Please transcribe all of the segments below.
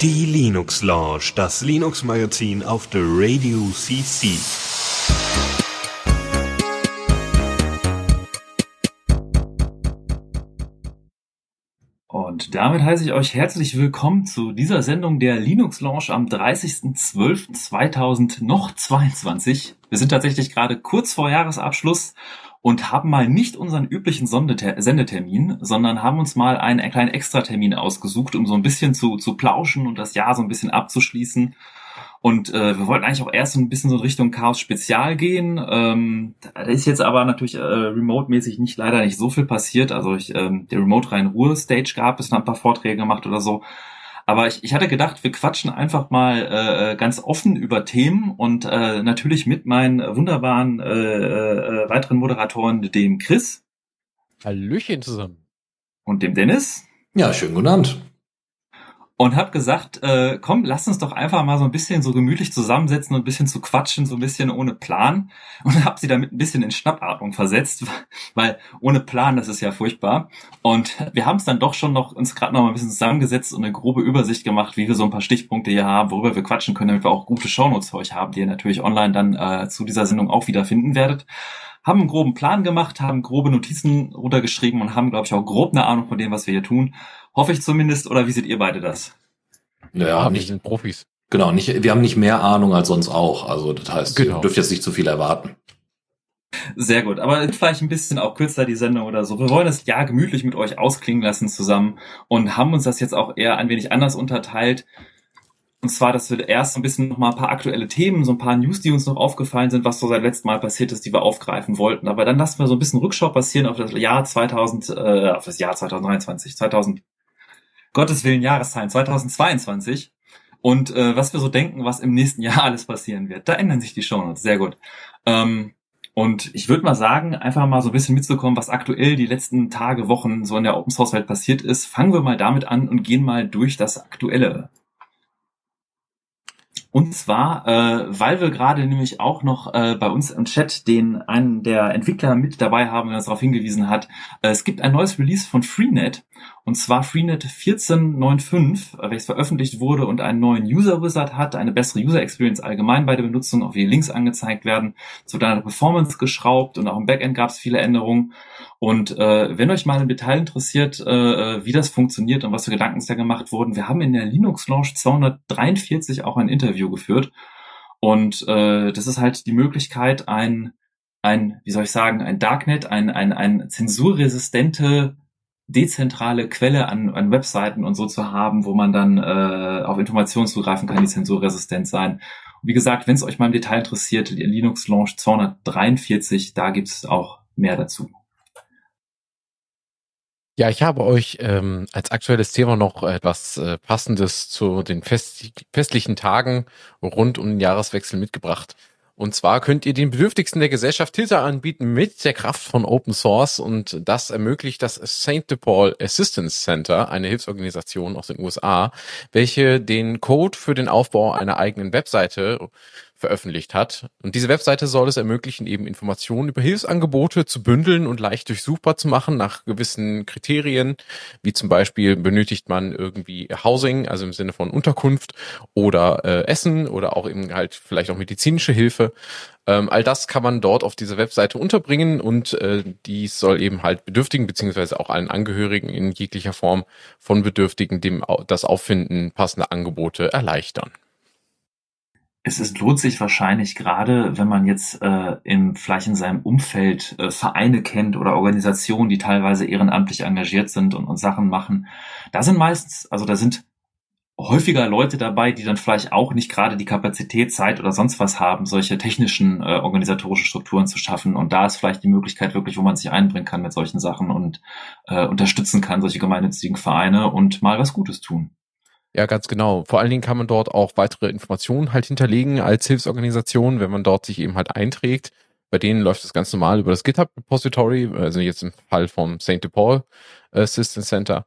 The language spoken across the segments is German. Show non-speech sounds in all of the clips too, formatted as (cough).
Die Linux Lounge, das Linux Magazin auf der Radio CC. Und damit heiße ich euch herzlich willkommen zu dieser Sendung der Linux Launch am 30.12.2022. Wir sind tatsächlich gerade kurz vor Jahresabschluss und haben mal nicht unseren üblichen Sendetermin, sondern haben uns mal einen kleinen Extratermin ausgesucht, um so ein bisschen zu, zu plauschen und das Jahr so ein bisschen abzuschließen. Und äh, wir wollten eigentlich auch erst so ein bisschen so in Richtung Chaos Spezial gehen. Ähm, da ist jetzt aber natürlich äh, remote-mäßig nicht leider nicht so viel passiert. Also ich, ähm, der Remote Rhein Ruhe Stage gab es, ein paar Vorträge gemacht oder so. Aber ich, ich hatte gedacht, wir quatschen einfach mal äh, ganz offen über Themen und äh, natürlich mit meinen wunderbaren äh, äh, weiteren Moderatoren, dem Chris. Hallöchen zusammen. Und dem Dennis. Ja, schönen guten Abend und habe gesagt, äh, komm, lass uns doch einfach mal so ein bisschen so gemütlich zusammensetzen und ein bisschen zu quatschen, so ein bisschen ohne Plan (laughs) und habe sie damit ein bisschen in Schnappatmung versetzt, (laughs) weil ohne Plan, das ist ja furchtbar. Und wir haben es dann doch schon noch uns gerade noch mal ein bisschen zusammengesetzt und eine grobe Übersicht gemacht, wie wir so ein paar Stichpunkte hier haben, worüber wir quatschen können, damit wir auch gute Shownotes für euch haben, die ihr natürlich online dann äh, zu dieser Sendung auch wieder finden werdet haben einen groben Plan gemacht, haben grobe Notizen runtergeschrieben und haben, glaube ich, auch grob eine Ahnung von dem, was wir hier tun. Hoffe ich zumindest. Oder wie seht ihr beide das? Ja, nicht, sind Profis. Genau, nicht, wir haben nicht mehr Ahnung als sonst auch. Also das heißt, genau. ihr dürft jetzt nicht zu viel erwarten. Sehr gut, aber vielleicht ein bisschen auch kürzer die Sendung oder so. Wir wollen das Jahr gemütlich mit euch ausklingen lassen zusammen und haben uns das jetzt auch eher ein wenig anders unterteilt. Und zwar, dass wir erst ein bisschen noch mal ein paar aktuelle Themen, so ein paar News, die uns noch aufgefallen sind, was so seit letztem Mal passiert ist, die wir aufgreifen wollten. Aber dann lassen wir so ein bisschen Rückschau passieren auf das Jahr 2000, äh, auf das Jahr 2023, 2000, Gottes Willen Jahreszahlen 2022 und äh, was wir so denken, was im nächsten Jahr (laughs) alles passieren wird. Da ändern sich die Shownotes. Sehr gut. Ähm, und ich würde mal sagen, einfach mal so ein bisschen mitzukommen, was aktuell die letzten Tage, Wochen so in der Open Source Welt passiert ist. Fangen wir mal damit an und gehen mal durch das Aktuelle. Und zwar, äh, weil wir gerade nämlich auch noch äh, bei uns im Chat den einen der Entwickler mit dabei haben, der uns darauf hingewiesen hat, äh, es gibt ein neues Release von Freenet und zwar Freenet 14.9.5, welches veröffentlicht wurde und einen neuen User Wizard hat, eine bessere User Experience allgemein bei der Benutzung, auch wie Links angezeigt werden. An der Performance geschraubt und auch im Backend gab es viele Änderungen. Und äh, wenn euch mal im Detail interessiert, äh, wie das funktioniert und was für Gedanken da gemacht wurden, wir haben in der Linux Launch 243 auch ein Interview geführt. Und äh, das ist halt die Möglichkeit, ein, ein, wie soll ich sagen, ein Darknet, ein, ein, ein zensurresistente dezentrale Quelle an, an Webseiten und so zu haben, wo man dann äh, auf Informationen zugreifen kann, die zensurresistent sein. Und wie gesagt, wenn es euch mal im Detail interessiert, Linux Launch 243, da gibt's auch mehr dazu. Ja, ich habe euch ähm, als aktuelles Thema noch etwas äh, Passendes zu den fest festlichen Tagen rund um den Jahreswechsel mitgebracht. Und zwar könnt ihr den Bedürftigsten der Gesellschaft Hilfe anbieten mit der Kraft von Open Source und das ermöglicht das St. Paul Assistance Center, eine Hilfsorganisation aus den USA, welche den Code für den Aufbau einer eigenen Webseite veröffentlicht hat. Und diese Webseite soll es ermöglichen, eben Informationen über Hilfsangebote zu bündeln und leicht durchsuchbar zu machen nach gewissen Kriterien, wie zum Beispiel benötigt man irgendwie Housing, also im Sinne von Unterkunft oder äh, Essen oder auch eben halt vielleicht auch medizinische Hilfe. Ähm, all das kann man dort auf dieser Webseite unterbringen und äh, dies soll eben halt Bedürftigen beziehungsweise auch allen Angehörigen in jeglicher Form von Bedürftigen dem das Auffinden passender Angebote erleichtern es ist, lohnt sich wahrscheinlich gerade, wenn man jetzt äh, im, vielleicht in seinem Umfeld äh, Vereine kennt oder Organisationen, die teilweise ehrenamtlich engagiert sind und, und Sachen machen. Da sind meistens, also da sind häufiger Leute dabei, die dann vielleicht auch nicht gerade die Kapazität, Zeit oder sonst was haben, solche technischen äh, organisatorischen Strukturen zu schaffen. Und da ist vielleicht die Möglichkeit wirklich, wo man sich einbringen kann mit solchen Sachen und äh, unterstützen kann, solche gemeinnützigen Vereine und mal was Gutes tun. Ja, ganz genau. Vor allen Dingen kann man dort auch weitere Informationen halt hinterlegen als Hilfsorganisation, wenn man dort sich eben halt einträgt. Bei denen läuft das ganz normal über das GitHub Repository, also jetzt im Fall vom St. Paul Assistance Center.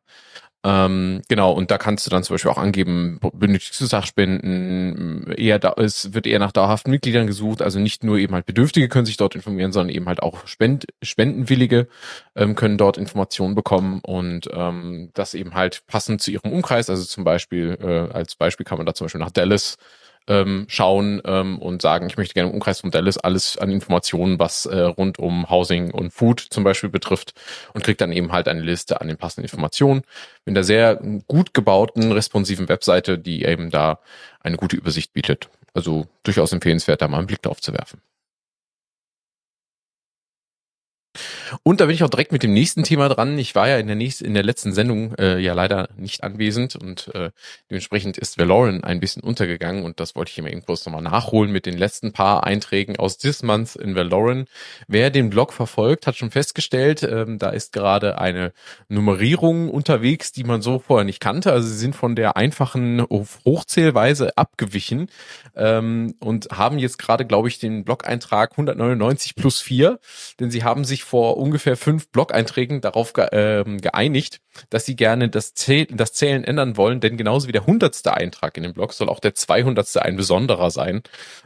Ähm, genau, und da kannst du dann zum Beispiel auch angeben, benötigst du Sachspenden, eher da, es wird eher nach dauerhaften Mitgliedern gesucht, also nicht nur eben halt Bedürftige können sich dort informieren, sondern eben halt auch Spend, Spendenwillige ähm, können dort Informationen bekommen und ähm, das eben halt passend zu ihrem Umkreis, also zum Beispiel, äh, als Beispiel kann man da zum Beispiel nach Dallas ähm, schauen ähm, und sagen, ich möchte gerne im Umkreis von Dallas alles an Informationen, was äh, rund um Housing und Food zum Beispiel betrifft und kriegt dann eben halt eine Liste an den passenden Informationen mit einer sehr gut gebauten, responsiven Webseite, die eben da eine gute Übersicht bietet. Also durchaus empfehlenswert, da mal einen Blick drauf zu werfen. Und da bin ich auch direkt mit dem nächsten Thema dran. Ich war ja in der nächsten, in der letzten Sendung äh, ja leider nicht anwesend und äh, dementsprechend ist Valoran ein bisschen untergegangen und das wollte ich immer irgendwo nochmal nachholen mit den letzten paar Einträgen aus This Month in Valoran. Wer den Blog verfolgt, hat schon festgestellt, ähm, da ist gerade eine Nummerierung unterwegs, die man so vorher nicht kannte. Also sie sind von der einfachen Hochzählweise abgewichen ähm, und haben jetzt gerade, glaube ich, den Blog-Eintrag 199 plus 4, denn sie haben sich vor ungefähr fünf Blog-Einträgen darauf ge äh, geeinigt, dass sie gerne das, Zähl das Zählen ändern wollen, denn genauso wie der hundertste Eintrag in dem Blog soll auch der zweihundertste ein besonderer sein.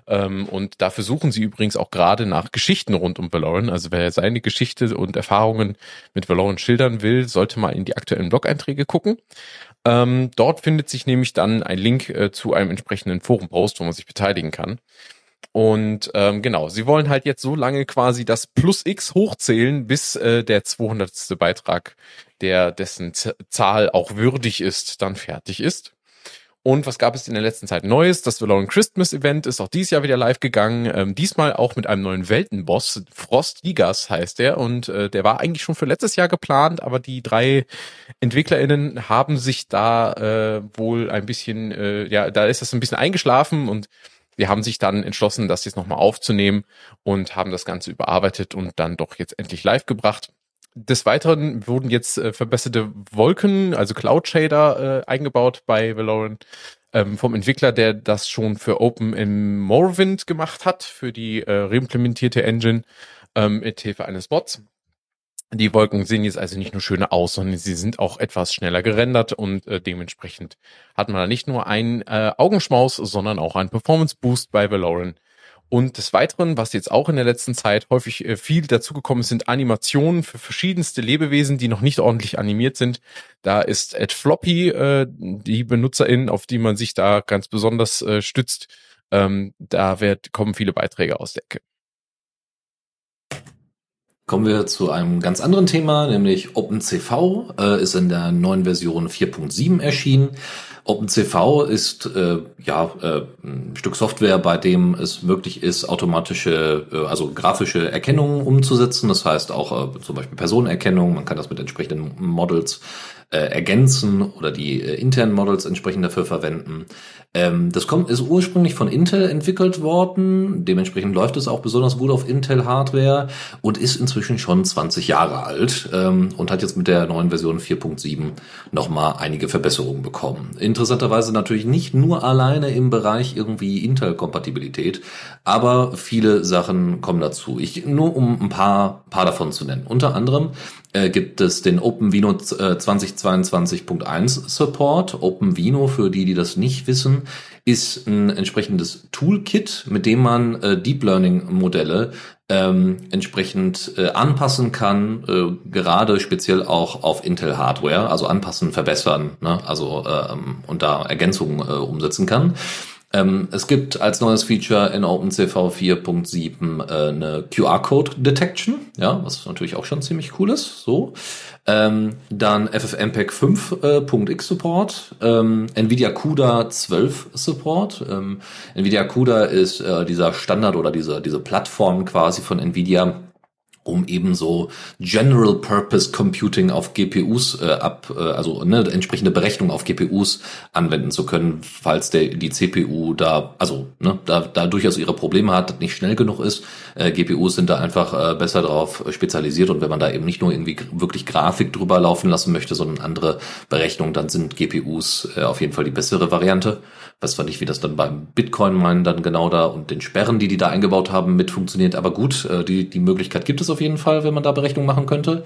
Ähm, und dafür suchen sie übrigens auch gerade nach Geschichten rund um Valoran. Also wer seine Geschichte und Erfahrungen mit Valoran schildern will, sollte mal in die aktuellen Blog-Einträge gucken. Ähm, dort findet sich nämlich dann ein Link äh, zu einem entsprechenden Forum-Post, wo man sich beteiligen kann. Und ähm, genau, sie wollen halt jetzt so lange quasi das Plus X hochzählen, bis äh, der 200. Beitrag, der dessen Z Zahl auch würdig ist, dann fertig ist. Und was gab es in der letzten Zeit Neues? Das Valorant Christmas Event ist auch dieses Jahr wieder live gegangen. Ähm, diesmal auch mit einem neuen Weltenboss. Frost Ligas heißt der. Und äh, der war eigentlich schon für letztes Jahr geplant, aber die drei EntwicklerInnen haben sich da äh, wohl ein bisschen, äh, ja, da ist das ein bisschen eingeschlafen und wir haben sich dann entschlossen, das jetzt nochmal aufzunehmen und haben das Ganze überarbeitet und dann doch jetzt endlich live gebracht. Des Weiteren wurden jetzt äh, verbesserte Wolken, also Cloud Shader, äh, eingebaut bei Valorant ähm, vom Entwickler, der das schon für Open in Morrowind gemacht hat, für die äh, reimplementierte Engine ähm, mit Hilfe eines Bots. Die Wolken sehen jetzt also nicht nur schöner aus, sondern sie sind auch etwas schneller gerendert und äh, dementsprechend hat man da nicht nur einen äh, Augenschmaus, sondern auch einen Performance Boost bei Valoran. Und des Weiteren, was jetzt auch in der letzten Zeit häufig äh, viel dazugekommen ist, sind Animationen für verschiedenste Lebewesen, die noch nicht ordentlich animiert sind. Da ist Ed Floppy äh, die Benutzerin, auf die man sich da ganz besonders äh, stützt. Ähm, da wird, kommen viele Beiträge aus der Ecke. Kommen wir zu einem ganz anderen Thema, nämlich OpenCV äh, ist in der neuen Version 4.7 erschienen. OpenCV ist äh, ja äh, ein Stück Software, bei dem es möglich ist, automatische, äh, also grafische Erkennungen umzusetzen. Das heißt auch äh, zum Beispiel Personenerkennung. Man kann das mit entsprechenden Models äh, ergänzen oder die äh, internen Models entsprechend dafür verwenden. Ähm, das kommt, ist ursprünglich von Intel entwickelt worden. Dementsprechend läuft es auch besonders gut auf Intel-Hardware und ist inzwischen schon 20 Jahre alt ähm, und hat jetzt mit der neuen Version 4.7 nochmal einige Verbesserungen bekommen. Interessanterweise natürlich nicht nur alleine im Bereich irgendwie Intel-Kompatibilität, aber viele Sachen kommen dazu. Ich nur um ein paar, paar davon zu nennen. Unter anderem äh, gibt es den OpenVino äh, 2022.1 Support. OpenVino, für die, die das nicht wissen, ist ein entsprechendes Toolkit, mit dem man äh, Deep Learning Modelle ähm, entsprechend äh, anpassen kann, äh, gerade speziell auch auf Intel Hardware, also anpassen, verbessern, ne? also ähm, und da Ergänzungen äh, umsetzen kann. Ähm, es gibt als neues Feature in OpenCV 4.7 äh, eine QR-Code Detection, ja, was natürlich auch schon ziemlich cool ist. So, ähm, dann FFmpeg 5.x äh, Support, ähm, Nvidia CUDA 12 Support. Ähm, Nvidia CUDA ist äh, dieser Standard oder diese diese Plattform quasi von Nvidia um eben so General Purpose Computing auf GPUs äh, ab, äh, also ne, entsprechende Berechnung auf GPUs anwenden zu können, falls der die CPU da, also ne, da, da durchaus ihre Probleme hat, nicht schnell genug ist. Äh, GPUs sind da einfach äh, besser darauf spezialisiert und wenn man da eben nicht nur irgendwie wirklich Grafik drüber laufen lassen möchte, sondern andere Berechnungen, dann sind GPUs äh, auf jeden Fall die bessere Variante. Weiß zwar nicht, wie das dann beim Bitcoin-Minen dann genau da und den Sperren, die die da eingebaut haben, mit funktioniert, aber gut, äh, die, die Möglichkeit gibt es auf jeden Fall, wenn man da Berechnungen machen könnte.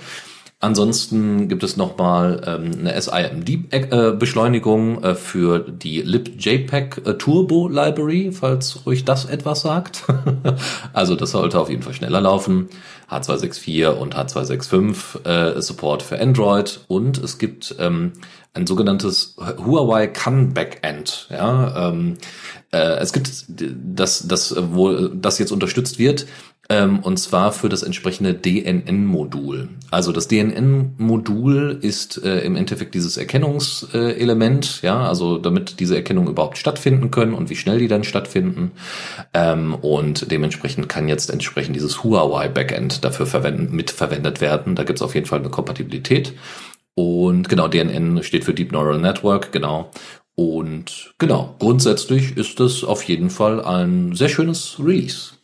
Ansonsten gibt es nochmal ähm, eine SIMD-Beschleunigung äh, für die libjpeg äh, Turbo Library, falls ruhig das etwas sagt. (laughs) also das sollte auf jeden Fall schneller laufen. H264 und H265 äh, Support für Android und es gibt ähm, ein sogenanntes Huawei CAN Backend. Ja, ähm, äh, es gibt das, das, wo das jetzt unterstützt wird, ähm, und zwar für das entsprechende DNN-Modul. Also das DNN-Modul ist äh, im Endeffekt dieses Erkennungselement, ja, also damit diese Erkennung überhaupt stattfinden können und wie schnell die dann stattfinden. Ähm, und dementsprechend kann jetzt entsprechend dieses Huawei-Backend dafür verwenden, mitverwendet werden. Da gibt es auf jeden Fall eine Kompatibilität. Und genau, DNN steht für Deep Neural Network, genau. Und genau, grundsätzlich ist es auf jeden Fall ein sehr schönes Release.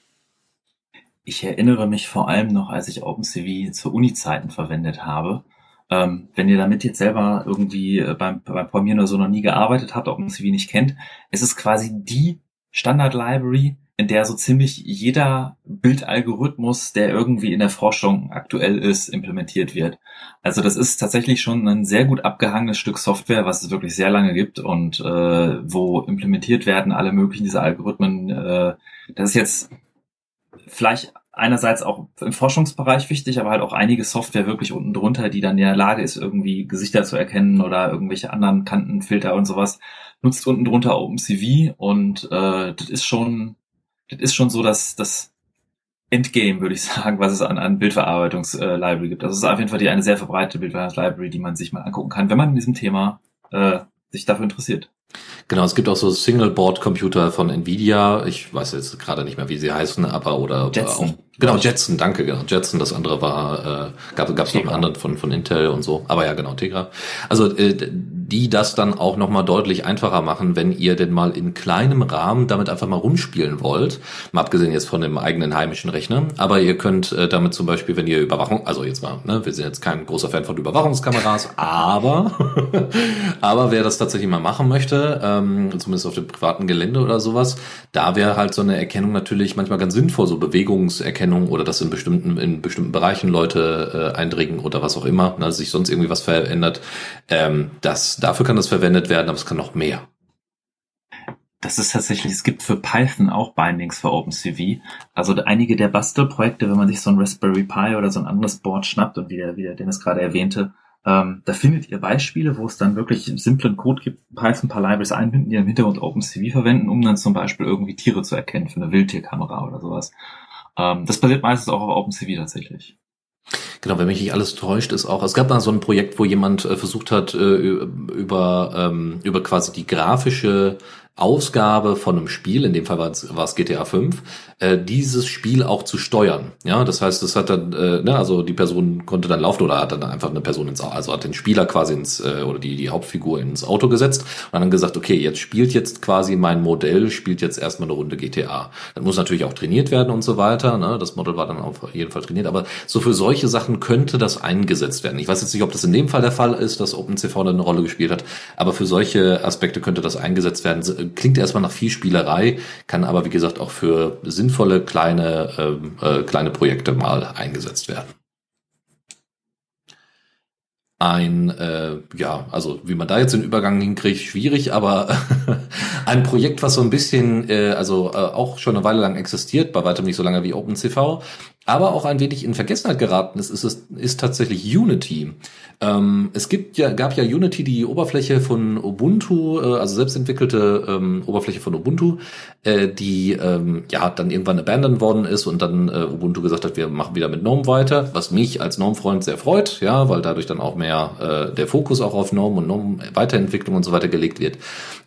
Ich erinnere mich vor allem noch, als ich OpenCV zu Uni-Zeiten verwendet habe. Ähm, wenn ihr damit jetzt selber irgendwie äh, beim, beim Programmieren oder so noch nie gearbeitet habt, OpenCV nicht kennt, es ist quasi die Standard-Library, in der so ziemlich jeder Bildalgorithmus, der irgendwie in der Forschung aktuell ist, implementiert wird. Also das ist tatsächlich schon ein sehr gut abgehangenes Stück Software, was es wirklich sehr lange gibt und äh, wo implementiert werden alle möglichen dieser Algorithmen. Äh, das ist jetzt vielleicht einerseits auch im Forschungsbereich wichtig, aber halt auch einige Software wirklich unten drunter, die dann in der Lage ist, irgendwie Gesichter zu erkennen oder irgendwelche anderen Kantenfilter und sowas, nutzt unten drunter OpenCV und äh, das ist schon, das ist schon so, dass das Endgame, würde ich (laughs) sagen, was es an, an Bildverarbeitungs-Library gibt. Also es ist auf jeden Fall die eine sehr verbreitete Bildverarbeitungs-Library, die man sich mal angucken kann, wenn man in diesem Thema äh, sich dafür interessiert. Genau, es gibt auch so Single-Board-Computer von Nvidia. Ich weiß jetzt gerade nicht mehr, wie sie heißen, aber oder Jetson. Auch, genau Jetson, danke, genau Jetson. Das andere war äh, gab es noch einen anderen von von Intel und so. Aber ja, genau Tegra. Also äh, die das dann auch noch mal deutlich einfacher machen, wenn ihr denn mal in kleinem Rahmen damit einfach mal rumspielen wollt. Mal abgesehen jetzt von dem eigenen heimischen Rechner. Aber ihr könnt äh, damit zum Beispiel, wenn ihr Überwachung, also jetzt mal, ne, wir sind jetzt kein großer Fan von Überwachungskameras, aber (laughs) aber wer das tatsächlich mal machen möchte. Äh, ähm, zumindest auf dem privaten Gelände oder sowas. Da wäre halt so eine Erkennung natürlich manchmal ganz sinnvoll, so Bewegungserkennung oder dass in bestimmten, in bestimmten Bereichen Leute äh, eindringen oder was auch immer, ne, sich sonst irgendwie was verändert. Ähm, das, dafür kann das verwendet werden, aber es kann noch mehr. Das ist tatsächlich, es gibt für Python auch Bindings für OpenCV. Also einige der Bastelprojekte, wenn man sich so ein Raspberry Pi oder so ein anderes Board schnappt und wie der, wie der Dennis gerade erwähnte, ähm, da findet ihr Beispiele, wo es dann wirklich simplen Code gibt, Python ein paar Libraries einbinden, die im Hintergrund OpenCV verwenden, um dann zum Beispiel irgendwie Tiere zu erkennen für eine Wildtierkamera oder sowas. Ähm, das basiert meistens auch auf OpenCV tatsächlich. Genau, wenn mich nicht alles täuscht, ist auch, es gab da so ein Projekt, wo jemand äh, versucht hat, äh, über, ähm, über quasi die grafische Ausgabe von einem Spiel, in dem Fall war es, es GTA 5, äh, dieses Spiel auch zu steuern. Ja, das heißt, das hat dann, äh, ne, also die Person konnte dann laufen oder hat dann einfach eine Person ins, also hat den Spieler quasi ins, äh, oder die, die Hauptfigur ins Auto gesetzt und dann gesagt, okay, jetzt spielt jetzt quasi mein Modell, spielt jetzt erstmal eine Runde GTA. Dann muss natürlich auch trainiert werden und so weiter, ne, das Modell war dann auf jeden Fall trainiert, aber so für solche Sachen könnte das eingesetzt werden. Ich weiß jetzt nicht, ob das in dem Fall der Fall ist, dass OpenCV dann eine Rolle gespielt hat, aber für solche Aspekte könnte das eingesetzt werden klingt erstmal nach viel Spielerei, kann aber wie gesagt auch für sinnvolle kleine, äh, äh, kleine Projekte mal eingesetzt werden. Ein, äh, ja, also wie man da jetzt den Übergang hinkriegt, schwierig, aber (laughs) ein Projekt, was so ein bisschen, äh, also äh, auch schon eine Weile lang existiert, bei weitem nicht so lange wie OpenCV, aber auch ein wenig in Vergessenheit geraten ist, ist, ist, ist tatsächlich Unity. Ähm, es gibt ja, gab ja Unity die Oberfläche von Ubuntu, äh, also selbstentwickelte ähm, Oberfläche von Ubuntu, äh, die ähm, ja dann irgendwann abandoned worden ist und dann äh, Ubuntu gesagt hat, wir machen wieder mit GNOME weiter, was mich als GNOME-Freund sehr freut, ja, weil dadurch dann auch mehr äh, der Fokus auch auf GNOME und GNOME Weiterentwicklung und so weiter gelegt wird.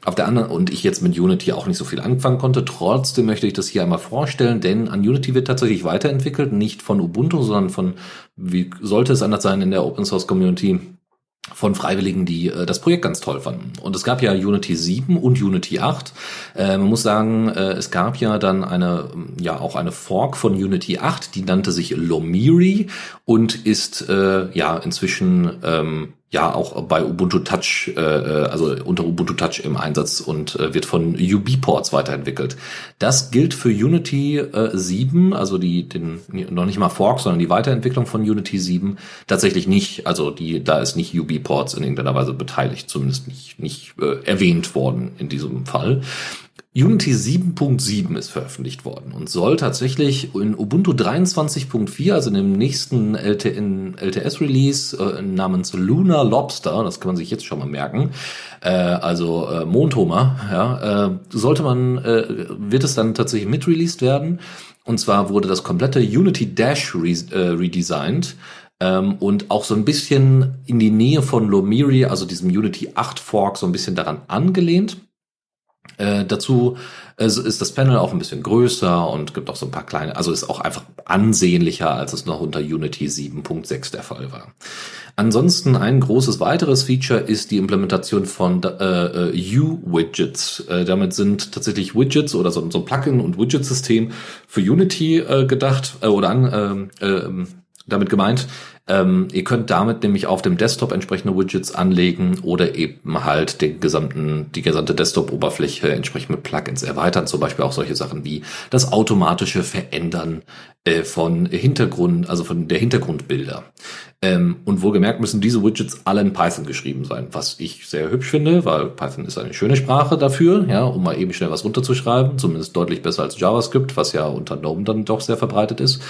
Auf der anderen, und ich jetzt mit Unity auch nicht so viel anfangen konnte, trotzdem möchte ich das hier einmal vorstellen, denn an Unity wird tatsächlich weiterentwickelt, nicht von Ubuntu, sondern von wie sollte es anders sein in der Open Source Community von Freiwilligen, die äh, das Projekt ganz toll fanden. Und es gab ja Unity 7 und Unity 8. Äh, man muss sagen, äh, es gab ja dann eine, ja auch eine Fork von Unity 8, die nannte sich Lomiri und ist äh, ja inzwischen ähm, ja auch bei Ubuntu Touch, äh, äh also unter Ubuntu Touch im Einsatz und äh, wird von UB-Ports weiterentwickelt. Das gilt für Unity äh, 7, also die den noch nicht mal Fork, sondern die Weiterentwicklung von Unity 7 tatsächlich nicht. Also die da ist nicht UB-Ports in irgendeiner Weise beteiligt, zumindest nicht nicht äh, erwähnt worden in diesem Fall. Unity 7.7 ist veröffentlicht worden und soll tatsächlich in Ubuntu 23.4, also in dem nächsten LTS-Release äh, namens Lunar Lobster, das kann man sich jetzt schon mal merken, äh, also äh, Mondhomer, ja, äh, sollte man, äh, wird es dann tatsächlich mit werden. Und zwar wurde das komplette Unity Dash re äh, redesigned ähm, und auch so ein bisschen in die Nähe von Lomiri, also diesem Unity 8 Fork, so ein bisschen daran angelehnt. Äh, dazu äh, ist das Panel auch ein bisschen größer und gibt auch so ein paar kleine, also ist auch einfach ansehnlicher, als es noch unter Unity 7.6 der Fall war. Ansonsten ein großes weiteres Feature ist die Implementation von äh, äh, U-Widgets. Äh, damit sind tatsächlich Widgets oder so, so ein Plugin- und Widget-System für Unity äh, gedacht äh, oder an, äh, äh, damit gemeint, ähm, ihr könnt damit nämlich auf dem Desktop entsprechende Widgets anlegen oder eben halt den gesamten, die gesamte Desktop-Oberfläche entsprechend mit Plugins erweitern. Zum Beispiel auch solche Sachen wie das automatische Verändern äh, von Hintergrund, also von der Hintergrundbilder. Ähm, und wohlgemerkt müssen diese Widgets alle in Python geschrieben sein, was ich sehr hübsch finde, weil Python ist eine schöne Sprache dafür, ja, um mal eben schnell was runterzuschreiben, zumindest deutlich besser als JavaScript, was ja unter GNOME dann doch sehr verbreitet ist.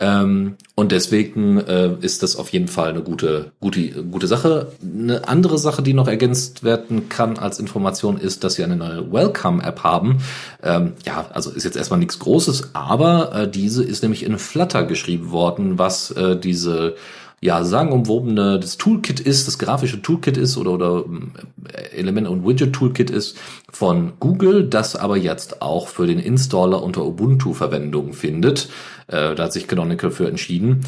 Ähm, und deswegen äh, ist das auf jeden Fall eine gute, gute, gute Sache. Eine andere Sache, die noch ergänzt werden kann als Information, ist, dass sie eine neue Welcome-App haben. Ähm, ja, also ist jetzt erstmal nichts Großes, aber äh, diese ist nämlich in Flutter geschrieben worden, was äh, diese ja, sagenumwobene das Toolkit ist, das grafische Toolkit ist oder, oder äh, Element- und Widget-Toolkit ist von Google, das aber jetzt auch für den Installer unter Ubuntu Verwendung findet. Äh, da hat sich Canonical für entschieden.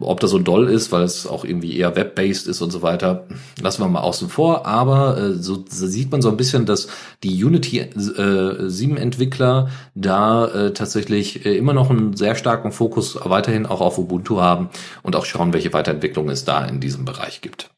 Ob das so doll ist, weil es auch irgendwie eher web-based ist und so weiter, lassen wir mal außen vor. Aber äh, so, so sieht man so ein bisschen, dass die Unity äh, 7 Entwickler da äh, tatsächlich äh, immer noch einen sehr starken Fokus weiterhin auch auf Ubuntu haben und auch schauen, welche Weiterentwicklungen es da in diesem Bereich gibt.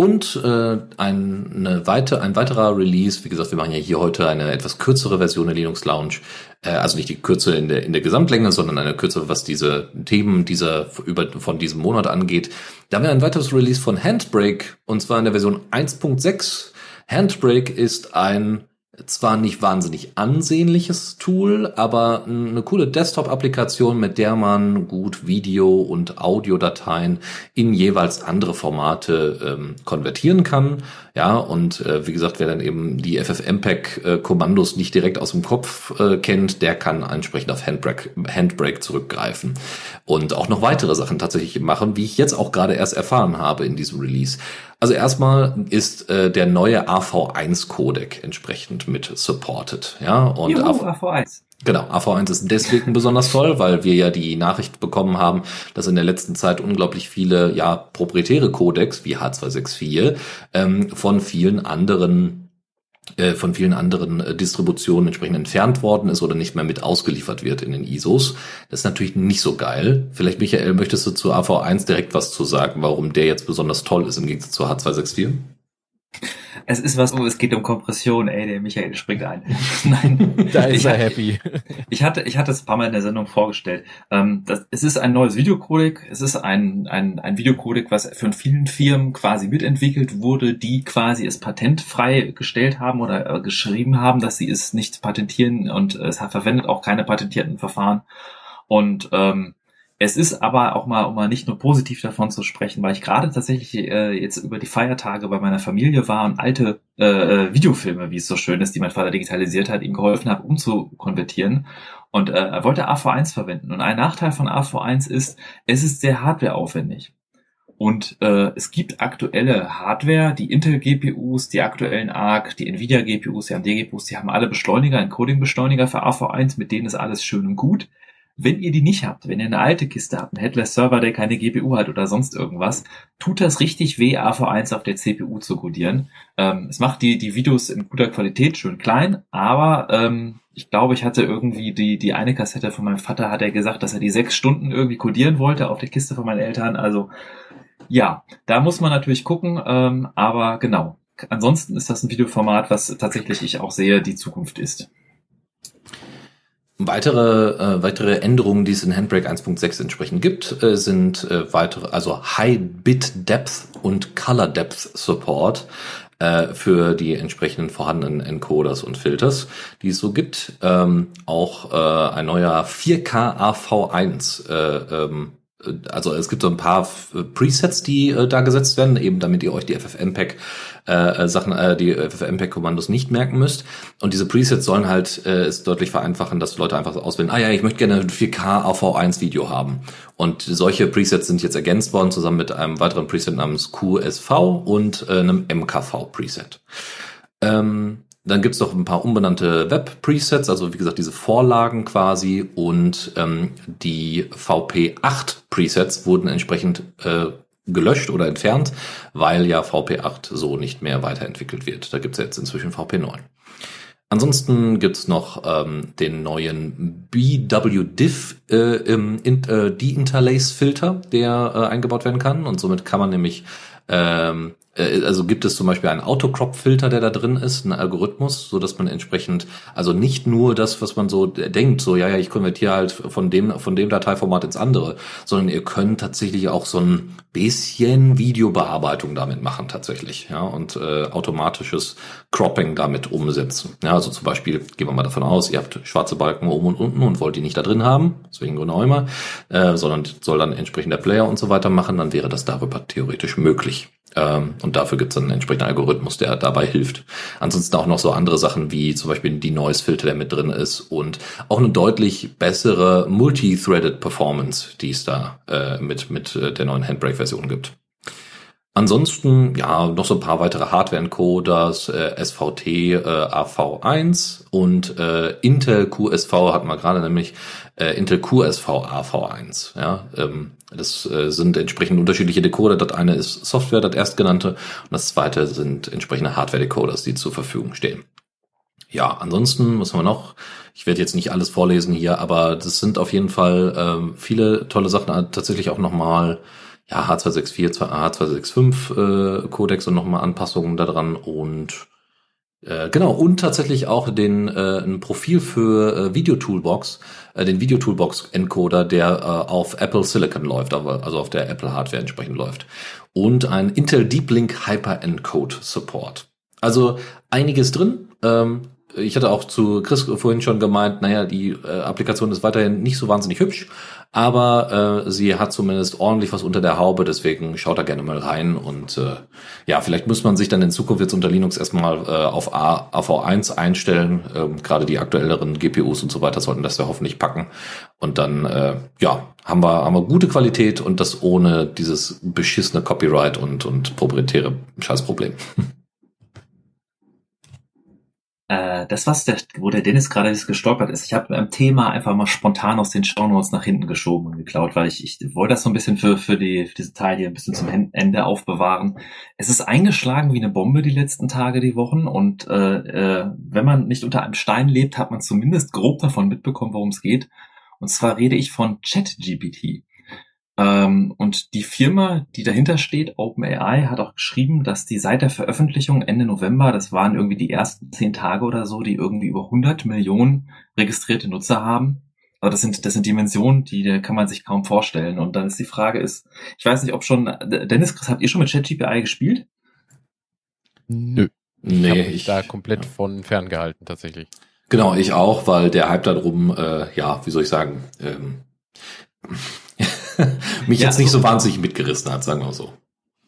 Und äh, ein, eine weite, ein weiterer Release, wie gesagt, wir machen ja hier heute eine etwas kürzere Version der Linux Lounge, äh, also nicht die Kürze in der, in der Gesamtlänge, sondern eine Kürze, was diese Themen dieser, über, von diesem Monat angeht. Da haben wir ein weiteres Release von Handbrake, und zwar in der Version 1.6. Handbrake ist ein zwar nicht wahnsinnig ansehnliches Tool, aber eine coole Desktop-Applikation, mit der man gut Video- und Audiodateien in jeweils andere Formate ähm, konvertieren kann. Ja, und äh, wie gesagt, wer dann eben die FFmpeg-Kommandos nicht direkt aus dem Kopf äh, kennt, der kann entsprechend auf Handbrake, Handbrake zurückgreifen. Und auch noch weitere Sachen tatsächlich machen, wie ich jetzt auch gerade erst erfahren habe in diesem Release. Also erstmal ist äh, der neue AV1-Codec entsprechend mit supported. Ja, und Juhu, AV, AV1. Genau, AV1 ist deswegen besonders toll, (laughs) weil wir ja die Nachricht bekommen haben, dass in der letzten Zeit unglaublich viele ja proprietäre Codecs wie H264 ähm, von vielen anderen von vielen anderen äh, Distributionen entsprechend entfernt worden ist oder nicht mehr mit ausgeliefert wird in den ISOs. Das ist natürlich nicht so geil. Vielleicht, Michael, möchtest du zu AV1 direkt was zu sagen, warum der jetzt besonders toll ist im Gegensatz zu H264? Es ist was, oh, es geht um Kompression, ey, der Michael springt ein. (laughs) Nein. da ist er happy. Ich hatte, ich hatte es ein paar Mal in der Sendung vorgestellt. Ähm, das, es ist ein neues Videocodec. Es ist ein, ein, ein Videocodec, was von vielen Firmen quasi mitentwickelt wurde, die quasi es patentfrei gestellt haben oder äh, geschrieben haben, dass sie es nicht patentieren und es verwendet auch keine patentierten Verfahren. Und ähm, es ist aber auch mal, um mal nicht nur positiv davon zu sprechen, weil ich gerade tatsächlich äh, jetzt über die Feiertage bei meiner Familie war und alte äh, äh, Videofilme, wie es so schön ist, die mein Vater digitalisiert hat, ihm geholfen habe, umzukonvertieren. Und äh, er wollte AV1 verwenden. Und ein Nachteil von AV1 ist, es ist sehr hardwareaufwendig. Und äh, es gibt aktuelle Hardware, die Intel-GPUs, die aktuellen ARC, die Nvidia-GPUs, die AMD-GPUs, die haben alle Beschleuniger, Encoding-Beschleuniger für AV1, mit denen ist alles schön und gut. Wenn ihr die nicht habt, wenn ihr eine alte Kiste habt, einen Headless-Server, der keine GPU hat oder sonst irgendwas, tut das richtig weh, AV1 auf der CPU zu codieren. Ähm, es macht die, die Videos in guter Qualität schön klein, aber ähm, ich glaube, ich hatte irgendwie die, die eine Kassette von meinem Vater, hat er gesagt, dass er die sechs Stunden irgendwie codieren wollte auf der Kiste von meinen Eltern. Also ja, da muss man natürlich gucken, ähm, aber genau. Ansonsten ist das ein Videoformat, was tatsächlich ich auch sehe, die Zukunft ist. Weitere, äh, weitere Änderungen, die es in Handbrake 1.6 entsprechend gibt, äh, sind äh, weitere, also High Bit Depth und Color Depth Support äh, für die entsprechenden vorhandenen Encoders und Filters, die es so gibt. Ähm, auch äh, ein neuer 4K AV1 äh, ähm, also es gibt so ein paar Presets, die äh, da gesetzt werden, eben damit ihr euch die FFmpeg äh, Sachen, äh, die FFmpeg Kommandos nicht merken müsst. Und diese Presets sollen halt äh, es deutlich vereinfachen, dass Leute einfach auswählen, ah ja, ich möchte gerne ein 4K AV1 Video haben. Und solche Presets sind jetzt ergänzt worden, zusammen mit einem weiteren Preset namens QSV und äh, einem MKV Preset. Ähm, dann gibt's noch ein paar unbenannte Web-Presets, also wie gesagt diese Vorlagen quasi und ähm, die VP8-Presets wurden entsprechend äh, gelöscht oder entfernt, weil ja VP8 so nicht mehr weiterentwickelt wird. Da gibt's jetzt inzwischen VP9. Ansonsten gibt's noch ähm, den neuen BWDIF äh, im in, äh, De-Interlace-Filter, der äh, eingebaut werden kann und somit kann man nämlich ähm, äh, also gibt es zum Beispiel einen Autocrop-Filter, der da drin ist, ein Algorithmus, so dass man entsprechend, also nicht nur das, was man so denkt, so ja, ja, ich konvertiere halt von dem, von dem Dateiformat ins andere, sondern ihr könnt tatsächlich auch so ein bisschen Videobearbeitung damit machen tatsächlich, ja, und äh, automatisches Cropping damit umsetzen. Ja, also zum Beispiel, gehen wir mal davon aus, ihr habt schwarze Balken oben und unten und wollt die nicht da drin haben, deswegen Grund immer, äh, sondern soll dann entsprechend der Player und so weiter machen, dann wäre das darüber theoretisch möglich. Ähm, und dafür gibt es einen entsprechenden Algorithmus, der dabei hilft. Ansonsten auch noch so andere Sachen wie zum Beispiel die Noise-Filter, der mit drin ist und auch eine deutlich bessere Multi-Threaded Performance, die es da äh, mit, mit äh, der neuen Handbrake-Version gibt. Ansonsten, ja, noch so ein paar weitere Hardware-Encoders, äh, SVT äh, AV1 und äh, Intel QSV hatten wir gerade nämlich äh, Intel QSV AV1. Ja, ähm, das äh, sind entsprechend unterschiedliche Decoder. Das eine ist Software, das erstgenannte, und das zweite sind entsprechende Hardware-Decoders, die zur Verfügung stehen. Ja, ansonsten, was haben wir noch? Ich werde jetzt nicht alles vorlesen hier, aber das sind auf jeden Fall ähm, viele tolle Sachen. Tatsächlich auch nochmal ja, H264, H265 äh, Codex und nochmal Anpassungen daran und äh, genau, und tatsächlich auch den äh, ein Profil für äh, Video Toolbox, äh, den Video Toolbox Encoder, der äh, auf Apple Silicon läuft, aber also auf der Apple Hardware entsprechend läuft. Und ein Intel Deep Link Hyper Encode Support. Also einiges drin. Ähm, ich hatte auch zu Chris vorhin schon gemeint, naja, die äh, Applikation ist weiterhin nicht so wahnsinnig hübsch, aber äh, sie hat zumindest ordentlich was unter der Haube, deswegen schaut da gerne mal rein und äh, ja, vielleicht muss man sich dann in Zukunft jetzt unter Linux erstmal äh, auf A, AV1 einstellen. Ähm, Gerade die aktuelleren GPUs und so weiter sollten das ja hoffentlich packen und dann äh, ja, haben wir haben wir gute Qualität und das ohne dieses beschissene Copyright und und proprietäre Scheißproblem. (laughs) Äh, das, was der, wo der Dennis gerade gestolpert ist, ich habe ein Thema einfach mal spontan aus den Shownotes nach hinten geschoben und geklaut, weil ich, ich wollte das so ein bisschen für, für, die, für diese Teil hier ein bisschen zum Ende aufbewahren. Es ist eingeschlagen wie eine Bombe die letzten Tage, die Wochen und äh, äh, wenn man nicht unter einem Stein lebt, hat man zumindest grob davon mitbekommen, worum es geht. Und zwar rede ich von ChatGPT. Ähm, und die Firma, die dahinter steht, OpenAI, hat auch geschrieben, dass die seit der Veröffentlichung Ende November, das waren irgendwie die ersten zehn Tage oder so, die irgendwie über 100 Millionen registrierte Nutzer haben. Aber das sind, das sind Dimensionen, die kann man sich kaum vorstellen. Und dann ist die Frage ist, ich weiß nicht, ob schon, Dennis, Chris, habt ihr schon mit ChatGPI gespielt? Nö. Nee, ich, ich da komplett von ferngehalten, tatsächlich. Genau, ich auch, weil der Hype darum, äh, ja, wie soll ich sagen, ähm, (laughs) mich ja, jetzt nicht so wahnsinnig mitgerissen hat, sagen wir so.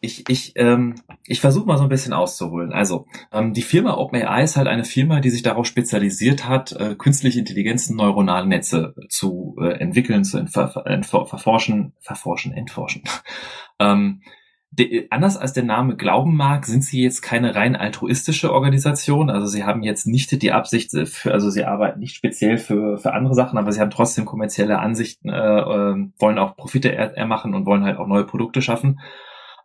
Ich, ich, ähm, ich versuche mal so ein bisschen auszuholen. Also, ähm, die Firma OpenAI ist halt eine Firma, die sich darauf spezialisiert hat, äh, künstliche Intelligenzen, neuronale Netze zu äh, entwickeln, zu entfer verforschen, verforschen, entforschen. (laughs) ähm, de, anders als der Name glauben mag, sind sie jetzt keine rein altruistische Organisation. Also sie haben jetzt nicht die Absicht, äh, für, also sie arbeiten nicht speziell für, für andere Sachen, aber sie haben trotzdem kommerzielle Ansichten, äh, äh, wollen auch Profite ermachen und wollen halt auch neue Produkte schaffen.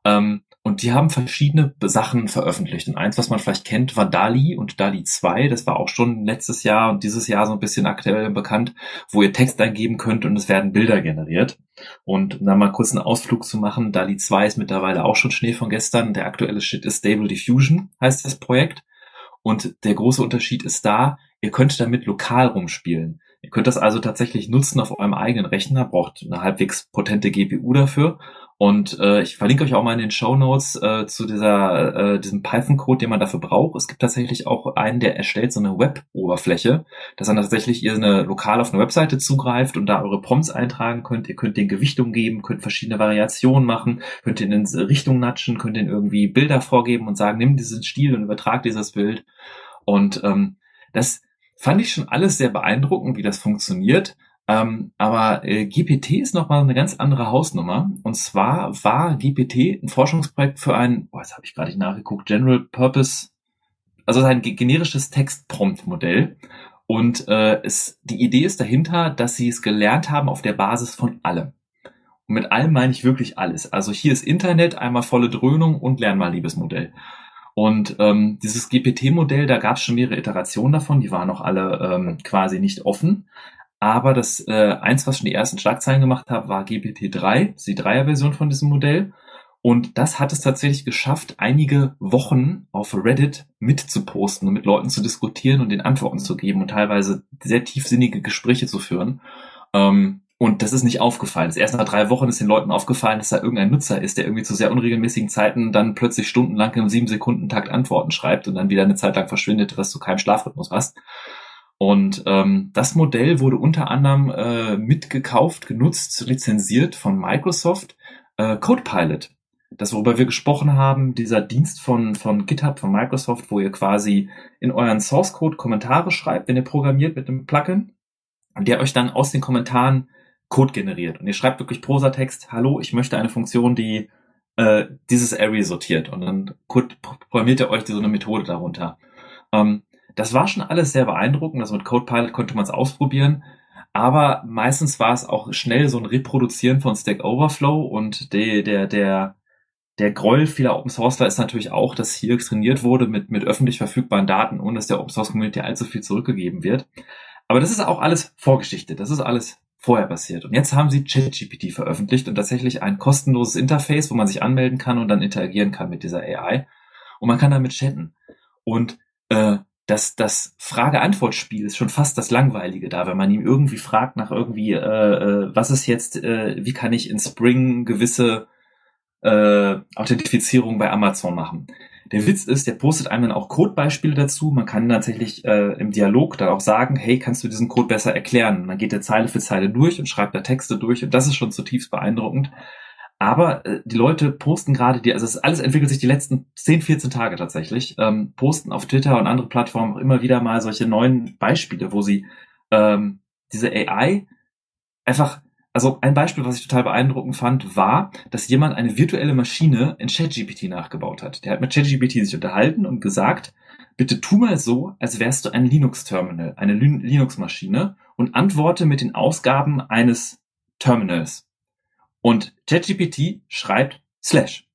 Ähm, und die haben verschiedene Sachen veröffentlicht. Und eins, was man vielleicht kennt, war DALI und DALI 2. Das war auch schon letztes Jahr und dieses Jahr so ein bisschen aktuell bekannt, wo ihr Text eingeben könnt und es werden Bilder generiert. Und um da mal kurz einen Ausflug zu machen, DALI 2 ist mittlerweile auch schon Schnee von gestern. Der aktuelle Shit ist Stable Diffusion, heißt das Projekt. Und der große Unterschied ist da, ihr könnt damit lokal rumspielen. Ihr könnt das also tatsächlich nutzen auf eurem eigenen Rechner, braucht eine halbwegs potente GPU dafür und äh, ich verlinke euch auch mal in den Show Notes äh, zu dieser, äh, diesem Python-Code, den man dafür braucht. Es gibt tatsächlich auch einen, der erstellt so eine Web-Oberfläche, dass dann tatsächlich ihr eine lokal auf eine Webseite zugreift und da eure Prompts eintragen könnt. Ihr könnt den Gewichtung geben, könnt verschiedene Variationen machen, könnt in Richtung natschen, könnt den irgendwie Bilder vorgeben und sagen, nimm diesen Stil und übertrag dieses Bild. Und ähm, das fand ich schon alles sehr beeindruckend, wie das funktioniert. Ähm, aber äh, GPT ist nochmal eine ganz andere Hausnummer. Und zwar war GPT ein Forschungsprojekt für ein, oh, jetzt habe ich gerade nicht nachgeguckt, General Purpose, also ein generisches Text-Prompt-Modell. Und äh, es, die Idee ist dahinter, dass sie es gelernt haben auf der Basis von allem. Und mit allem meine ich wirklich alles. Also hier ist Internet, einmal volle Dröhnung und lern mal Liebesmodell. Und ähm, dieses GPT-Modell, da gab es schon mehrere Iterationen davon, die waren noch alle ähm, quasi nicht offen. Aber das äh, eins, was schon die ersten Schlagzeilen gemacht hat, war GPT-3, die Dreier-Version von diesem Modell. Und das hat es tatsächlich geschafft, einige Wochen auf Reddit mitzuposten und mit Leuten zu diskutieren und den Antworten zu geben und teilweise sehr tiefsinnige Gespräche zu führen. Ähm, und das ist nicht aufgefallen. Das erst nach drei Wochen ist den Leuten aufgefallen, dass da irgendein Nutzer ist, der irgendwie zu sehr unregelmäßigen Zeiten dann plötzlich stundenlang im sieben Sekunden Takt Antworten schreibt und dann wieder eine Zeit lang verschwindet, was du keinen Schlafrhythmus hast. Und ähm, das Modell wurde unter anderem äh, mitgekauft, genutzt, lizenziert von Microsoft äh, CodePilot. Das, worüber wir gesprochen haben, dieser Dienst von, von GitHub, von Microsoft, wo ihr quasi in euren Source Code Kommentare schreibt, wenn ihr programmiert mit einem Plugin, der euch dann aus den Kommentaren Code generiert. Und ihr schreibt wirklich Prosatext, hallo, ich möchte eine Funktion, die äh, dieses Array sortiert. Und dann programmiert ihr euch so eine Methode darunter. Ähm, das war schon alles sehr beeindruckend. Also mit CodePilot konnte man es ausprobieren. Aber meistens war es auch schnell so ein Reproduzieren von Stack Overflow und der, der, der, der Groll vieler Open Sourceler ist natürlich auch, dass hier trainiert wurde mit, mit öffentlich verfügbaren Daten, ohne dass der Open Source Community allzu viel zurückgegeben wird. Aber das ist auch alles Vorgeschichte. Das ist alles vorher passiert. Und jetzt haben sie ChatGPT veröffentlicht und tatsächlich ein kostenloses Interface, wo man sich anmelden kann und dann interagieren kann mit dieser AI. Und man kann damit chatten. Und äh, das, das Frage-Antwort-Spiel ist schon fast das Langweilige da, wenn man ihm irgendwie fragt nach irgendwie, äh, äh, was ist jetzt, äh, wie kann ich in Spring gewisse äh, Authentifizierung bei Amazon machen. Der Witz ist, der postet einem dann auch Codebeispiele dazu. Man kann tatsächlich äh, im Dialog da auch sagen, hey, kannst du diesen Code besser erklären? Und dann geht er Zeile für Zeile durch und schreibt da Texte durch und das ist schon zutiefst beeindruckend. Aber äh, die Leute posten gerade die, also es alles entwickelt sich die letzten 10, 14 Tage tatsächlich, ähm, posten auf Twitter und andere Plattformen auch immer wieder mal solche neuen Beispiele, wo sie ähm, diese AI einfach, also ein Beispiel, was ich total beeindruckend fand, war, dass jemand eine virtuelle Maschine in ChatGPT nachgebaut hat. Der hat mit ChatGPT sich unterhalten und gesagt, bitte tu mal so, als wärst du ein Linux-Terminal, eine Linux-Maschine und antworte mit den Ausgaben eines Terminals. Und ChatGPT schreibt slash,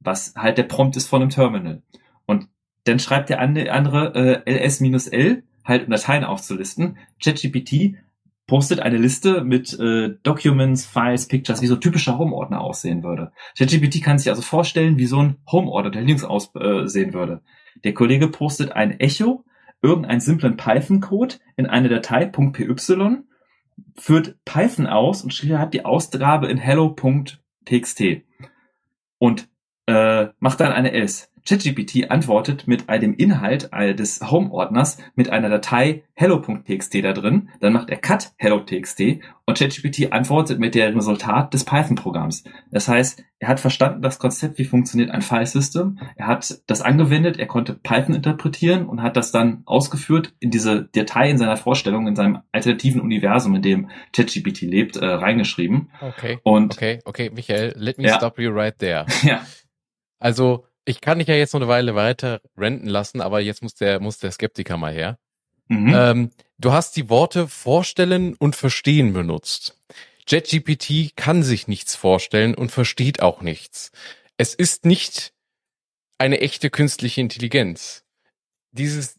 was halt der Prompt ist von einem Terminal. Und dann schreibt der andere äh, ls-l, halt um Dateien aufzulisten. ChatGPT postet eine Liste mit äh, Documents, Files, Pictures, wie so typischer Home-Ordner aussehen würde. ChatGPT kann sich also vorstellen, wie so ein Home-Ordner der Linux aussehen äh, würde. Der Kollege postet ein Echo, irgendeinen simplen Python-Code in eine Datei .py führt Python aus und schreibt die Ausgabe in hello.txt. Und äh, macht dann eine else. ChatGPT antwortet mit einem Inhalt des Home-Ordners mit einer Datei hello.txt da drin, dann macht er cut hello.txt und ChatGPT antwortet mit dem Resultat des Python-Programms. Das heißt, er hat verstanden das Konzept, wie funktioniert ein File-System, er hat das angewendet, er konnte Python interpretieren und hat das dann ausgeführt in diese Datei in seiner Vorstellung, in seinem alternativen Universum, in dem ChatGPT lebt, äh, reingeschrieben. Okay. Und okay, okay, Michael, let me Ja. stop you right there. (laughs) ja, Also, ich kann dich ja jetzt noch eine Weile weiter renten lassen, aber jetzt muss der, muss der Skeptiker mal her. mhm. Ähm, du hast die Worte vorstellen und verstehen benutzt. JetGPT kann sich nichts vorstellen und versteht auch nichts. Es ist nicht eine echte künstliche Intelligenz. Dieses,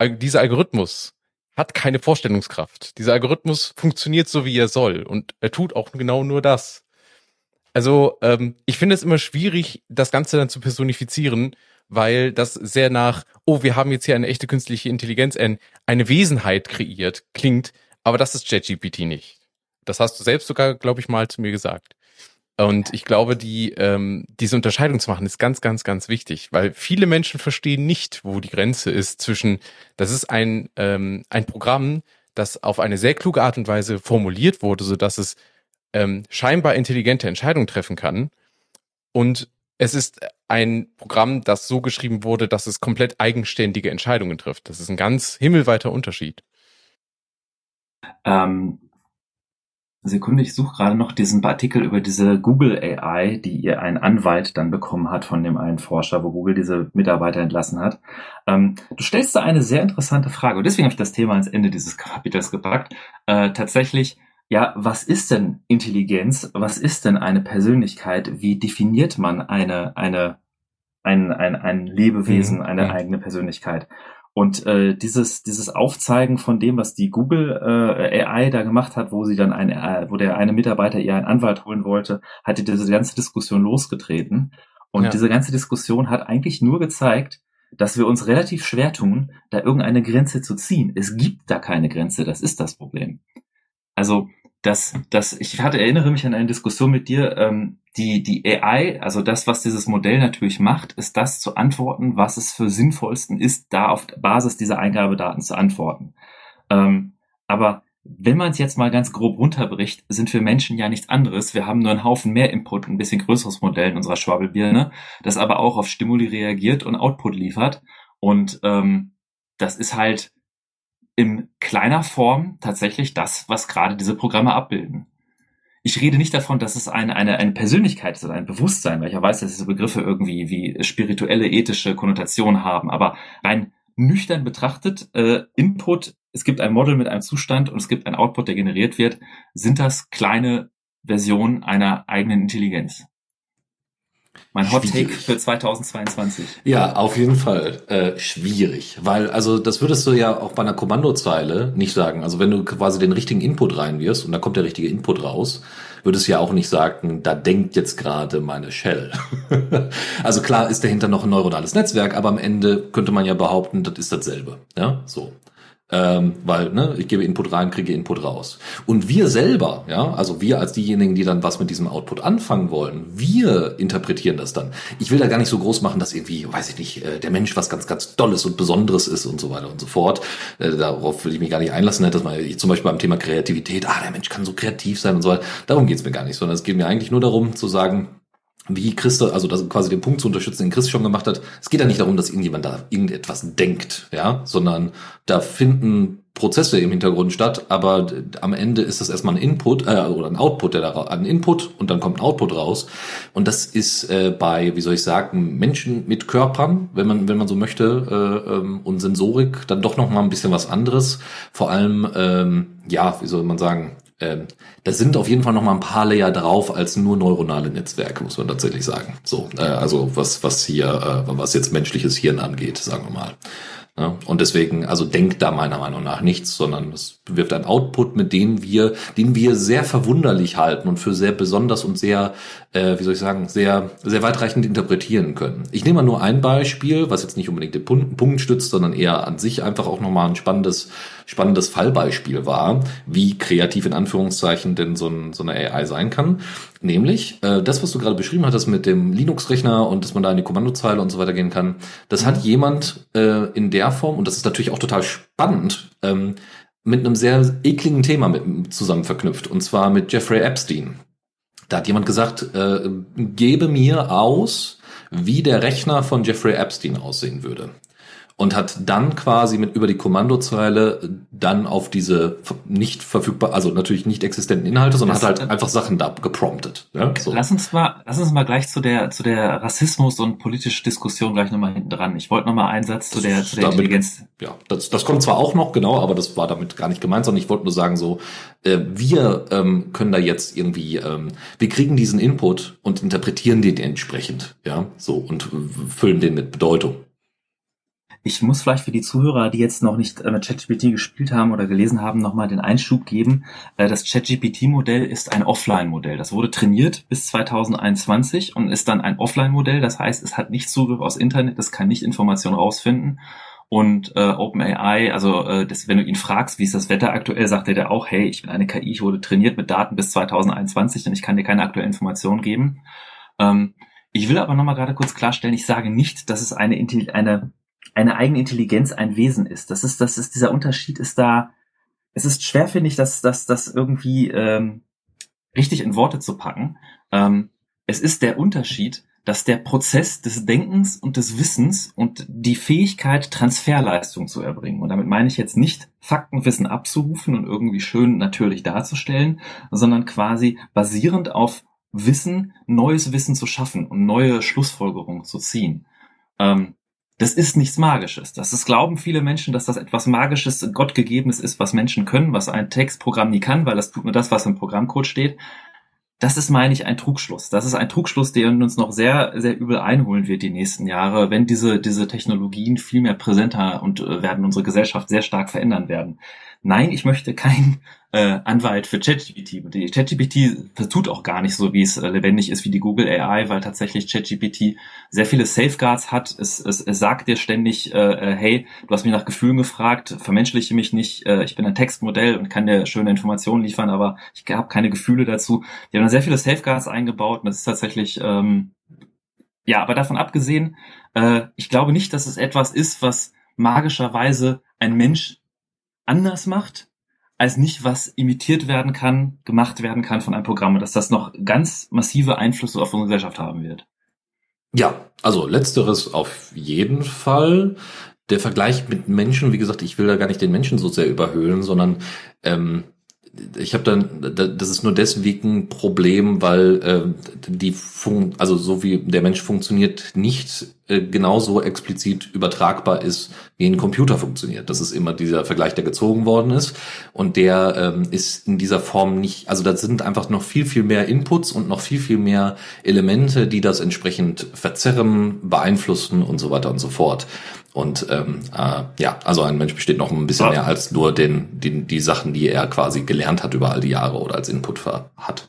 dieser Algorithmus hat keine Vorstellungskraft. Dieser Algorithmus funktioniert so, wie er soll und er tut auch genau nur das. Also ähm, ich finde es immer schwierig, das Ganze dann zu personifizieren, weil das sehr nach, oh, wir haben jetzt hier eine echte künstliche Intelligenz, ein, eine Wesenheit kreiert, klingt, aber das ist ChatGPT nicht. Das hast du selbst sogar, glaube ich, mal zu mir gesagt. Und ich glaube, die, ähm, diese Unterscheidung zu machen, ist ganz, ganz, ganz wichtig, weil viele Menschen verstehen nicht, wo die Grenze ist zwischen, das ist ein, ähm, ein Programm, das auf eine sehr kluge Art und Weise formuliert wurde, so dass es ähm, scheinbar intelligente Entscheidungen treffen kann. Und es ist ein Programm, das so geschrieben wurde, dass es komplett eigenständige Entscheidungen trifft. Das ist ein ganz himmelweiter Unterschied. Ähm, Sekunde, ich suche gerade noch diesen Artikel über diese Google AI, die ihr ein Anwalt dann bekommen hat von dem einen Forscher, wo Google diese Mitarbeiter entlassen hat. Ähm, du stellst da eine sehr interessante Frage und deswegen habe ich das Thema ans Ende dieses Kapitels gepackt. Äh, tatsächlich, ja, was ist denn Intelligenz? Was ist denn eine Persönlichkeit? Wie definiert man eine, eine, ein, ein, ein Lebewesen, Mhm, eine mhm. eigene Persönlichkeit? Und äh, dieses dieses Aufzeigen von dem, was die Google äh, AI da gemacht hat, wo sie dann ein, äh, wo der eine Mitarbeiter ihr einen Anwalt holen wollte, hatte diese ganze Diskussion losgetreten. Und Ja. diese ganze Diskussion hat eigentlich nur gezeigt, dass wir uns relativ schwer tun, da irgendeine Grenze zu ziehen. Es gibt da keine Grenze, das ist das Problem. Also das, das, ich hatte erinnere mich an eine Diskussion mit dir. Ähm, die die AI, also das, was dieses Modell natürlich macht, ist das zu antworten, was es für sinnvollsten ist, da auf Basis dieser Eingabedaten zu antworten. Ähm, aber wenn man es jetzt mal ganz grob runterbricht, sind wir Menschen ja nichts anderes. Wir haben nur einen Haufen mehr Input, ein bisschen größeres Modell in unserer Schwabbelbirne, das aber auch auf Stimuli reagiert und Output liefert. Und ähm, das ist halt in kleiner Form tatsächlich das, was gerade diese Programme abbilden. Ich rede nicht davon, dass es eine, eine, eine Persönlichkeit ist oder ein Bewusstsein, weil ich ja weiß, dass diese Begriffe irgendwie wie spirituelle, ethische Konnotationen haben, aber rein nüchtern betrachtet, äh, Input, es gibt ein Model mit einem Zustand und es gibt ein Output, der generiert wird, sind das kleine Versionen einer eigenen Intelligenz. Mein Hot Take für 2022. Ja, auf jeden Fall äh, schwierig, weil also das würdest du ja auch bei einer Kommandozeile nicht sagen. Also wenn du quasi den richtigen Input reinwirfst und da kommt der richtige Input raus, würdest du ja auch nicht sagen, da denkt jetzt gerade meine Shell. (laughs) also klar ist dahinter noch ein neuronales Netzwerk, aber am Ende könnte man ja behaupten, das ist dasselbe. Ja, so. Ähm, weil ne, ich gebe Input rein, kriege Input raus. Und wir selber, ja, also wir als diejenigen, die dann was mit diesem Output anfangen wollen, wir interpretieren das dann. Ich will da gar nicht so groß machen, dass irgendwie, weiß ich nicht, äh, der Mensch was ganz, ganz Tolles und Besonderes ist und so weiter und so fort. Äh, darauf will ich mich gar nicht einlassen, ne, dass man zum Beispiel beim Thema Kreativität, ah, der Mensch kann so kreativ sein und so weiter. Darum geht's mir gar nicht, sondern es geht mir eigentlich nur darum zu sagen, wie Christa, also das quasi den Punkt zu unterstützen, den Chris schon gemacht hat. Es geht ja nicht darum, dass irgendjemand da irgendetwas denkt, ja, sondern da finden Prozesse im Hintergrund statt, aber am Ende ist das erstmal ein Input äh, oder ein Output, der da ein Input und dann kommt ein Output raus. Und das ist äh, bei, wie soll ich sagen, Menschen mit Körpern, wenn man wenn man so möchte, äh, ähm, und Sensorik dann doch noch mal ein bisschen was anderes. Vor allem, ähm, ja, wie soll man sagen, ähm, da sind auf jeden Fall noch mal ein paar Layer drauf als nur neuronale Netzwerke, muss man tatsächlich sagen. So, äh, also was was hier, äh, was jetzt menschliches Hirn angeht, sagen wir mal. Ja, und deswegen, also denkt da meiner Meinung nach nichts, sondern es wirft ein Output, mit dem wir, den wir sehr verwunderlich halten und für sehr besonders und sehr äh, wie soll ich sagen, sehr, sehr weitreichend interpretieren können. Ich nehme mal nur ein Beispiel, was jetzt nicht unbedingt den Punkt, Punkt stützt, sondern eher an sich einfach auch nochmal ein spannendes, spannendes Fallbeispiel war, wie kreativ in Anführungszeichen denn so, ein, so eine AI sein kann. Nämlich, äh, das, was du gerade beschrieben hattest mit dem Linux-Rechner und dass man da in die Kommandozeile und so weiter gehen kann, das hat jemand äh, in der Form, und das ist natürlich auch total spannend, ähm, mit einem sehr ekligen Thema mit zusammen verknüpft, und zwar mit Jeffrey Epstein. Da hat jemand gesagt, äh, gebe mir aus, wie der Rechner von Jeffrey Epstein aussehen würde und hat dann quasi mit über die Kommandozeile dann auf diese nicht verfügbar, also natürlich nicht existenten Inhalte, sondern das, hat halt einfach Sachen da gepromptet. Ja, so. Lass uns mal, lass uns mal gleich zu der zu der Rassismus und politische Diskussion gleich nochmal hinten dran. Ich wollte nochmal einen Satz zu der zu der damit, Intelligenz. Ja, das, das kommt zwar auch noch genau, aber das war damit gar nicht gemeint, sondern ich wollte nur sagen so, äh, wir ähm, können da jetzt irgendwie, ähm, wir kriegen diesen Input und interpretieren den entsprechend, ja, so und füllen den mit Bedeutung. Ich muss vielleicht für die Zuhörer, die jetzt noch nicht äh, mit ChatGPT gespielt haben oder gelesen haben, nochmal den Einschub geben. Äh, das ChatGPT-Modell ist ein Offline-Modell. Das wurde trainiert bis 2021 und ist dann ein Offline-Modell. Das heißt, es hat nicht Zugriff aufs Internet, es kann nicht Informationen rausfinden. Und äh, OpenAI, also äh, das, wenn du ihn fragst, wie ist das Wetter aktuell, sagt er dir auch, hey, ich bin eine KI, ich wurde trainiert mit Daten bis 2021 und ich kann dir keine aktuellen Informationen geben. Ähm, ich will aber nochmal gerade kurz klarstellen, ich sage nicht, dass es eine, eine eine eigene Intelligenz ein Wesen ist. Das ist, das ist, dieser Unterschied ist da, es ist schwer, finde ich, dass das das irgendwie ähm, richtig in Worte zu packen. Ähm, es ist der Unterschied, dass der Prozess des Denkens und des Wissens und die Fähigkeit, Transferleistung zu erbringen. Und damit meine ich jetzt nicht Faktenwissen abzurufen und irgendwie schön natürlich darzustellen, sondern quasi basierend auf Wissen neues Wissen zu schaffen und neue Schlussfolgerungen zu ziehen. Ähm, das ist nichts Magisches. Das ist, glauben viele Menschen, dass das etwas Magisches, Gottgegebenes ist, was Menschen können, was ein Textprogramm nie kann, weil das tut nur das, was im Programmcode steht. Das ist, meine ich, ein Trugschluss. Das ist ein Trugschluss, der uns noch sehr, sehr übel einholen wird die nächsten Jahre, wenn diese, diese Technologien viel mehr präsenter und äh, werden unsere Gesellschaft sehr stark verändern werden. Nein, ich möchte kein äh, Anwalt für ChatGPT. ChatGPT tut auch gar nicht so, wie es äh, lebendig ist wie die Google AI, weil tatsächlich ChatGPT sehr viele Safeguards hat. Es, es, es sagt dir ständig, äh, äh, hey, du hast mich nach Gefühlen gefragt, vermenschliche mich nicht, äh, ich bin ein Textmodell und kann dir schöne Informationen liefern, aber ich habe keine Gefühle dazu. Die haben da sehr viele Safeguards eingebaut und das ist tatsächlich, ähm, ja, aber davon abgesehen, äh, ich glaube nicht, dass es etwas ist, was magischerweise ein Mensch anders macht, als nicht was imitiert werden kann, gemacht werden kann von einem Programm dass das noch ganz massive Einflüsse auf unsere Gesellschaft haben wird. Ja, also letzteres auf jeden Fall. Der Vergleich mit Menschen, wie gesagt, ich will da gar nicht den Menschen so sehr überhöhlen, sondern ähm, ich habe dann, das ist nur deswegen ein Problem, weil äh, die Fun also so wie der Mensch funktioniert, nicht äh, genauso explizit übertragbar ist, wie ein Computer funktioniert. Das ist immer dieser Vergleich, der gezogen worden ist. Und der ähm, ist in dieser Form nicht, also da sind einfach noch viel, viel mehr Inputs und noch viel, viel mehr Elemente, die das entsprechend verzerren, beeinflussen und so weiter und so fort. Und ähm, äh, ja, also ein Mensch besteht noch ein bisschen mehr als nur den, die, die Sachen, die er quasi gelernt hat über all die Jahre oder als Input hat.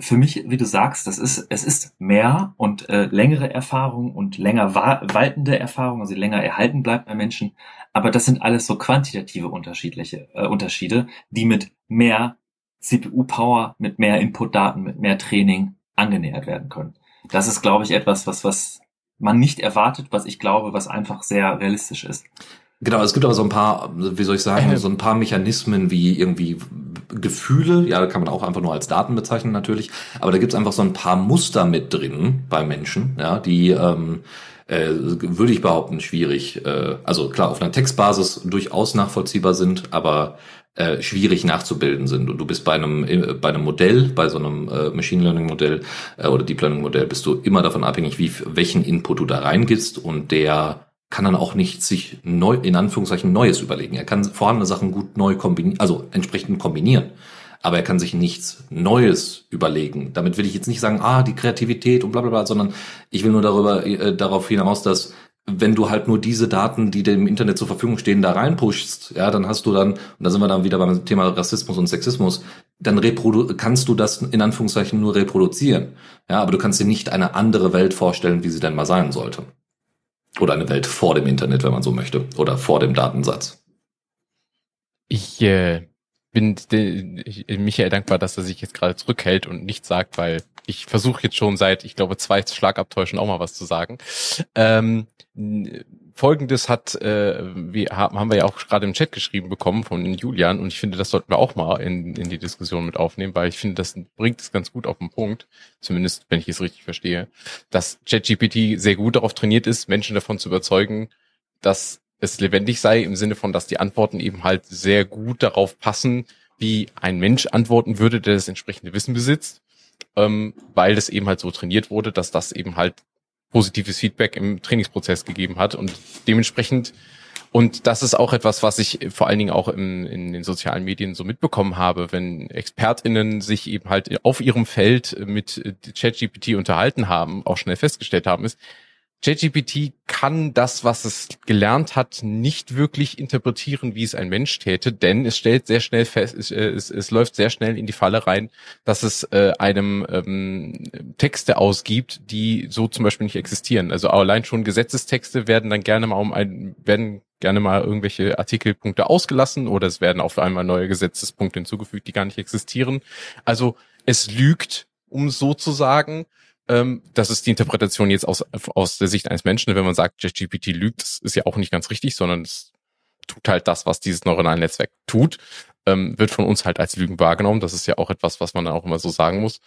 Für mich, wie du sagst, das ist, es ist mehr und äh, längere Erfahrung und länger waltende Erfahrung, also länger erhalten bleibt bei Menschen. Aber das sind alles so quantitative unterschiedliche äh, Unterschiede, die mit mehr CPU-Power, mit mehr Input-Daten, mit mehr Training angenähert werden können. Das ist, glaube ich, etwas, was, was man nicht erwartet, was ich glaube, was einfach sehr realistisch ist. Genau, es gibt aber so ein paar, wie soll ich sagen, (clears throat) so ein paar Mechanismen wie irgendwie Gefühle, ja, kann man auch einfach nur als Daten bezeichnen natürlich, aber da gibt's einfach so ein paar Muster mit drin bei Menschen, ja, die ähm, äh, würde ich behaupten schwierig, äh, also klar auf einer Textbasis durchaus nachvollziehbar sind, aber äh, schwierig nachzubilden sind. Und du bist bei einem, äh, bei einem Modell, bei so einem äh, Machine Learning Modell äh, oder Deep Learning Modell, bist du immer davon abhängig, wie, welchen Input du da reingibst und der kann dann auch nicht sich neu, in Anführungszeichen Neues überlegen. Er kann vorhandene Sachen gut neu kombinieren, also entsprechend kombinieren. Aber er kann sich nichts Neues überlegen. Damit will ich jetzt nicht sagen, ah, die Kreativität und bla bla bla, sondern ich will nur darüber, äh, darauf hinaus, dass wenn du halt nur diese Daten, die dem Internet zur Verfügung stehen, da reinpushst, ja, dann hast du dann, und da sind wir dann wieder beim Thema Rassismus und Sexismus, dann kannst du das in Anführungszeichen nur reproduzieren. Ja, aber du kannst dir nicht eine andere Welt vorstellen, wie sie denn mal sein sollte. Oder eine Welt vor dem Internet, wenn man so möchte. Oder vor dem Datensatz. Ich äh, bin Michael dankbar, dass er sich jetzt gerade zurückhält und nichts sagt, weil ich versuche jetzt schon seit, ich glaube, zwei Schlagabtäuschen auch mal was zu sagen. Ähm, Folgendes hat, äh, wir haben, wir ja auch gerade im Chat geschrieben bekommen von Julian und ich finde, das sollten wir auch mal in, in die Diskussion mit aufnehmen, weil ich finde, das bringt es ganz gut auf den Punkt, zumindest wenn ich es richtig verstehe, dass ChatGPT sehr gut darauf trainiert ist, Menschen davon zu überzeugen, dass es lebendig sei, im Sinne von, dass die Antworten eben halt sehr gut darauf passen, wie ein Mensch antworten würde, der das entsprechende Wissen besitzt, ähm, weil das eben halt so trainiert wurde, dass das eben halt positives Feedback im Trainingsprozess gegeben hat und dementsprechend und das ist auch etwas, was ich vor allen Dingen auch im, in den sozialen Medien so mitbekommen habe, wenn ExpertInnen sich eben halt auf ihrem Feld mit ChatGPT unterhalten haben, auch schnell festgestellt haben, ist, ChatGPT kann das, was es gelernt hat, nicht wirklich interpretieren, wie es ein Mensch täte, denn es stellt sehr schnell fest, es, äh, es, es läuft sehr schnell in die Falle rein, dass es äh, einem ähm, Texte ausgibt, die so zum Beispiel nicht existieren. Also allein schon Gesetzestexte werden dann gerne mal um ein, werden gerne mal irgendwelche Artikelpunkte ausgelassen oder es werden auf einmal neue Gesetzespunkte hinzugefügt, die gar nicht existieren. Also es lügt, um so zu sagen, ähm, das ist die Interpretation jetzt aus, aus der Sicht eines Menschen. Wenn man sagt, ChatGPT lügt, das ist ja auch nicht ganz richtig, sondern es tut halt das, was dieses neuronale Netzwerk tut, ähm, wird von uns halt als Lügen wahrgenommen. Das ist ja auch etwas, was man dann auch immer so sagen muss.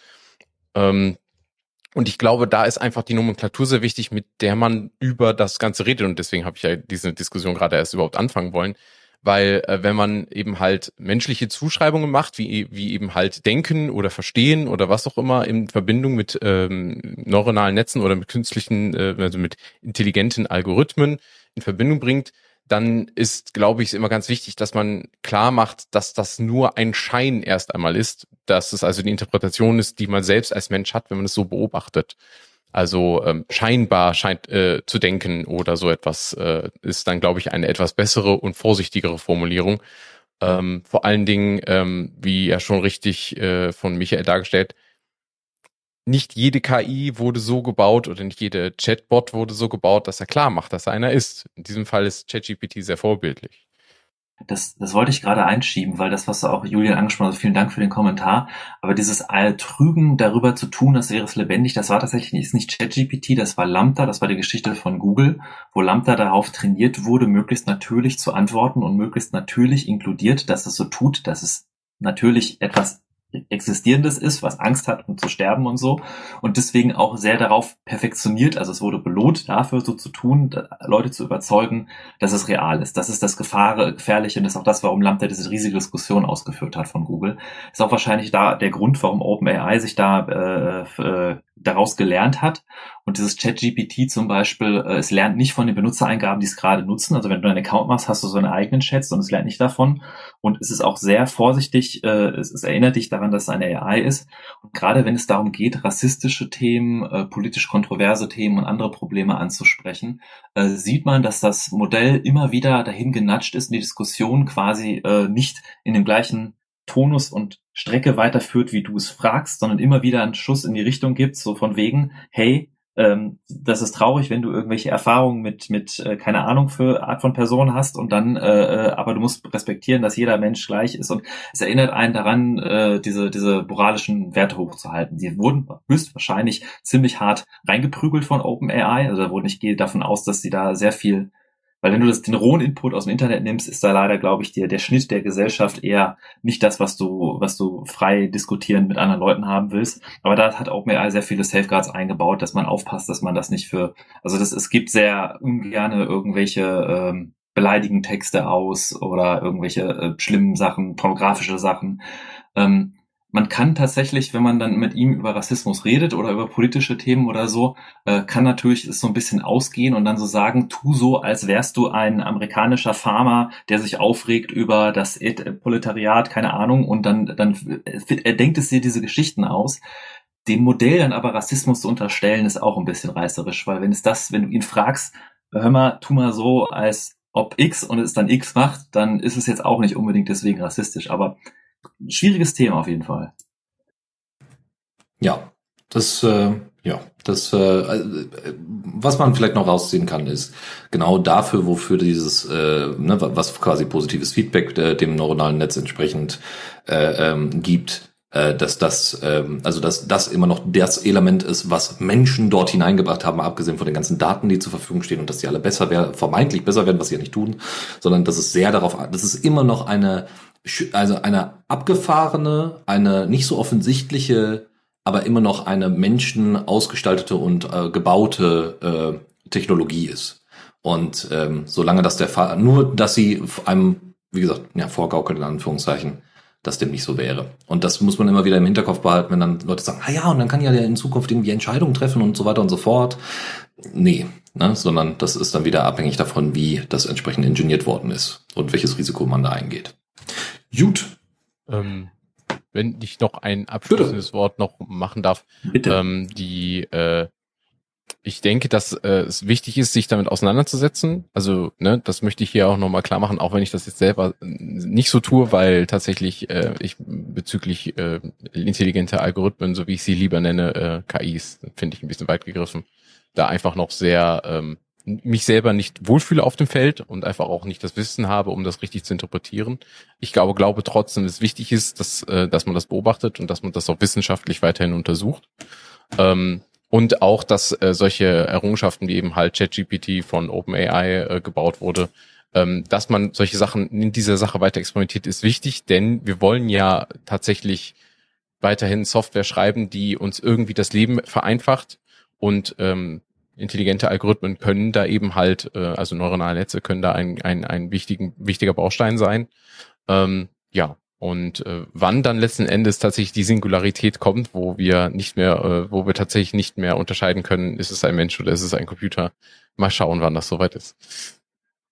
Ähm, und ich glaube, da ist einfach die Nomenklatur sehr wichtig, mit der man über das Ganze redet. Und deswegen habe ich ja diese Diskussion gerade erst überhaupt anfangen wollen weil äh, wenn man eben halt menschliche Zuschreibungen macht, wie, wie eben halt denken oder verstehen oder was auch immer in Verbindung mit ähm, neuronalen Netzen oder mit künstlichen, äh, also mit intelligenten Algorithmen in Verbindung bringt, dann ist, glaube ich, immer ganz wichtig, dass man klar macht, dass das nur ein Schein erst einmal ist, dass es also die Interpretation ist, die man selbst als Mensch hat, wenn man es so beobachtet. Also ähm, scheinbar scheint äh, zu denken oder so etwas äh, ist dann, glaube ich, eine etwas bessere und vorsichtigere Formulierung. Ähm, vor allen Dingen, ähm, wie ja schon richtig äh, von Michael dargestellt, nicht jede KI wurde so gebaut oder nicht jede Chatbot wurde so gebaut, dass er klar macht, dass er einer ist. In diesem Fall ist ChatGPT sehr vorbildlich. Das, das wollte ich gerade einschieben, weil das, was du auch Julian angesprochen hast, vielen Dank für den Kommentar. Aber dieses Trügen darüber zu tun, das wäre es lebendig, das war tatsächlich nicht, ist nicht ChatGPT, das war Lambda, das war die Geschichte von Google, wo Lambda darauf trainiert wurde, möglichst natürlich zu antworten und möglichst natürlich inkludiert, dass es so tut, dass es natürlich etwas Existierendes ist, was Angst hat, um zu sterben und so. Und deswegen auch sehr darauf perfektioniert, also es wurde belohnt dafür, so zu tun, Leute zu überzeugen, dass es real ist. Das ist das Gefahr, Gefährliche und das ist auch das, warum Lambda diese riesige Diskussion ausgeführt hat von Google. Ist auch wahrscheinlich da der Grund, warum OpenAI sich da äh, äh, daraus gelernt hat. Und dieses ChatGPT zum Beispiel, äh, es lernt nicht von den Benutzereingaben, die es gerade nutzen. Also wenn du einen Account machst, hast du so einen eigenen Chats und es lernt nicht davon. Und es ist auch sehr vorsichtig, äh, es, es erinnert dich daran, dass es eine AI ist. Und gerade wenn es darum geht, rassistische Themen, äh, politisch kontroverse Themen und andere Probleme anzusprechen, äh, sieht man, dass das Modell immer wieder dahin genatscht ist, in die Diskussion quasi äh, nicht in dem gleichen Tonus und Strecke weiterführt, wie du es fragst, sondern immer wieder einen Schuss in die Richtung gibt, so von wegen, hey, ähm, das ist traurig, wenn du irgendwelche Erfahrungen mit, mit äh, keine Ahnung für Art von Person hast und dann, äh, äh, aber du musst respektieren, dass jeder Mensch gleich ist und es erinnert einen daran, äh, diese, diese moralischen Werte hochzuhalten. Die wurden höchstwahrscheinlich ziemlich hart reingeprügelt von OpenAI, also da wurde ich gehe davon aus, dass sie da sehr viel weil wenn du das, den rohen Input aus dem Internet nimmst, ist da leider, glaube ich, der, der Schnitt der Gesellschaft eher nicht das, was du, was du frei diskutieren mit anderen Leuten haben willst. Aber da hat OpenAI sehr viele Safeguards eingebaut, dass man aufpasst, dass man das nicht für, also das, es gibt sehr ungerne irgendwelche ähm, beleidigen Texte aus oder irgendwelche äh, schlimmen Sachen, pornografische Sachen. Ähm, man kann tatsächlich, wenn man dann mit ihm über Rassismus redet oder über politische Themen oder so, äh, kann natürlich es so ein bisschen ausgehen und dann so sagen, tu so, als wärst du ein amerikanischer Farmer, der sich aufregt über das Proletariat, keine Ahnung, und dann, dann er denkt es dir diese Geschichten aus. Dem Modell dann aber Rassismus zu unterstellen, ist auch ein bisschen reißerisch, weil wenn es das, wenn du ihn fragst, hör mal, tu mal so, als ob X und es dann X macht, dann ist es jetzt auch nicht unbedingt deswegen rassistisch. Aber schwieriges Thema auf jeden Fall. Ja, das, äh, ja, das, äh, was man vielleicht noch rausziehen kann, ist genau dafür, wofür dieses, äh, ne, was quasi positives Feedback äh, dem neuronalen Netz entsprechend äh, ähm, gibt, äh, dass das, ähm, also dass das immer noch das Element ist, was Menschen dort hineingebracht haben, abgesehen von den ganzen Daten, die zur Verfügung stehen und dass die alle besser werden, vermeintlich besser werden, was sie ja nicht tun, sondern dass es sehr darauf, das ist immer noch eine, also eine abgefahrene, eine nicht so offensichtliche aber immer noch eine Menschen ausgestaltete und äh, gebaute äh, Technologie ist. Und ähm, solange das der Fall, nur dass sie einem, wie gesagt, ja, vorgaukeln in Anführungszeichen, dass dem nicht so wäre. Und das muss man immer wieder im Hinterkopf behalten, wenn dann Leute sagen, ah ja, und dann kann ja der in Zukunft irgendwie Entscheidungen treffen und so weiter und so fort. Nee, ne, sondern das ist dann wieder abhängig davon, wie das entsprechend ingeniert worden ist und welches Risiko man da eingeht. Gut. Ähm, wenn ich noch ein abschließendes Bitte. Wort noch machen darf. Bitte. Ähm, die, äh, ich denke, dass äh, es wichtig ist, sich damit auseinanderzusetzen. Also, ne, das möchte ich hier auch nochmal klar machen, auch wenn ich das jetzt selber nicht so tue, weil tatsächlich äh, ich bezüglich äh, intelligente Algorithmen, so wie ich sie lieber nenne, äh, KIs, finde ich ein bisschen weit gegriffen, da einfach noch sehr ähm, mich selber nicht wohlfühle auf dem Feld und einfach auch nicht das Wissen habe, um das richtig zu interpretieren. Ich glaube, glaube trotzdem, dass es wichtig ist, dass, äh, dass man das beobachtet und dass man das auch wissenschaftlich weiterhin untersucht. Ähm, und auch, dass äh, solche Errungenschaften wie eben halt ChatGPT von OpenAI äh, gebaut wurde, ähm, dass man solche Sachen in dieser Sache weiter experimentiert, ist wichtig, denn wir wollen ja tatsächlich weiterhin Software schreiben, die uns irgendwie das Leben vereinfacht und ähm, intelligente Algorithmen können da eben halt, äh, also neuronale Netze können da ein, ein, ein wichtigen, wichtiger Baustein sein. Ähm, ja, und äh, wann dann letzten Endes tatsächlich die Singularität kommt, wo wir nicht mehr, äh, wo wir tatsächlich nicht mehr unterscheiden können, ist es ein Mensch oder ist es ein Computer. Mal schauen, wann das soweit ist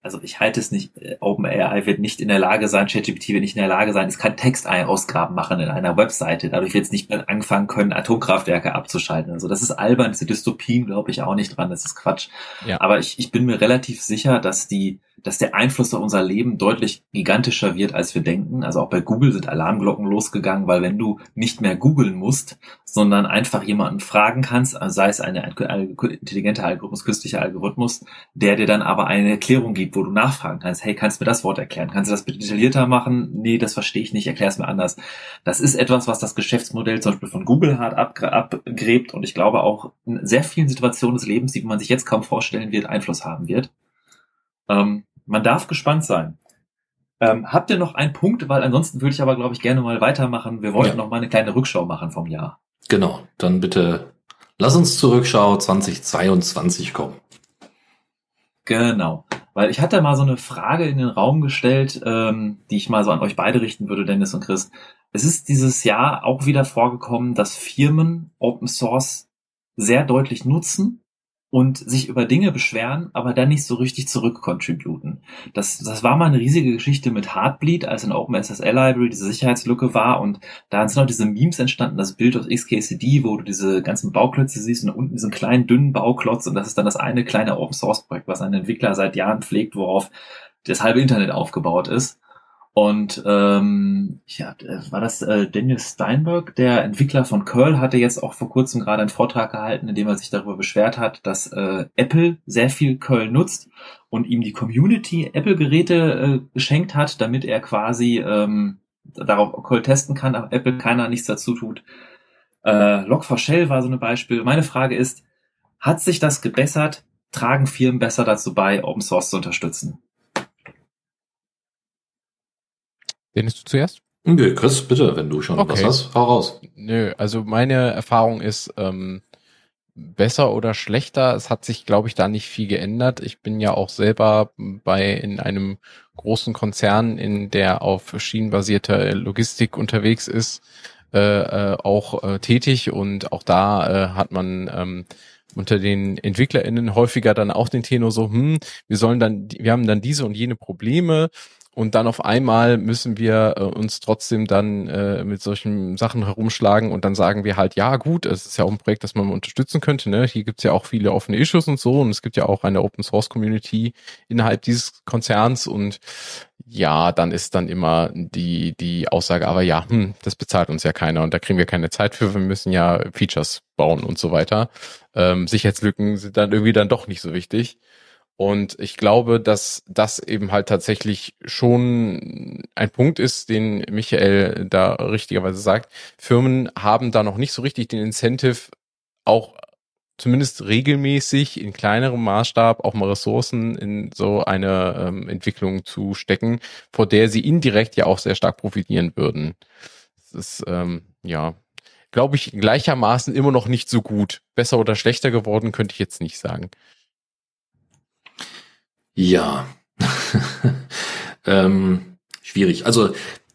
also ich halte es nicht, äh, OpenAI wird nicht in der Lage sein, ChatGPT wird nicht in der Lage sein, es kann Textausgaben machen in einer Webseite. Dadurch wird es nicht mehr anfangen können, Atomkraftwerke abzuschalten. Also das ist albern, diese Dystopien glaube ich auch nicht dran, das ist Quatsch. Ja. Aber ich, ich bin mir relativ sicher, dass die dass der Einfluss auf unser Leben deutlich gigantischer wird, als wir denken. Also auch bei Google sind Alarmglocken losgegangen, weil wenn du nicht mehr googeln musst, sondern einfach jemanden fragen kannst, sei es eine intelligente Algorithmus, künstlicher Algorithmus, der dir dann aber eine Erklärung gibt, wo du nachfragen kannst, hey, kannst du mir das Wort erklären? Kannst du das bitte detaillierter machen? Nee, das verstehe ich nicht, erklär es mir anders. Das ist etwas, was das Geschäftsmodell zum Beispiel von Google hart abgräbt und ich glaube auch in sehr vielen Situationen des Lebens, die man sich jetzt kaum vorstellen wird, Einfluss haben wird. Ähm, man darf gespannt sein. Ähm, habt ihr noch einen Punkt? Weil ansonsten würde ich aber, glaube ich, gerne mal weitermachen. Wir wollten ja. noch mal eine kleine Rückschau machen vom Jahr. Genau, dann bitte lass uns zur Rückschau 2022 kommen. Genau, weil ich hatte mal so eine Frage in den Raum gestellt, ähm, die ich mal so an euch beide richten würde, Dennis und Chris. Es ist dieses Jahr auch wieder vorgekommen, dass Firmen Open Source sehr deutlich nutzen und sich über Dinge beschweren, aber dann nicht so richtig zurückcontributen. Das, das war mal eine riesige Geschichte mit Heartbleed, als in OpenSSL Library diese Sicherheitslücke war und da sind noch diese Memes entstanden, das Bild aus XKCD, wo du diese ganzen Bauklötze siehst und unten diesen kleinen dünnen Bauklotz und das ist dann das eine kleine Open Source Projekt, was ein Entwickler seit Jahren pflegt, worauf das halbe Internet aufgebaut ist. Und ähm, ja, war das äh, Daniel Steinberg, der Entwickler von Curl, hatte jetzt auch vor kurzem gerade einen Vortrag gehalten, in dem er sich darüber beschwert hat, dass äh, Apple sehr viel Curl nutzt und ihm die Community Apple-Geräte äh, geschenkt hat, damit er quasi ähm, darauf Curl testen kann, aber Apple keiner nichts dazu tut. Äh, Log4Shell war so ein Beispiel. Meine Frage ist, hat sich das gebessert? Tragen Firmen besser dazu bei, Open Source zu unterstützen? Dennis, du zuerst? Nö, Chris, bitte, wenn du schon okay. was hast, hau raus. Nö, also meine Erfahrung ist ähm, besser oder schlechter. Es hat sich, glaube ich, da nicht viel geändert. Ich bin ja auch selber bei in einem großen Konzern, in der auf schienenbasierter Logistik unterwegs ist, äh, äh, auch äh, tätig und auch da äh, hat man ähm, unter den EntwicklerInnen häufiger dann auch den Tenor so, hm, wir sollen dann, wir haben dann diese und jene Probleme und dann auf einmal müssen wir äh, uns trotzdem dann äh, mit solchen Sachen herumschlagen und dann sagen wir halt, ja gut, es ist ja auch ein Projekt, das man unterstützen könnte. Ne? Hier gibt's ja auch viele offene Issues und so und es gibt ja auch eine Open Source Community innerhalb dieses Konzerns und ja, dann ist dann immer die, die Aussage, aber ja, hm, das bezahlt uns ja keiner und da kriegen wir keine Zeit für, wir müssen ja Features bauen und so weiter. Ähm, Sicherheitslücken sind dann irgendwie dann doch nicht so wichtig. Und ich glaube, dass das eben halt tatsächlich schon ein Punkt ist, den Michael da richtigerweise sagt. Firmen haben da noch nicht so richtig den Incentive, auch zumindest regelmäßig in kleinerem Maßstab auch mal Ressourcen in so eine ähm, Entwicklung zu stecken, vor der sie indirekt ja auch sehr stark profitieren würden. Das ist, ähm, ja, glaube ich, gleichermaßen immer noch nicht so gut. Besser oder schlechter geworden, könnte ich jetzt nicht sagen. Ja. (laughs) ähm, schwierig. Also,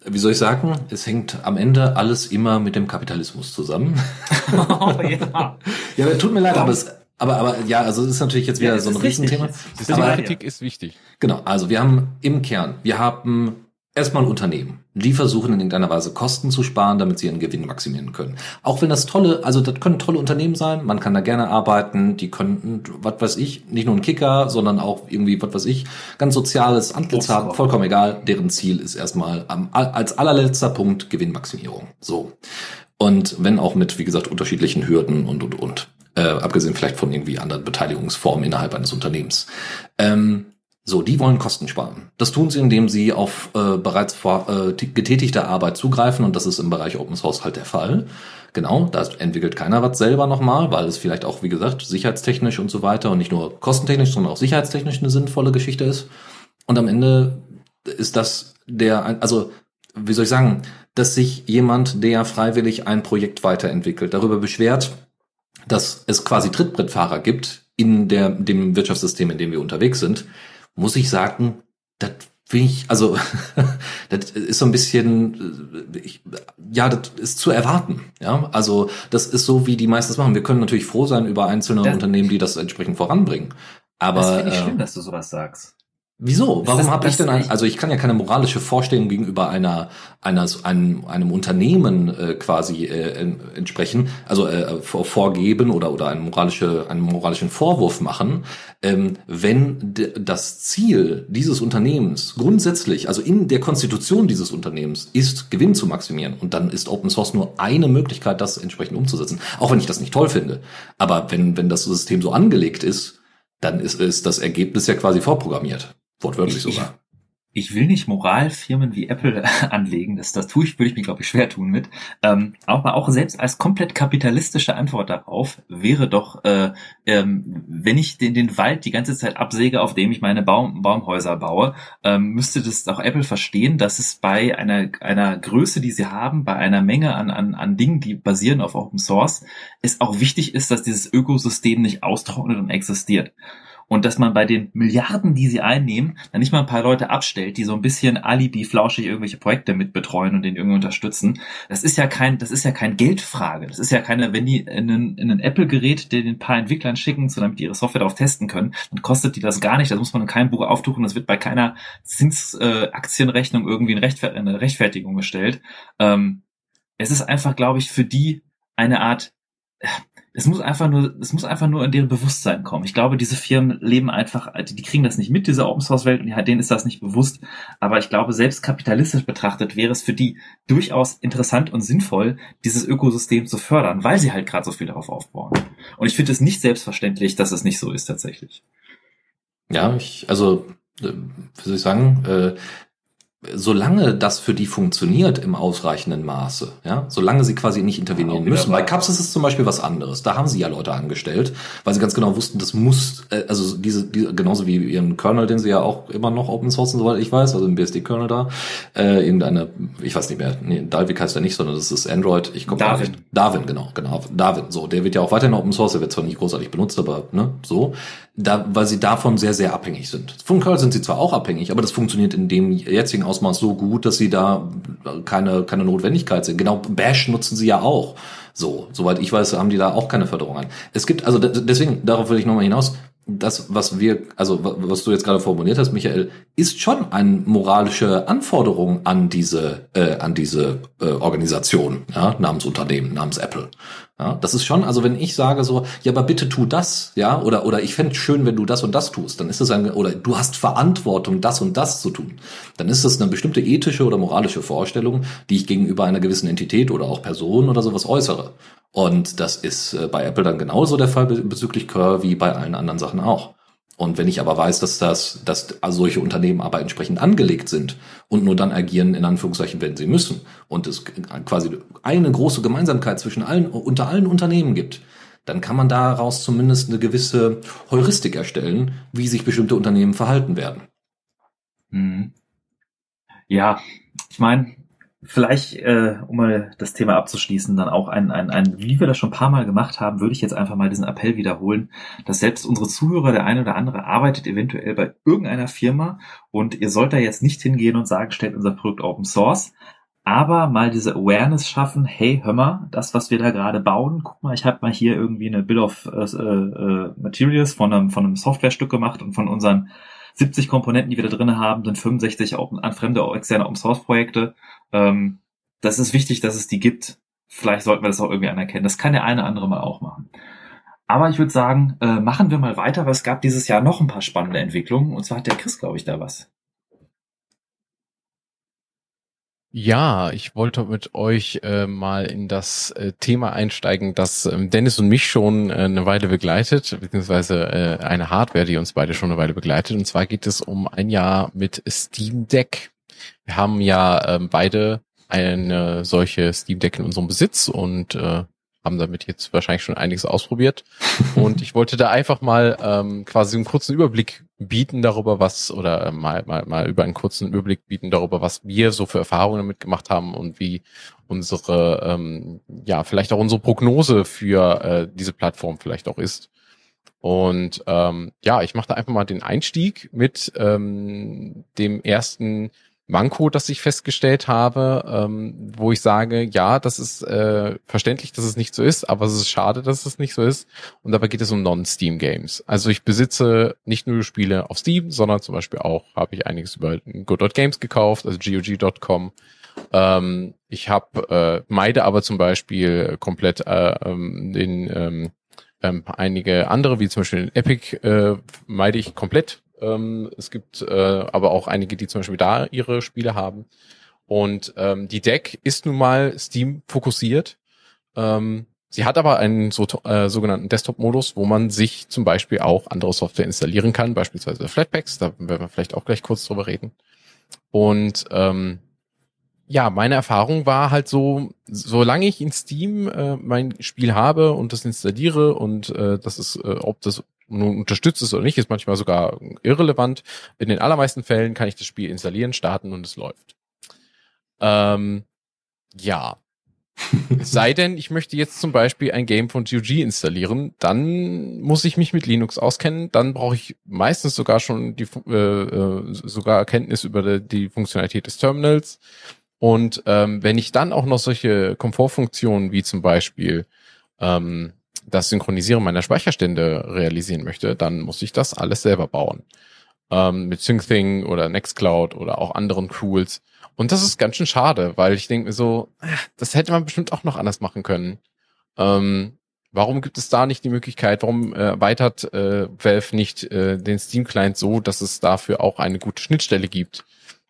wie soll ich sagen? Es hängt am Ende alles immer mit dem Kapitalismus zusammen. (laughs) oh, ja. (laughs) ja, tut mir leid, aber es, aber, aber ja, also es ist natürlich jetzt wieder ja, so ein Riesenthema. Die Kritik ist wichtig. Genau, also wir haben im Kern, wir haben Erstmal Unternehmen. Die versuchen in irgendeiner Weise Kosten zu sparen, damit sie ihren Gewinn maximieren können. Auch wenn das tolle, also das können tolle Unternehmen sein, man kann da gerne arbeiten, die könnten, was weiß ich, nicht nur ein Kicker, sondern auch irgendwie, was weiß ich, ganz soziales Antlitz haben, vollkommen egal, deren Ziel ist erstmal am, als allerletzter Punkt Gewinnmaximierung. So. Und wenn auch mit, wie gesagt, unterschiedlichen Hürden und, und, und. Äh, abgesehen vielleicht von irgendwie anderen Beteiligungsformen innerhalb eines Unternehmens. Ähm, so, die wollen Kosten sparen. Das tun sie, indem sie auf äh, bereits vor, äh, getätigte Arbeit zugreifen und das ist im Bereich Open Source halt der Fall. Genau, da entwickelt keiner was selber nochmal, weil es vielleicht auch, wie gesagt, sicherheitstechnisch und so weiter und nicht nur kostentechnisch, sondern auch sicherheitstechnisch eine sinnvolle Geschichte ist. Und am Ende ist das der, also, wie soll ich sagen, dass sich jemand, der freiwillig ein Projekt weiterentwickelt, darüber beschwert, dass es quasi Trittbrettfahrer gibt in der, dem Wirtschaftssystem, in dem wir unterwegs sind, muss ich sagen, das finde ich, also (laughs) das ist so ein bisschen, äh, ich, ja, das ist zu erwarten. Ja, also das ist so, wie die meistens machen. Wir können natürlich froh sein über einzelne das, Unternehmen, die das entsprechend voranbringen. Aber das finde ich äh, schlimm, dass du sowas sagst. Wieso? Warum habe ich denn ein, also ich kann ja keine moralische Vorstellung gegenüber einer, einer einem, einem Unternehmen äh, quasi äh, entsprechen, also äh, vorgeben oder oder einen moralische einen moralischen Vorwurf machen, ähm, wenn das Ziel dieses Unternehmens grundsätzlich, also in der Konstitution dieses Unternehmens ist Gewinn zu maximieren und dann ist Open Source nur eine Möglichkeit, das entsprechend umzusetzen. Auch wenn ich das nicht toll finde, aber wenn wenn das System so angelegt ist, dann ist, ist das Ergebnis ja quasi vorprogrammiert. Wortwörtlich sogar. Ich, will nicht Moralfirmen wie Apple (laughs) anlegen, das, das tue ich, würde ich mir, glaube ich, schwer tun mit. Ähm, aber auch selbst als komplett kapitalistische Antwort darauf wäre doch, äh, ähm, wenn ich den, den Wald die ganze Zeit absäge, auf dem ich meine Baum, Baumhäuser baue, ähm, müsste das auch Apple verstehen, dass es bei einer, einer Größe, die sie haben, bei einer Menge an, an, an Dingen, die basieren auf Open Source, es auch wichtig ist, dass dieses Ökosystem nicht austrocknet und existiert und dass man bei den Milliarden, die sie einnehmen, dann nicht mal ein paar Leute abstellt, die so ein bisschen alibi flauschig irgendwelche Projekte mitbetreuen und den irgendwie unterstützen. Das ist ja kein, das ist ja kein Geldfrage. Das ist ja keine, wenn die in ein, in ein Apple-Gerät den ein paar Entwicklern schicken, so damit die ihre Software darauf testen können, dann kostet die das gar nicht. Das muss man in keinem Buch auftuchen. Das wird bei keiner Zinsaktienrechnung äh, irgendwie eine Rechtfertigung gestellt. Ähm, es ist einfach, glaube ich, für die eine Art es muss einfach nur, es muss einfach nur in deren Bewusstsein kommen. Ich glaube, diese Firmen leben einfach, die, kriegen das nicht mit, diese Open Source Welt, und denen ist das nicht bewusst. Aber ich glaube, selbst kapitalistisch betrachtet wäre es für die durchaus interessant und sinnvoll, dieses Ökosystem zu fördern, weil sie halt gerade so viel darauf aufbauen. Und ich finde es nicht selbstverständlich, dass es nicht so ist tatsächlich. Ja, ich, also, äh, wie soll ich sagen, äh, solange das für die funktioniert im ausreichenden Maße, ja, solange sie quasi nicht intervenieren müssen. Bei Cups ist es zum Beispiel was anderes. Da haben sie ja Leute angestellt, weil sie ganz genau wussten, das muss, äh, also diese, diese genauso wie ihren Kernel, den sie ja auch immer noch Open Sourcen, soweit ich weiß, also im BSD-Kernel da, äh, irgendeine, ich weiß nicht mehr, nee, Dalvik heißt er nicht, sondern das ist Android. Ich komme Darwin. Darwin, genau, genau, Darwin. So, der wird ja auch weiterhin Open Source, der wird zwar nicht großartig benutzt, aber ne, so da, weil sie davon sehr, sehr abhängig sind. Von Curl sind sie zwar auch abhängig, aber das funktioniert in dem jetzigen Ausmaß so gut, dass sie da keine, keine Notwendigkeit sind. Genau, Bash nutzen sie ja auch. So, soweit ich weiß, haben die da auch keine Förderung an. Es gibt, also deswegen, darauf will ich nochmal hinaus, das, was wir, also was du jetzt gerade formuliert hast, Michael, ist schon eine moralische Anforderung an diese, äh, an diese äh, Organisation, ja, namens Unternehmen, namens Apple. Ja, das ist schon, also wenn ich sage so, ja, aber bitte tu das, ja, oder oder ich fände schön, wenn du das und das tust, dann ist das ein, oder du hast Verantwortung, das und das zu tun, dann ist das eine bestimmte ethische oder moralische Vorstellung, die ich gegenüber einer gewissen Entität oder auch Person oder sowas äußere. Und das ist äh, bei Apple dann genauso der Fall bezüglich Curve wie bei allen anderen Sachen auch. Und wenn ich aber weiß, dass das, dass solche Unternehmen aber entsprechend angelegt sind und nur dann agieren, in Anführungszeichen, wenn sie müssen, und es quasi eine große Gemeinsamkeit zwischen allen, unter allen Unternehmen gibt, dann kann man daraus zumindest eine gewisse Heuristik erstellen, wie sich bestimmte Unternehmen verhalten werden. Hm. Ja, ich meine, Vielleicht, äh, um mal das Thema abzuschließen, dann auch ein, ein, ein, wie wir das schon ein paar Mal gemacht haben, würde ich jetzt einfach mal diesen Appell wiederholen, dass selbst unsere Zuhörer, der eine oder andere, arbeitet eventuell bei irgendeiner Firma und ihr sollt da jetzt nicht hingehen und sagen, stellt unser Produkt Open Source, aber mal diese Awareness schaffen, hey, hör mal, das, was wir da gerade bauen, guck mal, ich habe mal hier irgendwie eine Bill of äh, äh, Materials von einem, von einem Softwarestück gemacht und von unseren 70 Komponenten, die wir da drin haben, sind 65 auch an fremde externe Open Source Projekte. Ähm, das ist wichtig, dass es die gibt. Vielleicht sollten wir das auch irgendwie anerkennen. Das kann der eine andere mal auch machen. Aber ich würde sagen, äh, machen wir mal weiter, weil es gab dieses Jahr noch ein paar spannende Entwicklungen. Und zwar hat der Chris, glaube ich, da was. Ja, ich wollte mit euch äh, mal in das äh, Thema einsteigen, das ähm, Dennis und mich schon äh, eine Weile begleitet, beziehungsweise äh, eine Hardware, die uns beide schon eine Weile begleitet. Und zwar geht es um ein Jahr mit Steam Deck. Wir haben ja ähm, beide eine solche Steam Deck in unserem Besitz und äh, haben damit jetzt wahrscheinlich schon einiges ausprobiert. (laughs) Und ich wollte da einfach mal ähm, quasi einen kurzen Überblick bieten darüber, was, oder äh, mal, mal, mal über einen kurzen Überblick bieten darüber, was wir so für Erfahrungen damit gemacht haben und wie unsere, ähm, ja, vielleicht auch unsere Prognose für äh, diese Plattform vielleicht auch ist. Und ähm, ja, ich mache da einfach mal den Einstieg mit ähm, dem ersten Manko, das ich festgestellt habe, ähm, wo ich sage, ja, das ist äh, verständlich, dass es nicht so ist, aber es ist schade, dass es nicht so ist. Und dabei geht es um Non-Steam-Games. Also ich besitze nicht nur Spiele auf Steam, sondern zum Beispiel auch habe ich einiges über Go.Games gekauft, also GOG.com. Ähm, ich habe äh, meide aber zum Beispiel komplett äh, ähm, den ähm, ähm, einige andere, wie zum Beispiel Epic, äh, meide ich komplett ähm, es gibt äh, aber auch einige, die zum Beispiel da ihre Spiele haben. Und ähm, die Deck ist nun mal Steam fokussiert. Ähm, sie hat aber einen so, äh, sogenannten Desktop-Modus, wo man sich zum Beispiel auch andere Software installieren kann, beispielsweise Flatpaks. Da werden wir vielleicht auch gleich kurz drüber reden. Und ähm, ja, meine Erfahrung war halt so, solange ich in Steam äh, mein Spiel habe und das installiere und äh, das ist, äh, ob das nun unterstützt es oder nicht, ist manchmal sogar irrelevant. In den allermeisten Fällen kann ich das Spiel installieren, starten und es läuft. Ähm, ja. (laughs) Sei denn, ich möchte jetzt zum Beispiel ein Game von GOG installieren, dann muss ich mich mit Linux auskennen, dann brauche ich meistens sogar schon die äh, äh sogar Erkenntnis über die, die Funktionalität des Terminals. Und ähm, wenn ich dann auch noch solche Komfortfunktionen wie zum Beispiel ähm, das Synchronisieren meiner Speicherstände realisieren möchte, dann muss ich das alles selber bauen. Ähm, mit SyncThing oder Nextcloud oder auch anderen Tools. Und das ist ganz schön schade, weil ich denke mir so, äh, das hätte man bestimmt auch noch anders machen können. Ähm, warum gibt es da nicht die Möglichkeit, warum äh, erweitert äh, Valve nicht äh, den Steam-Client so, dass es dafür auch eine gute Schnittstelle gibt?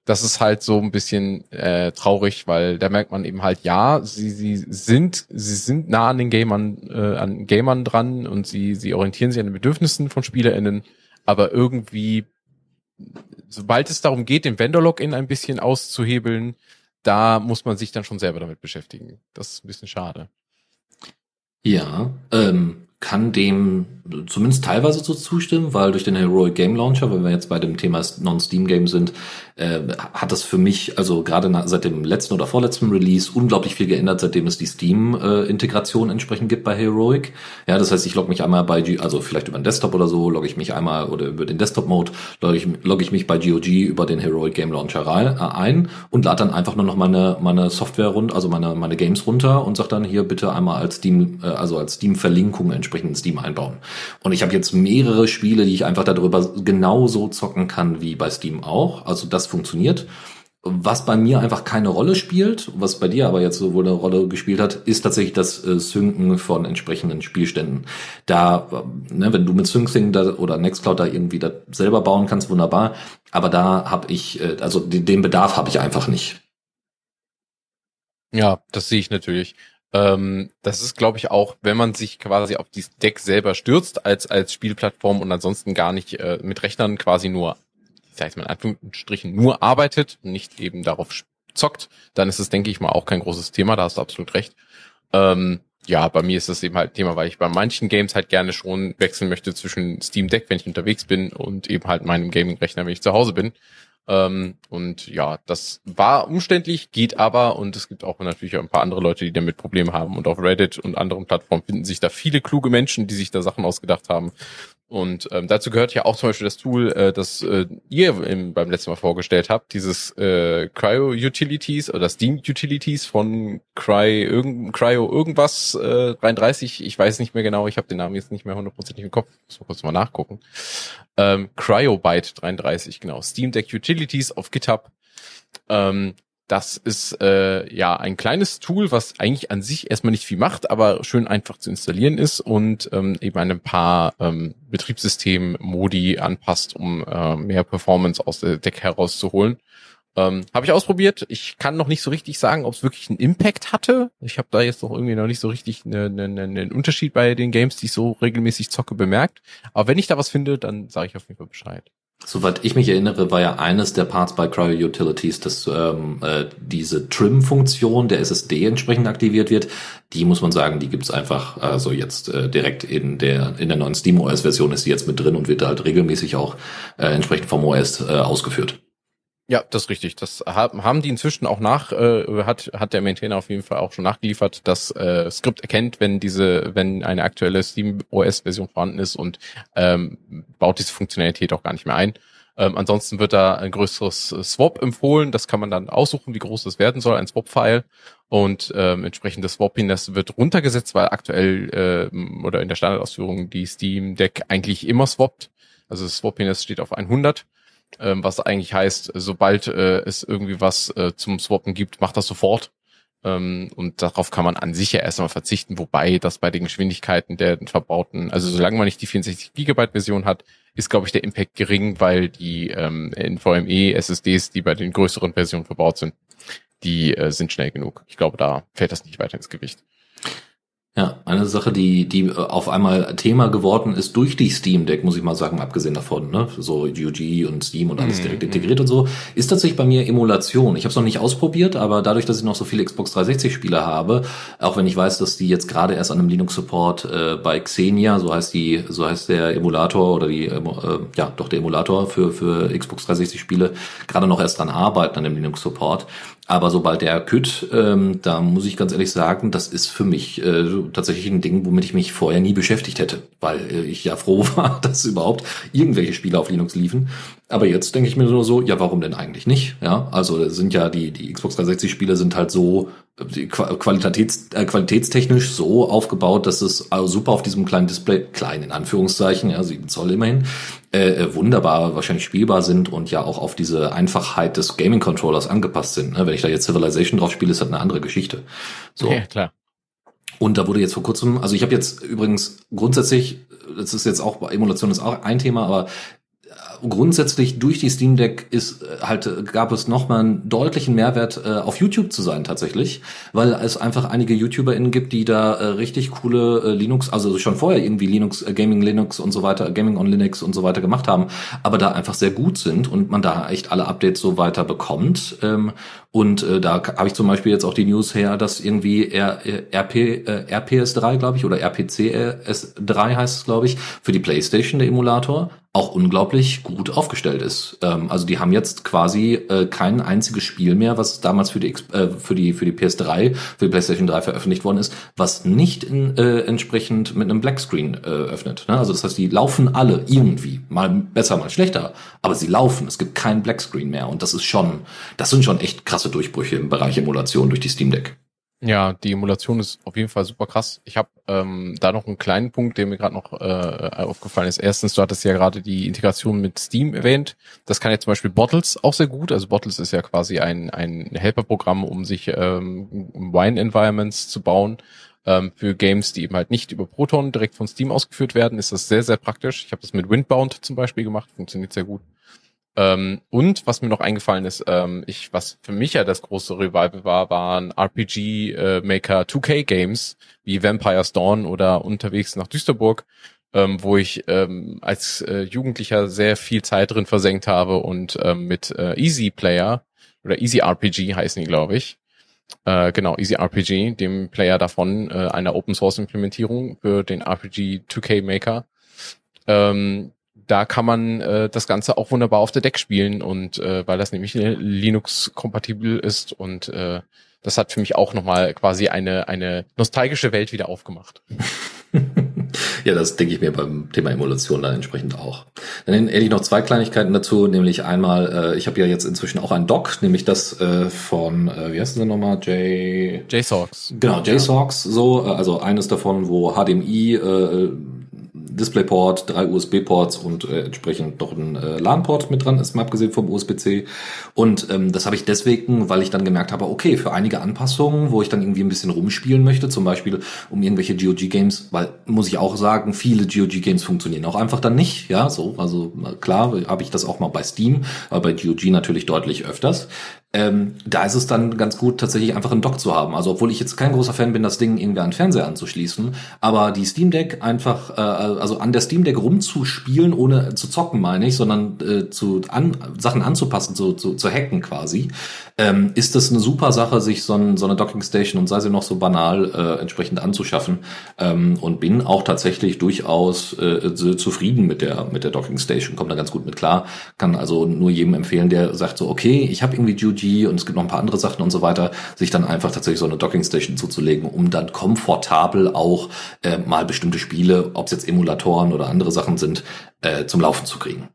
Das ist halt so ein bisschen äh, traurig, weil da merkt man eben halt, ja, sie, sie sind, sie sind nah an den Gamern, äh, an Gamern dran und sie, sie orientieren sich an den Bedürfnissen von SpielerInnen, aber irgendwie, sobald es darum geht, den Vendor-Login ein bisschen auszuhebeln, da muss man sich dann schon selber damit beschäftigen. Das ist ein bisschen schade. Ja, ähm, kann dem zumindest teilweise so zustimmen, weil durch den Heroic Game Launcher, wenn wir jetzt bei dem Thema Non-Steam-Game sind, äh, hat das für mich, also gerade seit dem letzten oder vorletzten Release, unglaublich viel geändert, seitdem es die Steam-Integration äh, entsprechend gibt bei Heroic. Ja, das heißt, ich logge mich einmal bei, G also vielleicht über den Desktop oder so, logge ich mich einmal oder über den Desktop-Mode, logge ich, log ich mich bei GOG über den Heroic Game Launcher äh, ein und lade dann einfach nur noch meine, meine Software rund, also meine, meine Games runter und sage dann hier bitte einmal als Steam, äh, also als Steam-Verlinkung entsprechend entsprechend Steam einbauen. Und ich habe jetzt mehrere Spiele, die ich einfach darüber genauso zocken kann wie bei Steam auch. Also das funktioniert. Was bei mir einfach keine Rolle spielt, was bei dir aber jetzt so wohl eine Rolle gespielt hat, ist tatsächlich das äh, Synken von entsprechenden Spielständen. Da, äh, ne, wenn du mit SyncSync oder Nextcloud da irgendwie da selber bauen kannst, wunderbar. Aber da habe ich, äh, also den Bedarf habe ich einfach nicht. Ja, das sehe ich natürlich. Ähm, das ist, glaube ich, auch, wenn man sich quasi auf dieses Deck selber stürzt als als Spielplattform und ansonsten gar nicht äh, mit Rechnern quasi nur ich sage jetzt mal in Anführungsstrichen, nur arbeitet nicht eben darauf zockt, dann ist es, denke ich mal, auch kein großes Thema, da hast du absolut recht. Ähm, ja, bei mir ist das eben halt Thema, weil ich bei manchen Games halt gerne schon wechseln möchte zwischen Steam Deck, wenn ich unterwegs bin, und eben halt meinem Gaming-Rechner, wenn ich zu Hause bin. Ähm, und ja, das war umständlich, geht aber und es gibt auch natürlich ein paar andere Leute, die damit Probleme haben. Und auf Reddit und anderen Plattformen finden sich da viele kluge Menschen, die sich da Sachen ausgedacht haben. Und ähm, dazu gehört ja auch zum Beispiel das Tool, äh, das äh, ihr im, beim letzten Mal vorgestellt habt, dieses äh, Cryo Utilities oder Steam Utilities von Cry irgend, Cryo irgendwas äh, 33. Ich weiß nicht mehr genau, ich habe den Namen jetzt nicht mehr hundertprozentig im Kopf. Muss mal kurz mal nachgucken. Ähm, Cryobyte 33, genau. Steam Deck Utilities auf GitHub. Ähm, das ist äh, ja ein kleines Tool, was eigentlich an sich erstmal nicht viel macht, aber schön einfach zu installieren ist und ähm, eben ein paar ähm, Betriebssystem-Modi anpasst, um äh, mehr Performance aus der Deck herauszuholen. Ähm, habe ich ausprobiert. Ich kann noch nicht so richtig sagen, ob es wirklich einen Impact hatte. Ich habe da jetzt noch irgendwie noch nicht so richtig einen ne, ne, ne Unterschied bei den Games, die ich so regelmäßig zocke, bemerkt. Aber wenn ich da was finde, dann sage ich auf jeden Fall Bescheid. Soweit ich mich erinnere, war ja eines der Parts bei Cryo Utilities, dass ähm, äh, diese Trim-Funktion der SSD entsprechend aktiviert wird. Die muss man sagen, die gibt's einfach also jetzt äh, direkt in der in der neuen Steam OS-Version ist die jetzt mit drin und wird halt regelmäßig auch äh, entsprechend vom OS äh, ausgeführt. Ja, das ist richtig. Das haben die inzwischen auch nach, äh, hat, hat der Maintainer auf jeden Fall auch schon nachgeliefert. Das äh, Skript erkennt, wenn diese, wenn eine aktuelle Steam OS-Version vorhanden ist und ähm, baut diese Funktionalität auch gar nicht mehr ein. Ähm, ansonsten wird da ein größeres Swap empfohlen. Das kann man dann aussuchen, wie groß das werden soll, ein Swap-File. Und ähm, entsprechend das Swappiness wird runtergesetzt, weil aktuell äh, oder in der Standardausführung die Steam Deck eigentlich immer swappt. Also das Swappiness steht auf 100 ähm, was eigentlich heißt, sobald äh, es irgendwie was äh, zum Swappen gibt, macht das sofort. Ähm, und darauf kann man an sich ja erstmal verzichten, wobei das bei den Geschwindigkeiten der verbauten, also solange man nicht die 64 Gigabyte Version hat, ist, glaube ich, der Impact gering, weil die ähm, NVMe SSDs, die bei den größeren Versionen verbaut sind, die äh, sind schnell genug. Ich glaube, da fällt das nicht weiter ins Gewicht. Ja, eine Sache, die, die äh, auf einmal Thema geworden ist durch die Steam Deck, muss ich mal sagen, abgesehen davon, ne, so UG und Steam und alles mhm. direkt integriert und so, ist tatsächlich bei mir Emulation. Ich habe es noch nicht ausprobiert, aber dadurch, dass ich noch so viele Xbox 360 Spiele habe, auch wenn ich weiß, dass die jetzt gerade erst an einem Linux Support äh, bei Xenia, so heißt die, so heißt der Emulator oder die, äh, ja, doch der Emulator für für Xbox 360 Spiele, gerade noch erst dran arbeiten an dem Linux Support. Aber sobald der kütt, ähm, da muss ich ganz ehrlich sagen, das ist für mich äh, tatsächlich ein Ding, womit ich mich vorher nie beschäftigt hätte, weil äh, ich ja froh (laughs) war, dass überhaupt irgendwelche Spiele auf Linux liefen. Aber jetzt denke ich mir nur so, ja, warum denn eigentlich nicht? Ja, also sind ja die die Xbox 360 Spiele sind halt so die Qualitäts, äh, qualitätstechnisch so aufgebaut, dass es also super auf diesem kleinen Display, klein in Anführungszeichen, ja, 7 Zoll immerhin, äh, äh, wunderbar wahrscheinlich spielbar sind und ja auch auf diese Einfachheit des Gaming-Controllers angepasst sind. Ne? Wenn ich da jetzt Civilization drauf spiele, ist das eine andere Geschichte. So. Ja, klar. Und da wurde jetzt vor kurzem, also ich habe jetzt übrigens grundsätzlich, das ist jetzt auch, Emulation ist auch ein Thema, aber grundsätzlich durch die Steam Deck ist äh, halt gab es nochmal einen deutlichen Mehrwert äh, auf YouTube zu sein tatsächlich, weil es einfach einige YouTuberInnen gibt, die da äh, richtig coole äh, Linux, also schon vorher irgendwie Linux, äh, Gaming Linux und so weiter, Gaming on Linux und so weiter gemacht haben, aber da einfach sehr gut sind und man da echt alle Updates so weiter bekommt. Ähm, und äh, da habe ich zum Beispiel jetzt auch die News her, dass irgendwie R, RP, äh, RPS3, glaube ich, oder RPCS3 heißt es, glaube ich, für die PlayStation der Emulator auch unglaublich gut aufgestellt ist. Ähm, also die haben jetzt quasi äh, kein einziges Spiel mehr, was damals für die äh, für die für die PS3, für die PlayStation 3 veröffentlicht worden ist, was nicht in, äh, entsprechend mit einem Blackscreen äh, öffnet. Ne? Also das heißt, die laufen alle irgendwie, mal besser, mal schlechter, aber sie laufen. Es gibt kein Blackscreen mehr und das ist schon, das sind schon echt krasse Durchbrüche im Bereich Emulation durch die Steam Deck. Ja, die Emulation ist auf jeden Fall super krass. Ich habe ähm, da noch einen kleinen Punkt, der mir gerade noch äh, aufgefallen ist. Erstens, du hattest ja gerade die Integration mit Steam erwähnt. Das kann ja zum Beispiel Bottles auch sehr gut. Also Bottles ist ja quasi ein, ein Helferprogramm, um sich ähm, Wine-Environments zu bauen. Ähm, für Games, die eben halt nicht über Proton direkt von Steam ausgeführt werden, ist das sehr, sehr praktisch. Ich habe das mit Windbound zum Beispiel gemacht, funktioniert sehr gut. Ähm, und was mir noch eingefallen ist, ähm, ich, was für mich ja das große Revival war, waren RPG-Maker äh, 2K-Games wie Vampire's Dawn oder Unterwegs nach Düsterburg, ähm, wo ich ähm, als äh, Jugendlicher sehr viel Zeit drin versenkt habe und ähm, mit äh, Easy Player oder Easy RPG heißen die, glaube ich. Äh, genau, Easy RPG, dem Player davon, äh, einer Open Source Implementierung für den RPG 2K Maker. Da kann man äh, das Ganze auch wunderbar auf der Deck spielen und äh, weil das nämlich Linux-kompatibel ist und äh, das hat für mich auch nochmal quasi eine, eine nostalgische Welt wieder aufgemacht. (laughs) ja, das denke ich mir beim Thema Emulation dann entsprechend auch. Dann hätte ich noch zwei Kleinigkeiten dazu, nämlich einmal, äh, ich habe ja jetzt inzwischen auch ein Dock, nämlich das äh, von, äh, wie heißt das nochmal, J... JSOX. Genau, JSOX, so, äh, also eines davon, wo HDMI äh, DisplayPort, drei USB-Ports und äh, entsprechend noch ein äh, LAN-Port mit dran ist, mal abgesehen vom USB-C. Und ähm, das habe ich deswegen, weil ich dann gemerkt habe, okay, für einige Anpassungen, wo ich dann irgendwie ein bisschen rumspielen möchte, zum Beispiel um irgendwelche GOG-Games, weil muss ich auch sagen, viele GOG-Games funktionieren auch einfach dann nicht. Ja, so, also klar habe ich das auch mal bei Steam, aber bei GOG natürlich deutlich öfters ähm, da ist es dann ganz gut, tatsächlich einfach einen Dock zu haben. Also obwohl ich jetzt kein großer Fan bin, das Ding irgendwie an den Fernseher anzuschließen, aber die Steam Deck einfach, äh, also an der Steam Deck rumzuspielen, ohne zu zocken, meine ich, sondern äh, zu an, Sachen anzupassen, zu, zu, zu hacken quasi, ähm, ist das eine super Sache, sich so, ein, so eine Docking Station und sei sie noch so banal äh, entsprechend anzuschaffen. Ähm, und bin auch tatsächlich durchaus äh, zufrieden mit der mit der Docking Station, kommt da ganz gut mit klar. Kann also nur jedem empfehlen, der sagt so, okay, ich habe irgendwie Und es gibt noch ein paar andere Sachen und so weiter, sich dann einfach tatsächlich so eine Dockingstation zuzulegen, um dann komfortabel auch äh, mal bestimmte Spiele, ob es jetzt Emulatoren oder andere Sachen sind, äh, zum Laufen zu kriegen.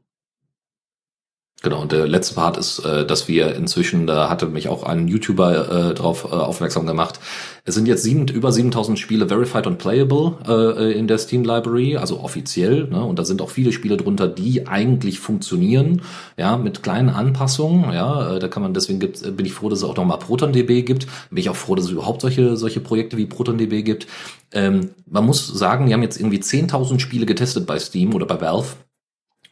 Genau, und der letzte Part ist, äh, dass wir inzwischen, da hatte mich auch ein YouTuber äh, darauf äh, aufmerksam gemacht, es sind jetzt sieben, über 7000 Spiele verified und playable äh, in der Steam Library, also offiziell, ne? und da sind auch viele Spiele drunter, die eigentlich funktionieren, ja, mit kleinen Anpassungen, ja, äh, da kann man, deswegen gibt, bin ich froh, dass es auch nochmal ProtonDB gibt, bin ich auch froh, dass es überhaupt solche, solche Projekte wie ProtonDB gibt. Ähm, man muss sagen, die haben jetzt irgendwie 10.000 Spiele getestet bei Steam oder bei Valve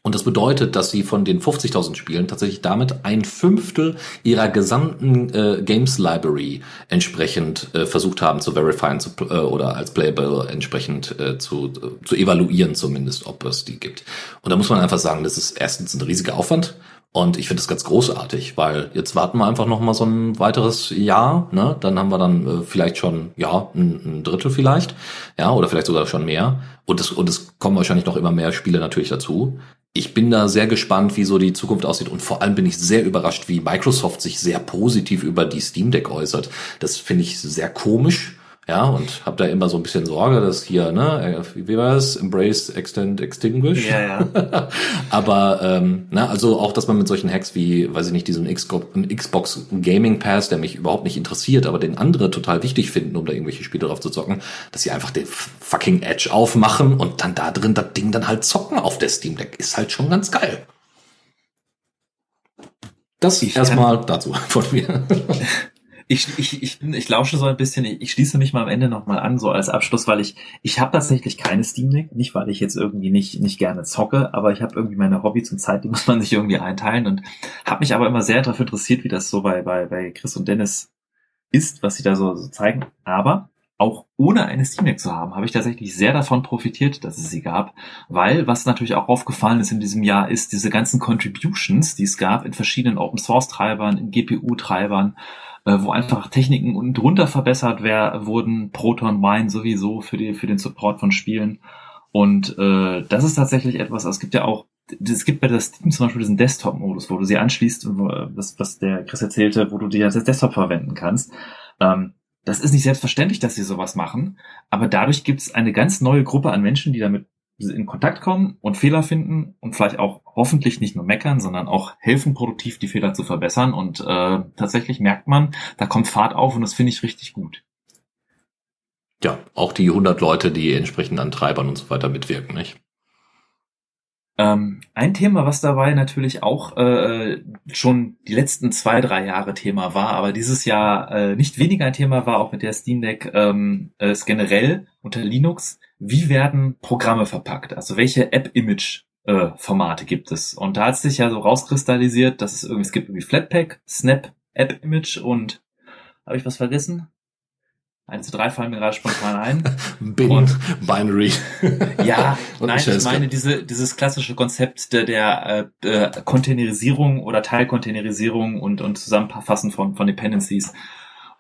und das bedeutet, dass sie von den 50.000 Spielen tatsächlich damit ein Fünftel ihrer gesamten äh, Games Library entsprechend äh, versucht haben zu verifieren zu, äh, oder als playable entsprechend äh, zu, äh, zu evaluieren zumindest, ob es die gibt. Und da muss man einfach sagen, das ist erstens ein riesiger Aufwand. Und ich finde das ganz großartig, weil jetzt warten wir einfach noch mal so ein weiteres Jahr, ne? Dann haben wir dann äh, vielleicht schon ja ein, ein Drittel vielleicht, ja oder vielleicht sogar schon mehr. Und es und es kommen wahrscheinlich noch immer mehr Spiele natürlich dazu ich bin da sehr gespannt, wie so die Zukunft aussieht und vor allem bin ich sehr überrascht, wie Microsoft sich sehr positiv über die Steam Deck äußert. Das finde ich sehr komisch, ja, und habe da immer so ein bisschen Sorge, dass hier, ne, wie war es? Embrace, Extend, Extinguish. Ja, ja. (laughs) Aber, ähm, na, also auch, dass man mit solchen Hacks wie, weiß ich nicht, diesen Xbox Gaming Pass, der mich überhaupt nicht interessiert, aber den andere total wichtig finden, um da irgendwelche Spiele drauf zu zocken, dass sie einfach den fucking Edge aufmachen und dann da drin das Ding dann halt zocken auf der Steam Deck. Ist halt schon ganz geil. Das erstmal dazu von mir. (laughs) ich, ich, ich, bin, ich lausche so ein bisschen, ich, ich schließe mich mal am Ende nochmal an, so als Abschluss, weil ich, ich habe tatsächlich keine Steam Deck, nicht weil ich jetzt irgendwie nicht, nicht gerne zocke, aber ich habe irgendwie meine Hobbys und Zeit, die (laughs) muss man sich irgendwie einteilen und habe mich aber immer sehr dafür interessiert, wie das so bei, bei, bei Chris und Dennis ist, was sie da so, so zeigen. Aber auch ohne eine Steam Deck zu haben, habe ich tatsächlich sehr davon profitiert, dass es sie gab, weil was natürlich auch aufgefallen ist in diesem Jahr, ist diese ganzen Contributions, die es gab in verschiedenen Open Source Treibern, in GPU Treibern, wo einfach Techniken unten drunter verbessert wär, wurden, Proton Wine sowieso für, die, für den Support von Spielen. Und äh, das ist tatsächlich etwas, es gibt ja auch, es gibt bei der Steam zum Beispiel diesen Desktop-Modus, wo du sie anschließt, was, was der Chris erzählte, wo du die als Desktop verwenden kannst. Ähm, das ist nicht selbstverständlich, dass sie sowas machen, aber dadurch gibt es eine ganz neue Gruppe an Menschen, die damit in Kontakt kommen und Fehler finden und vielleicht auch hoffentlich nicht nur meckern, sondern auch helfen, produktiv die Fehler zu verbessern. Und äh, tatsächlich merkt man, da kommt Fahrt auf und das finde ich richtig gut. Ja, auch die 100 Leute, die entsprechend an Treibern und so weiter mitwirken, nicht? Ähm, ein Thema, was dabei natürlich auch äh, schon die letzten zwei, drei Jahre Thema war, aber dieses Jahr äh, nicht weniger ein Thema war, auch mit der Steam Deck, ähm, ist generell unter Linux, wie werden Programme verpackt? Also welche App-Image äh, Formate gibt es? Und da hat sich ja so rauskristallisiert, dass es irgendwie, es gibt irgendwie Flatpak, Snap, App-Image und habe ich was vergessen? Eins zu drei fallen mir gerade spontan ein. (laughs) Bin, und, Binary. (laughs) Ja, (laughs) nein, ich meine diese, dieses klassische Konzept der, der äh, äh, Containerisierung oder Teilcontainerisierung und, und Zusammenfassen von, von Dependencies.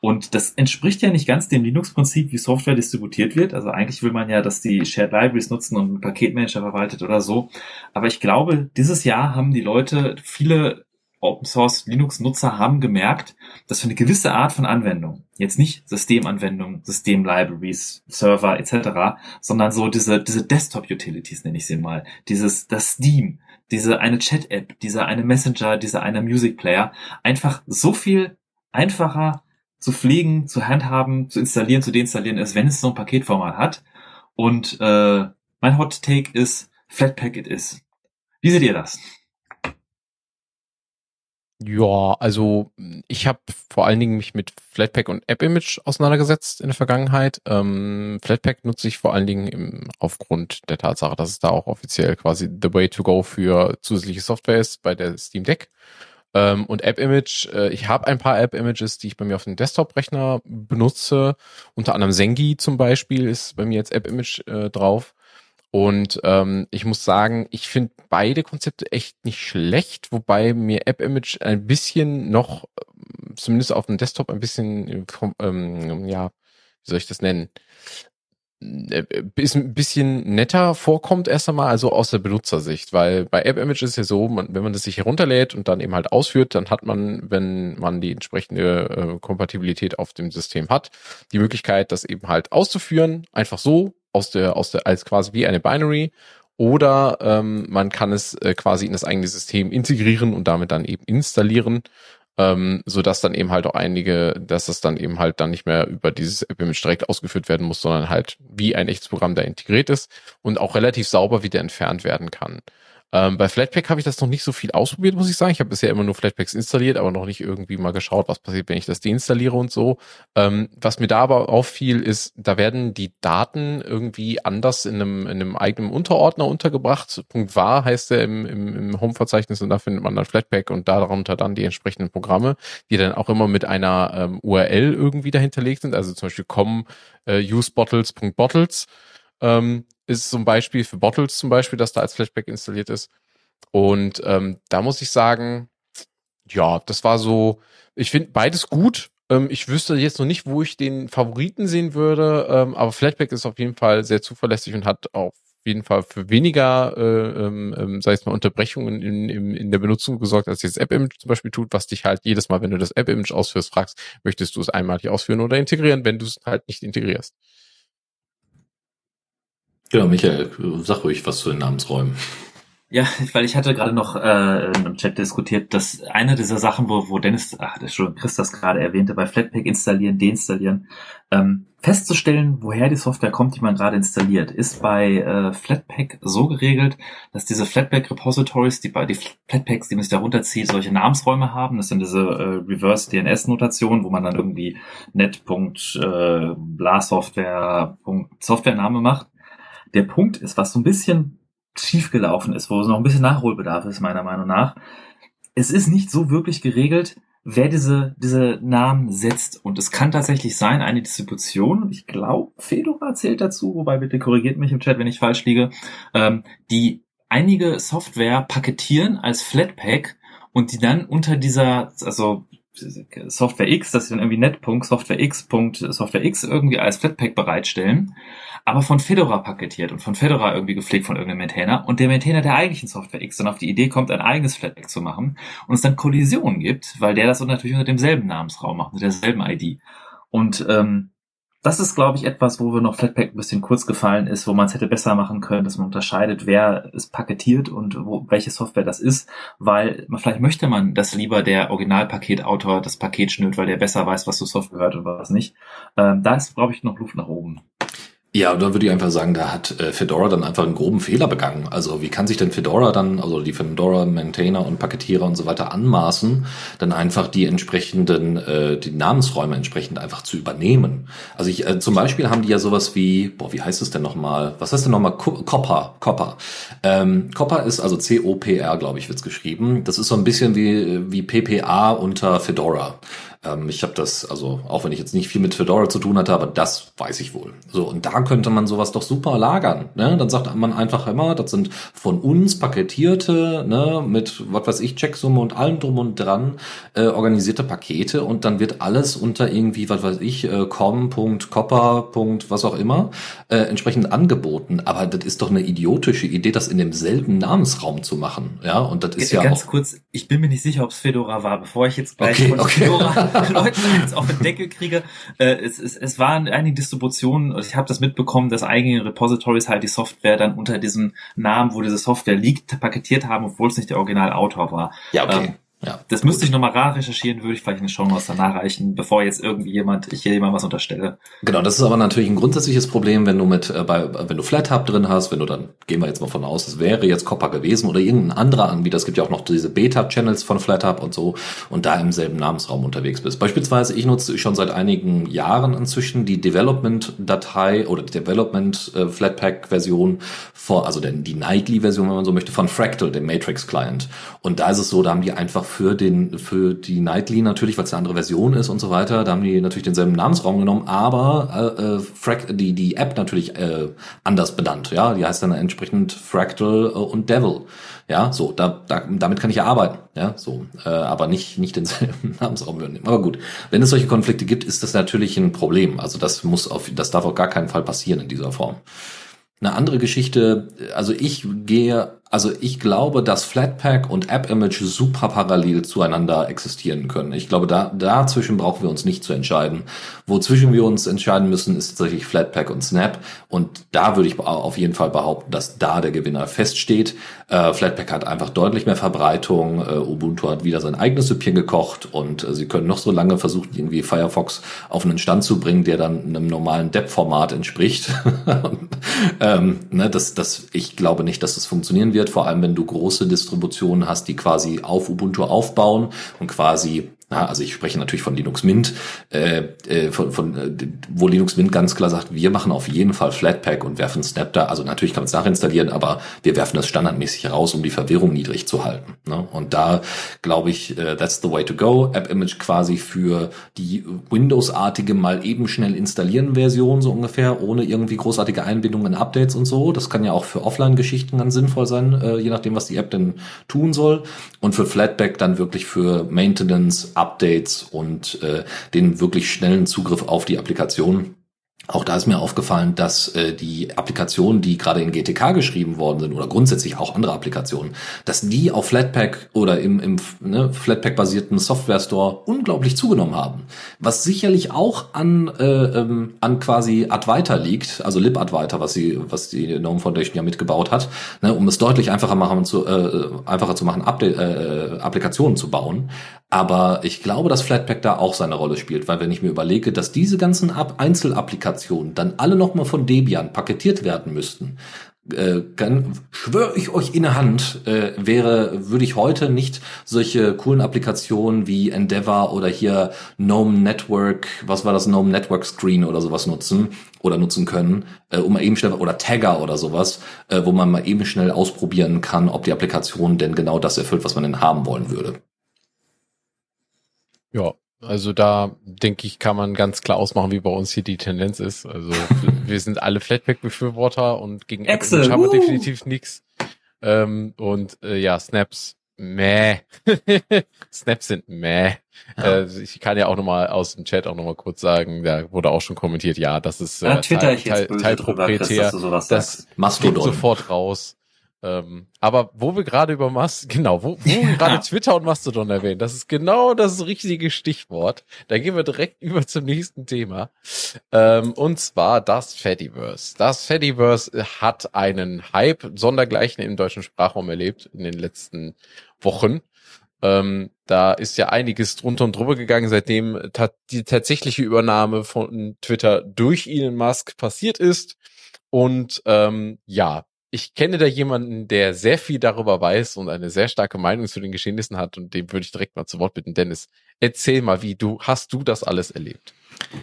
Und das entspricht ja nicht ganz dem Linux-Prinzip, wie Software distributiert wird. Also eigentlich will man ja, dass die Shared Libraries nutzen und einen Paketmanager verwaltet oder so. Aber ich glaube, dieses Jahr haben die Leute viele Open Source Linux Nutzer haben gemerkt, dass für eine gewisse Art von Anwendung, jetzt nicht Systemanwendungen, System Libraries, Server etc., sondern so diese diese Desktop Utilities nenne ich sie mal, dieses das Steam, diese eine Chat App, diese eine Messenger, diese eine Music Player einfach so viel einfacher zu pflegen, zu handhaben, zu installieren, zu deinstallieren ist, wenn es so ein Paketformat hat. Und äh, mein Hot Take ist Flatpak it is. Wie seht ihr das? Ja, also ich habe vor allen Dingen mich mit Flatpak und App-Image auseinandergesetzt in der Vergangenheit. Ähm, Flatpak nutze ich vor allen Dingen im, aufgrund der Tatsache, dass es da auch offiziell quasi the way to go für zusätzliche Software ist bei der Steam Deck. Ähm, und App-Image, äh, ich habe ein paar App-Images, die ich bei mir auf dem Desktop-Rechner benutze. Unter anderem Zengi zum Beispiel ist bei mir jetzt App-Image äh, drauf. Und ähm, ich muss sagen, ich finde beide Konzepte echt nicht schlecht, wobei mir App Image ein bisschen noch, zumindest auf dem Desktop, ein bisschen, ähm, ja, wie soll ich das nennen? Äh, ein bisschen netter vorkommt erst einmal, also aus der Benutzersicht, weil bei App Image ist ja so, man, wenn man das sich herunterlädt und dann eben halt ausführt, dann hat man, wenn man die entsprechende äh, Kompatibilität auf dem System hat, die Möglichkeit, das eben halt auszuführen, einfach so aus der, aus der, als quasi wie eine Binary. Oder ähm, man kann es äh, quasi in das eigene System integrieren und damit dann eben installieren, ähm, so dass dann eben halt auch einige, dass das dann eben halt dann nicht mehr über dieses App-Image direkt ausgeführt werden muss, sondern halt wie ein echtes Programm da integriert ist und auch relativ sauber wieder entfernt werden kann. Ähm, bei Flatpak habe ich das noch nicht so viel ausprobiert, muss ich sagen. Ich habe bisher immer nur Flatpaks installiert, aber noch nicht irgendwie mal geschaut, was passiert, wenn ich das deinstalliere und so. Ähm, was mir da aber auffiel, ist, da werden die Daten irgendwie anders in einem, in einem eigenen Unterordner untergebracht. Punkt war heißt der im, im, im Home-Verzeichnis und da findet man dann Flatpak und darunter dann die entsprechenden Programme, die dann auch immer mit einer ähm, URL irgendwie dahinterlegt sind. Also zum Beispiel com äh, usebottles.bottles ähm, ist zum Beispiel für Bottles zum Beispiel, dass da als Flashback installiert ist. Und ähm, da muss ich sagen, ja, das war so, ich finde beides gut. Ähm, ich wüsste jetzt noch nicht, wo ich den Favoriten sehen würde, ähm, aber Flatpak ist auf jeden Fall sehr zuverlässig und hat auf jeden Fall für weniger, äh, ähm, ähm sei es mal Unterbrechungen in, in, in der Benutzung gesorgt, als jetzt App-Image zum Beispiel tut, was dich halt jedes Mal, wenn du das App-Image ausführst, fragst, möchtest du es einmalig ausführen oder integrieren, wenn du es halt nicht integrierst. Genau, Michael, sag ruhig was zu den Namensräumen. Ja, weil ich hatte gerade noch äh, im Chat diskutiert, dass eine dieser Sachen, wo, wo Dennis, ach, das schon Chris das gerade erwähnte, bei Flatpak installieren, deinstallieren, ähm, festzustellen, woher die Software kommt, die man gerade installiert, ist bei äh, Flatpak so geregelt, dass diese Flatpak Repositories, die bei die Flatpaks, die man sich da runterzieht, solche Namensräume haben. Das sind diese äh, Reverse DNS Notationen, wo man dann irgendwie net.bla äh, macht der Punkt ist, was so ein bisschen schiefgelaufen ist, wo es noch ein bisschen Nachholbedarf ist, meiner Meinung nach. Es ist nicht so wirklich geregelt, wer diese, diese Namen setzt. Und es kann tatsächlich sein, eine Distribution, ich glaube, Fedora zählt dazu, wobei bitte korrigiert mich im Chat, wenn ich falsch liege, ähm, die einige Software paketieren als Flatpak und die dann unter dieser, also Software X, das ist dann irgendwie net.software Software X, Software X irgendwie als Flatpak bereitstellen aber von Fedora paketiert und von Fedora irgendwie gepflegt von irgendeinem Maintainer und der Maintainer der eigentlichen Software X dann auf die Idee kommt, ein eigenes Flatpak zu machen und es dann Kollisionen gibt, weil der das natürlich unter demselben Namensraum macht, mit derselben ID. Und ähm, das ist, glaube ich, etwas, wo wir noch Flatpak ein bisschen kurz gefallen ist, wo man es hätte besser machen können, dass man unterscheidet, wer es paketiert und wo, welche Software das ist, weil vielleicht möchte man, dass lieber der Originalpaketautor das Paket schnürt, weil der besser weiß, was zur Software gehört und was nicht. Ähm, da ist, glaube ich, noch Luft nach oben. Ja, dann würde ich einfach sagen, da hat äh, Fedora dann einfach einen groben Fehler begangen. Also wie kann sich denn Fedora dann, also die Fedora Maintainer und Paketierer und so weiter anmaßen, dann einfach die entsprechenden, äh, die Namensräume entsprechend einfach zu übernehmen? Also ich, äh, zum Beispiel haben die ja sowas wie, boah, wie heißt es denn nochmal? Was heißt denn nochmal? Copper, Copper. Ähm, Copper ist also C-O-P-R, glaube ich, wird's geschrieben. Das ist so ein bisschen wie, wie PPA unter Fedora. Ähm, ich habe das, also auch wenn ich jetzt nicht viel mit Fedora zu tun hatte, aber das weiß ich wohl. So, und da könnte man sowas doch super lagern. Ne? Dann sagt man einfach immer, das sind von uns paketierte, ne, mit was weiß ich, Checksumme und allem drum und dran äh, organisierte Pakete und dann wird alles unter irgendwie, was weiß ich, äh, com.copper. was auch immer, äh, entsprechend angeboten. Aber das ist doch eine idiotische Idee, das in demselben Namensraum zu machen. Ja, und das ist ja, ganz auch kurz, ich bin mir nicht sicher, ob es Fedora war, bevor ich jetzt gleich Okay, von okay. Fedora (laughs) (laughs) Leuten jetzt auf den Deckel kriege. Äh, es, es, es waren einige Distributionen, ich habe das mitbekommen, dass eigene Repositories halt die Software dann unter diesem Namen, wo diese Software liegt, paketiert haben, obwohl es nicht der Originalautor war. ja okay. Ähm, ja. Das müsste ich nochmal recherchieren, würde ich vielleicht in den Show Notes danach reichen, bevor jetzt irgendwie jemand, ich hier jemand was unterstelle. Genau, das ist aber natürlich ein grundsätzliches Problem, wenn du mit äh, bei wenn du FlatHub drin hast, wenn du dann gehen wir jetzt mal von aus, es wäre jetzt Copper gewesen oder irgendein anderer Anbieter. Es gibt ja auch noch diese Beta-Channels von FlatHub und so und da im selben Namensraum unterwegs bist. Beispielsweise ich nutze schon seit einigen Jahren inzwischen die Development-Datei oder die Development äh, vor, also den, die Nightly-Version, wenn man so möchte, von Fractal, dem Matrix-Client. Und da ist es so, da haben die einfach für den für die Nightly natürlich, weil es eine andere Version ist und so weiter, da haben die natürlich denselben Namensraum genommen, aber äh, äh, Frac die die App natürlich äh, anders benannt. Ja, die heißt dann entsprechend Fractal äh, und Devil. Ja, so da, da damit kann ich ja arbeiten. Ja, so, äh, aber nicht nicht denselben (laughs) Namensraum übernehmen. Aber gut, wenn es solche Konflikte gibt, ist das natürlich ein Problem. Also das muss auf das darf auf gar keinen Fall passieren in dieser Form. Eine andere Geschichte, also ich gehe, also ich glaube, dass Flatpak und App-Image super parallel zueinander existieren können. Ich glaube, da, dazwischen brauchen wir uns nicht zu entscheiden. Wozwischen wir uns entscheiden müssen, ist tatsächlich Flatpak und Snap. Und da würde ich auf jeden Fall behaupten, dass da der Gewinner feststeht. Äh, Flatpak hat einfach deutlich mehr Verbreitung. Äh, Ubuntu hat wieder sein eigenes Süppchen gekocht und äh, sie können noch so lange versuchen, irgendwie Firefox auf einen Stand zu bringen, der dann einem normalen Depp-Format entspricht. (laughs) ähm, ne, das, das, ich glaube nicht, dass das funktionieren wird, vor allem wenn du große Distributionen hast, die quasi auf Ubuntu aufbauen und quasi na, also ich spreche natürlich von Linux Mint, äh, äh, von, von, äh, wo Linux Mint ganz klar sagt, wir machen auf jeden Fall Flatpak und werfen Snap da. Also natürlich kann man es nachinstallieren, aber wir werfen das standardmäßig raus, um die Verwirrung niedrig zu halten. Ne? Und da glaube ich, äh, that's the way to go. App Image quasi für die Windows-artige mal eben schnell installieren Version so ungefähr, ohne irgendwie großartige Einbindungen in Updates und so. Das kann ja auch für Offline-Geschichten ganz sinnvoll sein, äh, je nachdem, was die App denn tun soll. Und für Flatpak dann wirklich für Maintenance Updates und äh, den wirklich schnellen Zugriff auf die Applikation. Auch da ist mir aufgefallen, dass äh, die Applikationen, die gerade in GTK geschrieben worden sind oder grundsätzlich auch andere Applikationen, dass die auf Flatpak oder im, im ne, Flatpak-basierten Software Store unglaublich zugenommen haben. Was sicherlich auch an äh, ähm, an quasi Advaita liegt, also LibAdvaita, was sie was die Gnome Foundation ja mitgebaut hat, ne, um es deutlich einfacher machen zu äh, einfacher zu machen, Update, äh, Applikationen zu bauen. Aber ich glaube, dass Flatpak da auch seine Rolle spielt, weil wenn ich mir überlege, dass diese ganzen Einzelapplikationen dann alle nochmal von Debian paketiert werden müssten, äh, schwöre ich euch in der Hand, äh, wäre, würde ich heute nicht solche coolen Applikationen wie Endeavor oder hier GNOME Network, was war das, GNOME Network Screen oder sowas nutzen oder nutzen können, äh, um mal eben schnell, oder Tagger oder sowas, äh, wo man mal eben schnell ausprobieren kann, ob die Applikation denn genau das erfüllt, was man denn haben wollen würde. Ja, also da denke ich, kann man ganz klar ausmachen, wie bei uns hier die Tendenz ist. Also wir (laughs) sind alle Flatpak-Befürworter und gegen Excel, Apple haben wir uh. definitiv nichts. Ähm, und äh, ja, Snaps, meh. (laughs) Snaps sind meh. Ja. Äh, ich kann ja auch nochmal aus dem Chat auch nochmal kurz sagen, da wurde auch schon kommentiert, ja, das ist äh, Da twitter ich jetzt teil, teil, du sowas Das fliegt Mastodon. sofort raus. Ähm, aber wo wir gerade über Mast, genau, wo, wo wir gerade (laughs) Twitter und Mastodon erwähnen, das ist genau das richtige Stichwort. Da gehen wir direkt über zum nächsten Thema. Ähm, und zwar das Fediverse. Das Fediverse hat einen Hype sondergleichen im deutschen Sprachraum erlebt in den letzten Wochen. Ähm, da ist ja einiges drunter und drüber gegangen, seitdem ta die tatsächliche Übernahme von Twitter durch Elon Musk passiert ist. Und ähm, ja, ich kenne da jemanden, der sehr viel darüber weiß und eine sehr starke Meinung zu den Geschehnissen hat und dem würde ich direkt mal zu Wort bitten. Dennis, erzähl mal, wie du, hast du das alles erlebt?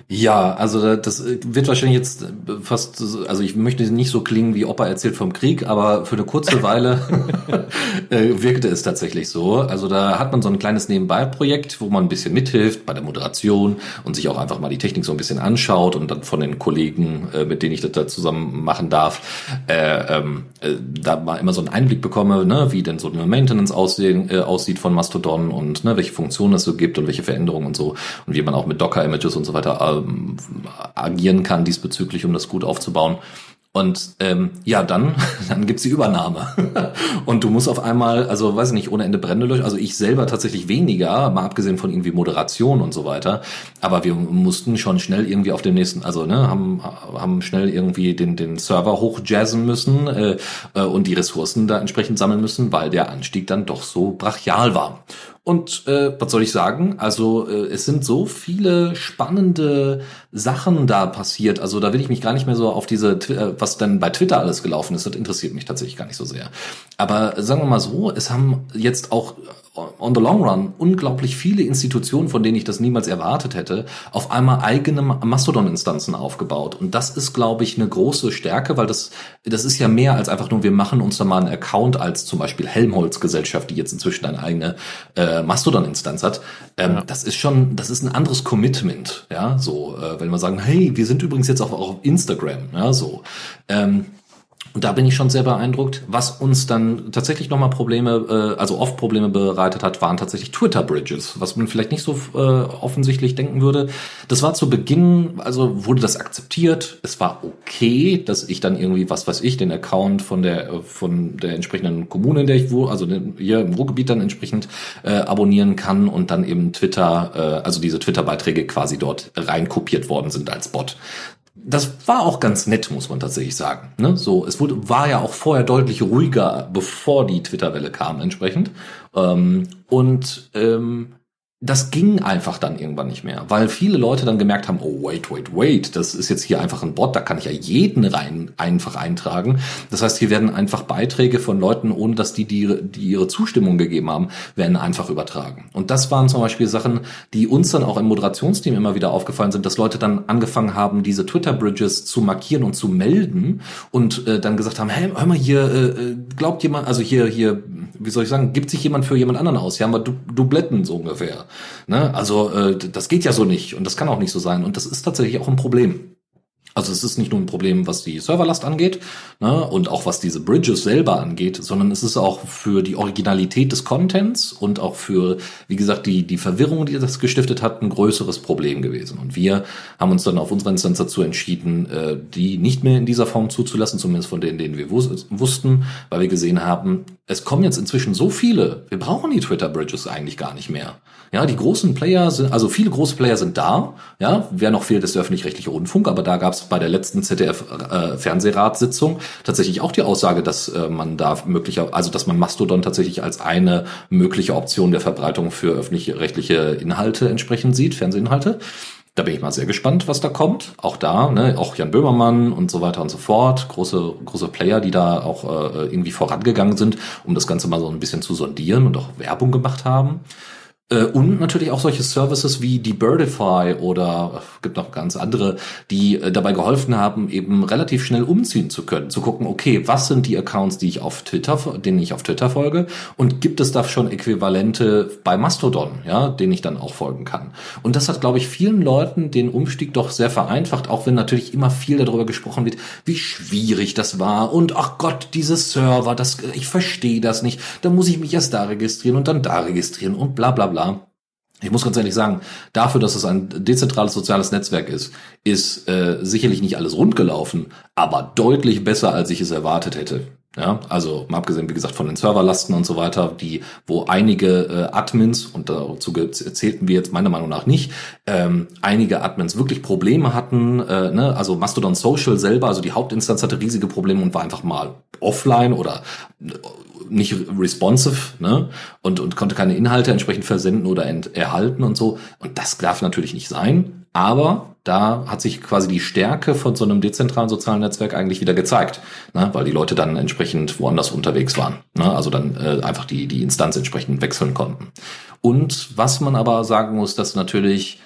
Ja, also das wird wahrscheinlich jetzt fast, also ich möchte nicht so klingen wie Opa erzählt vom Krieg, aber für eine kurze Weile (laughs) äh, wirkte es tatsächlich so. Also da hat man so ein kleines Nebenbei-Projekt, wo man ein bisschen mithilft bei der Moderation und sich auch einfach mal die Technik so ein bisschen anschaut und dann von den Kollegen, äh, mit denen ich das da zusammen machen darf, äh, ähm, äh, da mal immer so einen Einblick bekomme, ne, wie denn so eine Maintenance aussehen, äh, aussieht von Mastodon und ne, welche Funktionen es so gibt und welche Veränderungen und so und wie man auch mit Docker-Images und so weiter weiter ähm, agieren kann diesbezüglich, um das gut aufzubauen. Und ähm, ja, dann, (laughs) dann gibt's die Übernahme. (laughs) und du musst auf einmal, also weiß ich nicht, ohne Ende Brände löschen. Also ich selber tatsächlich weniger, mal abgesehen von irgendwie Moderation und so weiter. Aber wir mussten schon schnell irgendwie auf dem nächsten, also ne, haben, haben schnell irgendwie den, den Server hochjazzen müssen äh, äh, und die Ressourcen da entsprechend sammeln müssen, weil der Anstieg dann doch so brachial war. Und äh, was soll ich sagen? Also äh, es sind so viele spannende Sachen da passiert. Also da will ich mich gar nicht mehr so auf diese, äh, was denn bei Twitter alles gelaufen ist, das interessiert mich tatsächlich gar nicht so sehr. Aber sagen wir mal so, es haben jetzt auch on the long run unglaublich viele Institutionen, von denen ich das niemals erwartet hätte, auf einmal eigene Mastodon-Instanzen aufgebaut. Und das ist, glaube ich, eine große Stärke, weil das, das ist ja mehr als einfach nur, wir machen uns da mal einen Account als zum Beispiel Helmholtz-Gesellschaft, die jetzt inzwischen eine eigene äh, Mastodon-Instanz hat. Ähm, ja. Das ist schon, das ist ein anderes Commitment, ja, so, äh, wenn wir sagen, hey, wir sind übrigens jetzt auch, auf Instagram, ja, so. Ähm, und da bin ich schon sehr beeindruckt. Was uns dann tatsächlich nochmal Probleme, äh, also oft Probleme bereitet hat, waren tatsächlich Twitter-Bridges, was man vielleicht nicht so äh, offensichtlich denken würde. Das war zu Beginn, also wurde das akzeptiert. Es war okay, dass ich dann irgendwie, was weiß ich, den Account von der von der entsprechenden Kommune, in der ich wohne, also hier im Ruhrgebiet dann entsprechend äh, abonnieren kann und dann eben Twitter, äh, also diese Twitter-Beiträge quasi dort reinkopiert worden sind als Bot das war auch ganz nett, muss man tatsächlich sagen. Ne? So, es wurde, war ja auch vorher deutlich ruhiger, bevor die Twitter-Welle kam, entsprechend. Ähm, und ähm, das ging einfach dann irgendwann nicht mehr, weil viele Leute dann gemerkt haben, oh wait, wait, wait, das ist jetzt hier einfach ein Bot, da kann ich ja jeden rein einfach eintragen. Das heißt, hier werden einfach Beiträge von Leuten, ohne dass die, die, die ihre Zustimmung gegeben haben, werden einfach übertragen. Und das waren zum Beispiel Sachen, die uns dann auch im Moderationsteam immer wieder aufgefallen sind, dass Leute dann angefangen haben, diese Twitter-Bridges zu markieren und zu melden und äh, dann gesagt haben, hey, hör mal hier, äh, äh glaubt jemand, also hier, hier, wie soll ich sagen, gibt sich jemand für jemand anderen aus? Hier haben wir du Dubletten so ungefähr. Ne? Also äh, das geht ja so nicht und das kann auch nicht so sein. Und das ist tatsächlich auch ein Problem. Also es ist nicht nur ein Problem, was die Serverlast angeht ne, und auch was diese Bridges selber angeht, sondern es ist auch für die Originalität des Contents und auch für, wie gesagt, die, die Verwirrung, die das gestiftet hat, ein größeres Problem gewesen. Und wir haben uns dann auf unserer Instanz dazu entschieden, äh, die nicht mehr in dieser Form zuzulassen, zumindest von denen, denen wir wussten, weil wir gesehen haben, es kommen jetzt inzwischen so viele, wir brauchen die Twitter-Bridges eigentlich gar nicht mehr. Ja, die großen Player sind, also viele große Player sind da, ja, wer noch fehlt, ist der öffentlich-rechtliche Rundfunk, aber da gab es bei der letzten ZDF-Fernsehratssitzung äh, tatsächlich auch die Aussage, dass äh, man da möglicher, also dass man Mastodon tatsächlich als eine mögliche Option der Verbreitung für öffentlich-rechtliche Inhalte entsprechend sieht, Fernsehinhalte. Da bin ich mal sehr gespannt, was da kommt. Auch da, ne, auch Jan Böhmermann und so weiter und so fort. Große, große Player, die da auch äh, irgendwie vorangegangen sind, um das Ganze mal so ein bisschen zu sondieren und auch Werbung gemacht haben. Äh, und natürlich auch solche Services wie die Birdify oder gibt noch ganz andere, die äh, dabei geholfen haben, eben relativ schnell umziehen zu können, zu gucken, okay, was sind die Accounts, die ich auf Twitter, denen ich auf Twitter folge und gibt es da schon Äquivalente bei Mastodon, ja, denen ich dann auch folgen kann. Und das hat, glaube ich, vielen Leuten den Umstieg doch sehr vereinfacht, auch wenn natürlich immer viel darüber gesprochen wird, wie schwierig das war und ach Gott, diese Server, das, ich verstehe das nicht, da muss ich mich erst da registrieren und dann da registrieren und bla bla bla. Ich muss ganz ehrlich sagen, dafür, dass es ein dezentrales soziales Netzwerk ist, ist äh, sicherlich nicht alles rund gelaufen, aber deutlich besser, als ich es erwartet hätte. Ja, also mal abgesehen, wie gesagt, von den Serverlasten und so weiter, die, wo einige äh, Admins, und dazu zählten wir jetzt meiner Meinung nach nicht, ähm, einige Admins wirklich Probleme hatten, äh, ne? also Mastodon Social selber, also die Hauptinstanz hatte riesige Probleme und war einfach mal offline oder äh, nicht responsive, ne? Und, und konnte keine Inhalte entsprechend versenden oder erhalten und so. Und das darf natürlich nicht sein. Aber da hat sich quasi die Stärke von so einem dezentralen sozialen Netzwerk eigentlich wieder gezeigt, ne? weil die Leute dann entsprechend woanders unterwegs waren. Ne? Also dann äh, einfach die, die Instanz entsprechend wechseln konnten. Und was man aber sagen muss, dass natürlich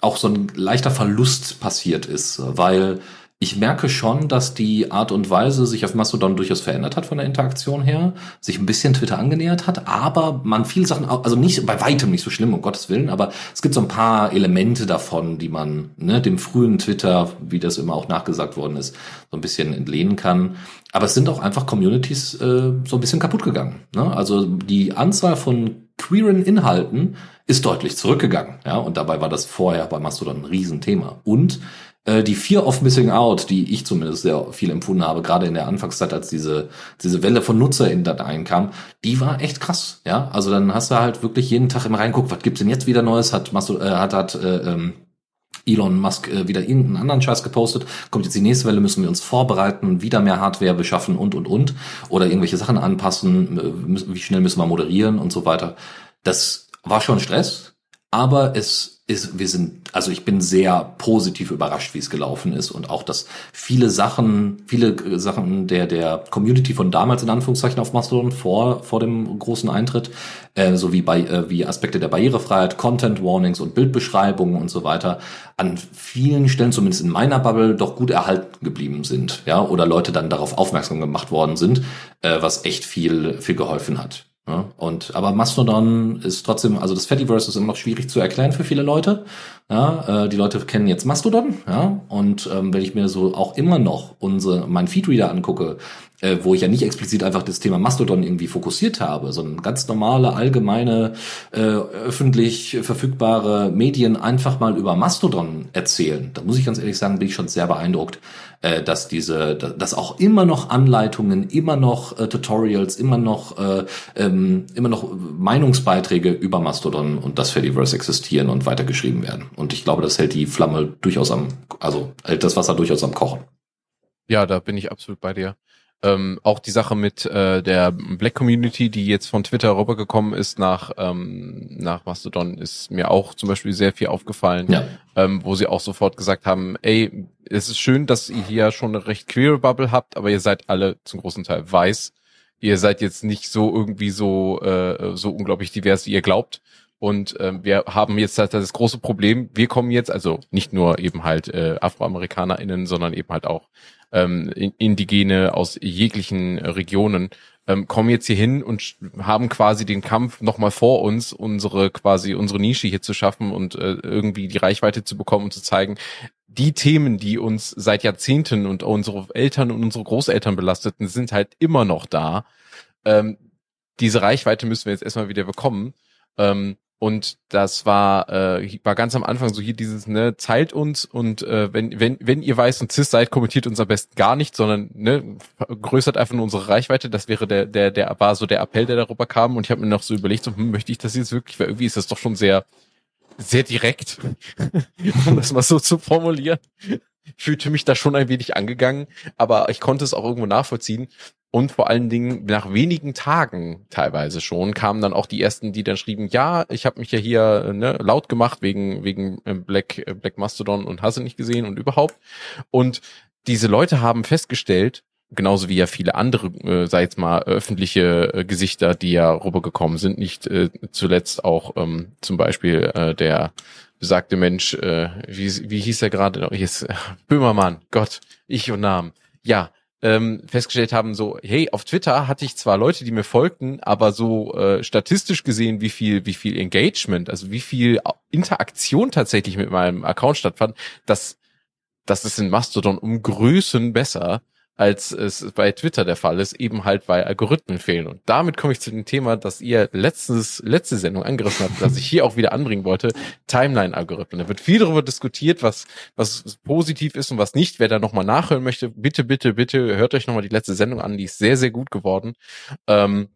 auch so ein leichter Verlust passiert ist, weil ich merke schon, dass die Art und Weise sich auf Mastodon durchaus verändert hat von der Interaktion her, sich ein bisschen Twitter angenähert hat, aber man viele Sachen, also nicht bei weitem nicht so schlimm, um Gottes Willen, aber es gibt so ein paar Elemente davon, die man ne, dem frühen Twitter, wie das immer auch nachgesagt worden ist, so ein bisschen entlehnen kann. Aber es sind auch einfach Communities äh, so ein bisschen kaputt gegangen. Ne? Also die Anzahl von queeren Inhalten ist deutlich zurückgegangen. Ja, und dabei war das vorher bei Mastodon ein Riesenthema. Und äh, die Fear of Missing Out, die ich zumindest sehr viel empfunden habe, gerade in der Anfangszeit, als diese, diese Welle von Nutzer in Dateien kam, die war echt krass, ja. Also dann hast du halt wirklich jeden Tag immer reinguckt, was gibt's denn jetzt wieder Neues, hat, äh, hat, hat äh, ähm, Elon Musk äh, wieder irgendeinen anderen Scheiß gepostet, kommt jetzt die nächste Welle, müssen wir uns vorbereiten, wieder mehr Hardware beschaffen und, und, und, oder irgendwelche Sachen anpassen, äh, wie schnell müssen wir moderieren und so weiter. Das war schon Stress, aber es ist, wir sind, also ich bin sehr positiv überrascht, wie es gelaufen ist und auch, dass viele Sachen, viele Sachen der der Community von damals in Anführungszeichen auf Mastodon vor vor dem großen Eintritt, äh, so wie bei äh, wie Aspekte der Barrierefreiheit, Content Warnings und Bildbeschreibungen und so weiter, an vielen Stellen zumindest in meiner Bubble doch gut erhalten geblieben sind, ja, oder Leute dann darauf aufmerksam gemacht worden sind, äh, was echt viel viel geholfen hat. Ja, und aber Mastodon ist trotzdem, also das Fediverse ist immer noch schwierig zu erklären für viele Leute. Ja, äh, die Leute kennen jetzt Mastodon, ja, und ähm, wenn ich mir so auch immer noch unsere mein Feedreader angucke, äh, wo ich ja nicht explizit einfach das Thema Mastodon irgendwie fokussiert habe, sondern ganz normale, allgemeine, äh, öffentlich verfügbare Medien einfach mal über Mastodon erzählen. Da muss ich ganz ehrlich sagen, bin ich schon sehr beeindruckt, äh, dass diese, dass auch immer noch Anleitungen, immer noch äh, Tutorials, immer noch, äh, ähm, immer noch Meinungsbeiträge über Mastodon und das Fediverse existieren und weitergeschrieben werden. Und ich glaube, das hält die Flamme durchaus am, also hält das Wasser durchaus am Kochen. Ja, da bin ich absolut bei dir. Ähm, auch die Sache mit äh, der Black Community, die jetzt von Twitter rübergekommen ist nach ähm, nach Mastodon, ist mir auch zum Beispiel sehr viel aufgefallen, ja. ähm, wo sie auch sofort gesagt haben, ey, es ist schön, dass ihr hier schon eine recht queere Bubble habt, aber ihr seid alle zum großen Teil weiß. Ihr seid jetzt nicht so irgendwie so äh, so unglaublich divers, wie ihr glaubt. Und ähm, wir haben jetzt halt das große Problem, wir kommen jetzt, also nicht nur eben halt äh, AfroamerikanerInnen, sondern eben halt auch ähm, Indigene aus jeglichen Regionen ähm, kommen jetzt hier hin und haben quasi den Kampf nochmal vor uns, unsere quasi unsere Nische hier zu schaffen und äh, irgendwie die Reichweite zu bekommen und zu zeigen, die Themen, die uns seit Jahrzehnten und unsere Eltern und unsere Großeltern belasteten, sind halt immer noch da. Ähm, diese Reichweite müssen wir jetzt erstmal wieder bekommen. Ähm, und das war, äh, war ganz am Anfang so hier dieses, ne, zeilt uns und äh, wenn, wenn, wenn ihr weiß und cis seid, kommentiert uns am besten gar nicht, sondern ne, größert einfach nur unsere Reichweite. Das wäre der, der, der war so der Appell, der darüber kam. Und ich habe mir noch so überlegt, so, hm, möchte ich das jetzt wirklich, weil irgendwie ist das doch schon sehr, sehr direkt, (laughs) um das mal so zu formulieren. Ich fühlte mich da schon ein wenig angegangen, aber ich konnte es auch irgendwo nachvollziehen. Und vor allen Dingen nach wenigen Tagen teilweise schon kamen dann auch die ersten, die dann schrieben, ja, ich habe mich ja hier ne, laut gemacht wegen wegen äh, Black äh, Black Mastodon und hasse nicht gesehen und überhaupt. Und diese Leute haben festgestellt, genauso wie ja viele andere, äh, sei jetzt mal öffentliche äh, Gesichter, die ja rübergekommen sind, nicht äh, zuletzt auch ähm, zum Beispiel äh, der besagte Mensch, äh, wie, wie hieß er gerade? Jetzt, Böhmermann, Gott, ich und Namen. Ja, ähm, festgestellt haben, so, hey, auf Twitter hatte ich zwar Leute, die mir folgten, aber so äh, statistisch gesehen, wie viel, wie viel Engagement, also wie viel Interaktion tatsächlich mit meinem Account stattfand, das, das ist in Mastodon um Größen besser als es bei Twitter der Fall ist, eben halt weil Algorithmen fehlen. Und damit komme ich zu dem Thema, das ihr letztes, letzte Sendung angerissen habt, das ich hier auch wieder anbringen wollte, Timeline-Algorithmen. Da wird viel darüber diskutiert, was, was positiv ist und was nicht. Wer da nochmal nachhören möchte, bitte, bitte, bitte hört euch nochmal die letzte Sendung an, die ist sehr, sehr gut geworden. Ähm,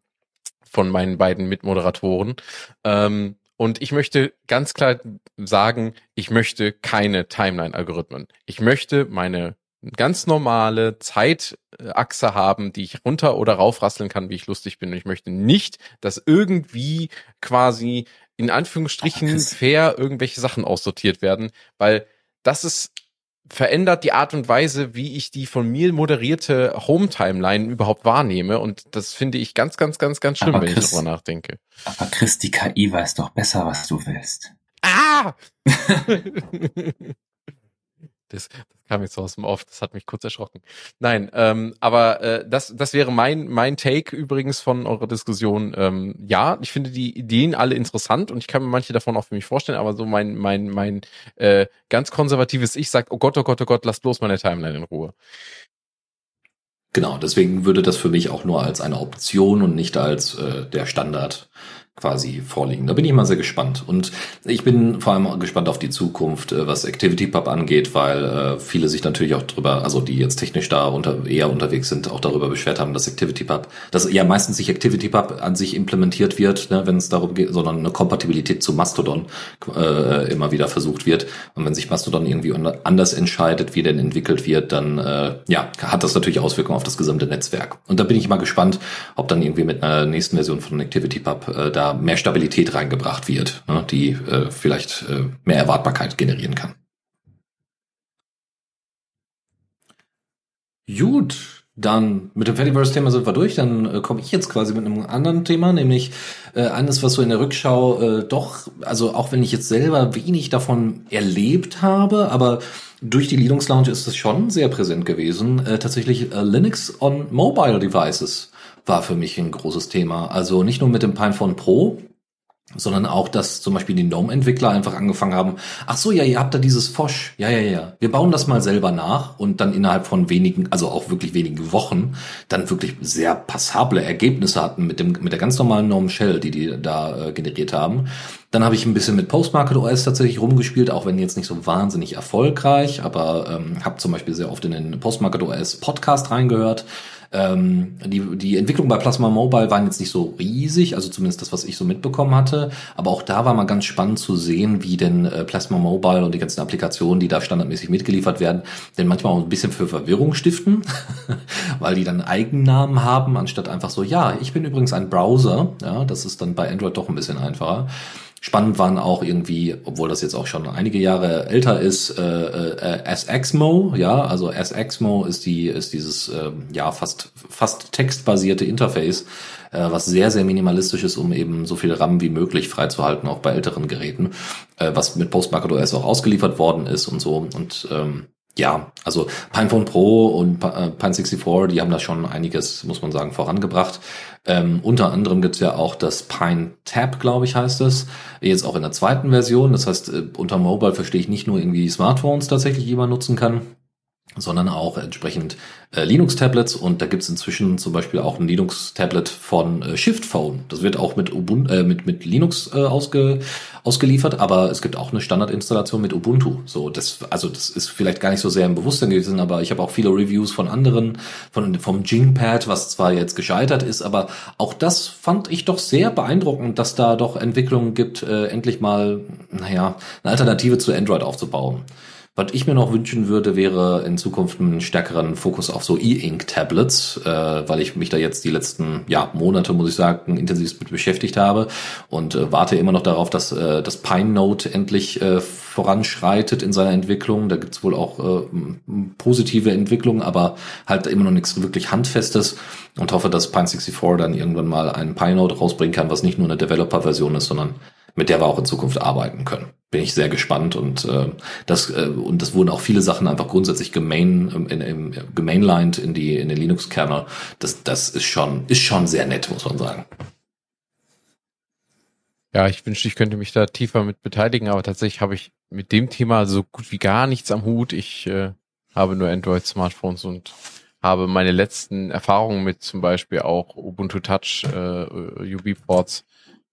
von meinen beiden Mitmoderatoren. Ähm, und ich möchte ganz klar sagen, ich möchte keine Timeline-Algorithmen. Ich möchte meine ganz normale Zeitachse haben, die ich runter oder raufrasseln kann, wie ich lustig bin. Und ich möchte nicht, dass irgendwie quasi in Anführungsstrichen fair irgendwelche Sachen aussortiert werden, weil das ist verändert die Art und Weise, wie ich die von mir moderierte Home-Timeline überhaupt wahrnehme. Und das finde ich ganz, ganz, ganz, ganz schlimm, aber wenn Chris, ich darüber nachdenke. Aber Chris, die KI weiß doch besser, was du willst. Ah! (laughs) (laughs) Das, das kam jetzt so aus dem Off, das hat mich kurz erschrocken. Nein, ähm, aber äh, das, das wäre mein, mein Take übrigens von eurer Diskussion. Ähm, ja, ich finde die Ideen alle interessant und ich kann mir manche davon auch für mich vorstellen, aber so mein, mein, mein äh, ganz konservatives Ich sagt, oh Gott, oh Gott, oh Gott, lass bloß meine Timeline in Ruhe. Genau, deswegen würde das für mich auch nur als eine Option und nicht als äh, der Standard quasi vorliegen. Da bin ich mal sehr gespannt. Und ich bin vor allem gespannt auf die Zukunft, äh, was ActivityPub angeht, weil äh, viele sich natürlich auch drüber, also die jetzt technisch da unter, eher unterwegs sind, auch darüber beschwert haben, dass ActivityPub, dass ja meistens nicht ActivityPub an sich implementiert wird, ne, wenn es darum geht, sondern eine Kompatibilität zu Mastodon äh, immer wieder versucht wird. Und wenn sich Mastodon irgendwie anders entscheidet, wie denn entwickelt wird, dann äh, ja, hat das natürlich Auswirkungen auf das gesamte Netzwerk. Und da bin ich mal gespannt, ob dann irgendwie mit einer nächsten Version von ActivityPub äh, da mehr Stabilität reingebracht wird, ne, die äh, vielleicht äh, mehr Erwartbarkeit generieren kann. Gut, dann mit dem Fediverse-Thema sind wir durch. Dann äh, komme ich jetzt quasi mit einem anderen Thema, nämlich äh, eines, was so in der Rückschau äh, doch, also auch wenn ich jetzt selber wenig davon erlebt habe, aber durch die Linux Lounge ist es schon sehr präsent gewesen. Äh, tatsächlich äh, Linux on Mobile Devices war für mich ein großes Thema. Also nicht nur mit dem Pinephone Pro, sondern auch, dass zum Beispiel die GNOME-Entwickler einfach angefangen haben, ach so, ja, ihr habt da dieses Fosch, ja, ja, ja, wir bauen das mal selber nach und dann innerhalb von wenigen, also auch wirklich wenigen Wochen, dann wirklich sehr passable Ergebnisse hatten mit dem, mit der ganz normalen GNOME Shell, die die da äh, generiert haben. Dann habe ich ein bisschen mit Postmarket OS tatsächlich rumgespielt, auch wenn jetzt nicht so wahnsinnig erfolgreich, aber ähm, habe zum Beispiel sehr oft in den Postmarket OS Podcast reingehört ähm, die, die Entwicklung bei Plasma Mobile waren jetzt nicht so riesig, also zumindest das, was ich so mitbekommen hatte. Aber auch da war mal ganz spannend zu sehen, wie denn äh, Plasma Mobile und die ganzen Applikationen, die da standardmäßig mitgeliefert werden, denn manchmal auch ein bisschen für Verwirrung stiften, (laughs) weil die dann Eigennamen haben, anstatt einfach so, ja, ich bin übrigens ein Browser. Ja, das ist dann bei Android doch ein bisschen einfacher. Spannend waren auch irgendwie, obwohl das jetzt auch schon einige Jahre älter ist, äh, äh, SXMO, ja, also SXMO ist die ist dieses äh, ja fast fast textbasierte Interface, äh, was sehr sehr minimalistisch ist, um eben so viel RAM wie möglich freizuhalten, auch bei älteren Geräten, äh, was mit Postmarket OS auch ausgeliefert worden ist und so. Und ähm, ja, also Pinephone Pro und äh, Pine 64, die haben da schon einiges, muss man sagen, vorangebracht. Ähm, unter anderem gibt's ja auch das Pine Tab, glaube ich, heißt es. Jetzt auch in der zweiten Version. Das heißt, äh, unter Mobile verstehe ich nicht nur irgendwie Smartphones tatsächlich, die man nutzen kann, sondern auch entsprechend äh, Linux-Tablets und da gibt's inzwischen zum Beispiel auch ein Linux-Tablet von äh, Shift Phone. Das wird auch mit, Ubuntu, äh, mit, mit Linux äh, ausge, ausgeliefert, aber es gibt auch eine Standardinstallation mit Ubuntu. So, das, also das ist vielleicht gar nicht so sehr im Bewusstsein gewesen, aber ich habe auch viele Reviews von anderen, von vom Jingpad, was zwar jetzt gescheitert ist, aber auch das fand ich doch sehr beeindruckend, dass da doch Entwicklungen gibt, äh, endlich mal, naja, eine Alternative zu Android aufzubauen. Was ich mir noch wünschen würde, wäre in Zukunft einen stärkeren Fokus auf so E-Ink-Tablets, äh, weil ich mich da jetzt die letzten ja, Monate, muss ich sagen, intensiv mit beschäftigt habe und äh, warte immer noch darauf, dass äh, das Pine Note endlich äh, voranschreitet in seiner Entwicklung. Da gibt's wohl auch äh, positive Entwicklungen, aber halt immer noch nichts wirklich Handfestes und hoffe, dass Pine 64 dann irgendwann mal einen Pine Note rausbringen kann, was nicht nur eine Developer-Version ist, sondern mit der wir auch in Zukunft arbeiten können. Bin ich sehr gespannt und äh, das äh, und das wurden auch viele Sachen einfach grundsätzlich gemain ähm, in, in, gemainlined in die in den Linux-Kernel. Das das ist schon ist schon sehr nett, muss man sagen. Ja, ich wünschte, ich könnte mich da tiefer mit beteiligen, aber tatsächlich habe ich mit dem Thema so gut wie gar nichts am Hut. Ich äh, habe nur Android-Smartphones und habe meine letzten Erfahrungen mit zum Beispiel auch Ubuntu Touch äh, UB-Ports.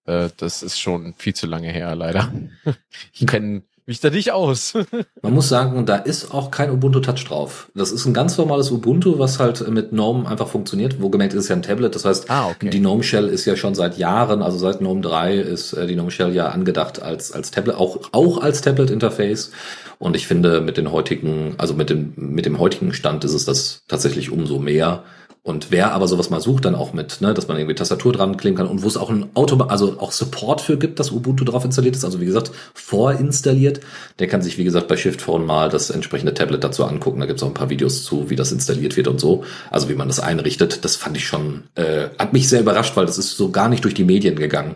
Äh, das ist schon viel zu lange her, leider. (laughs) ich kenne mich da nicht aus. (laughs) Man muss sagen, da ist auch kein Ubuntu Touch drauf. Das ist ein ganz normales Ubuntu, was halt mit GNOME einfach funktioniert. Wo gemerkt ist ja ein Tablet. Das heißt, ah, okay. die GNOME Shell ist ja schon seit Jahren, also seit GNOME 3 ist äh, die GNOME Shell ja angedacht als, als Tablet, auch, auch als Tablet Interface. Und ich finde, mit den heutigen, also mit dem, mit dem heutigen Stand ist es das tatsächlich umso mehr. Und wer aber sowas mal sucht, dann auch mit, ne, dass man irgendwie Tastatur dran kleben kann und wo es auch ein Auto, also auch Support für gibt, dass Ubuntu drauf installiert ist, also wie gesagt, vorinstalliert, der kann sich, wie gesagt, bei Shift Phone mal das entsprechende Tablet dazu angucken. Da gibt es auch ein paar Videos zu, wie das installiert wird und so. Also wie man das einrichtet. Das fand ich schon, äh, hat mich sehr überrascht, weil das ist so gar nicht durch die Medien gegangen,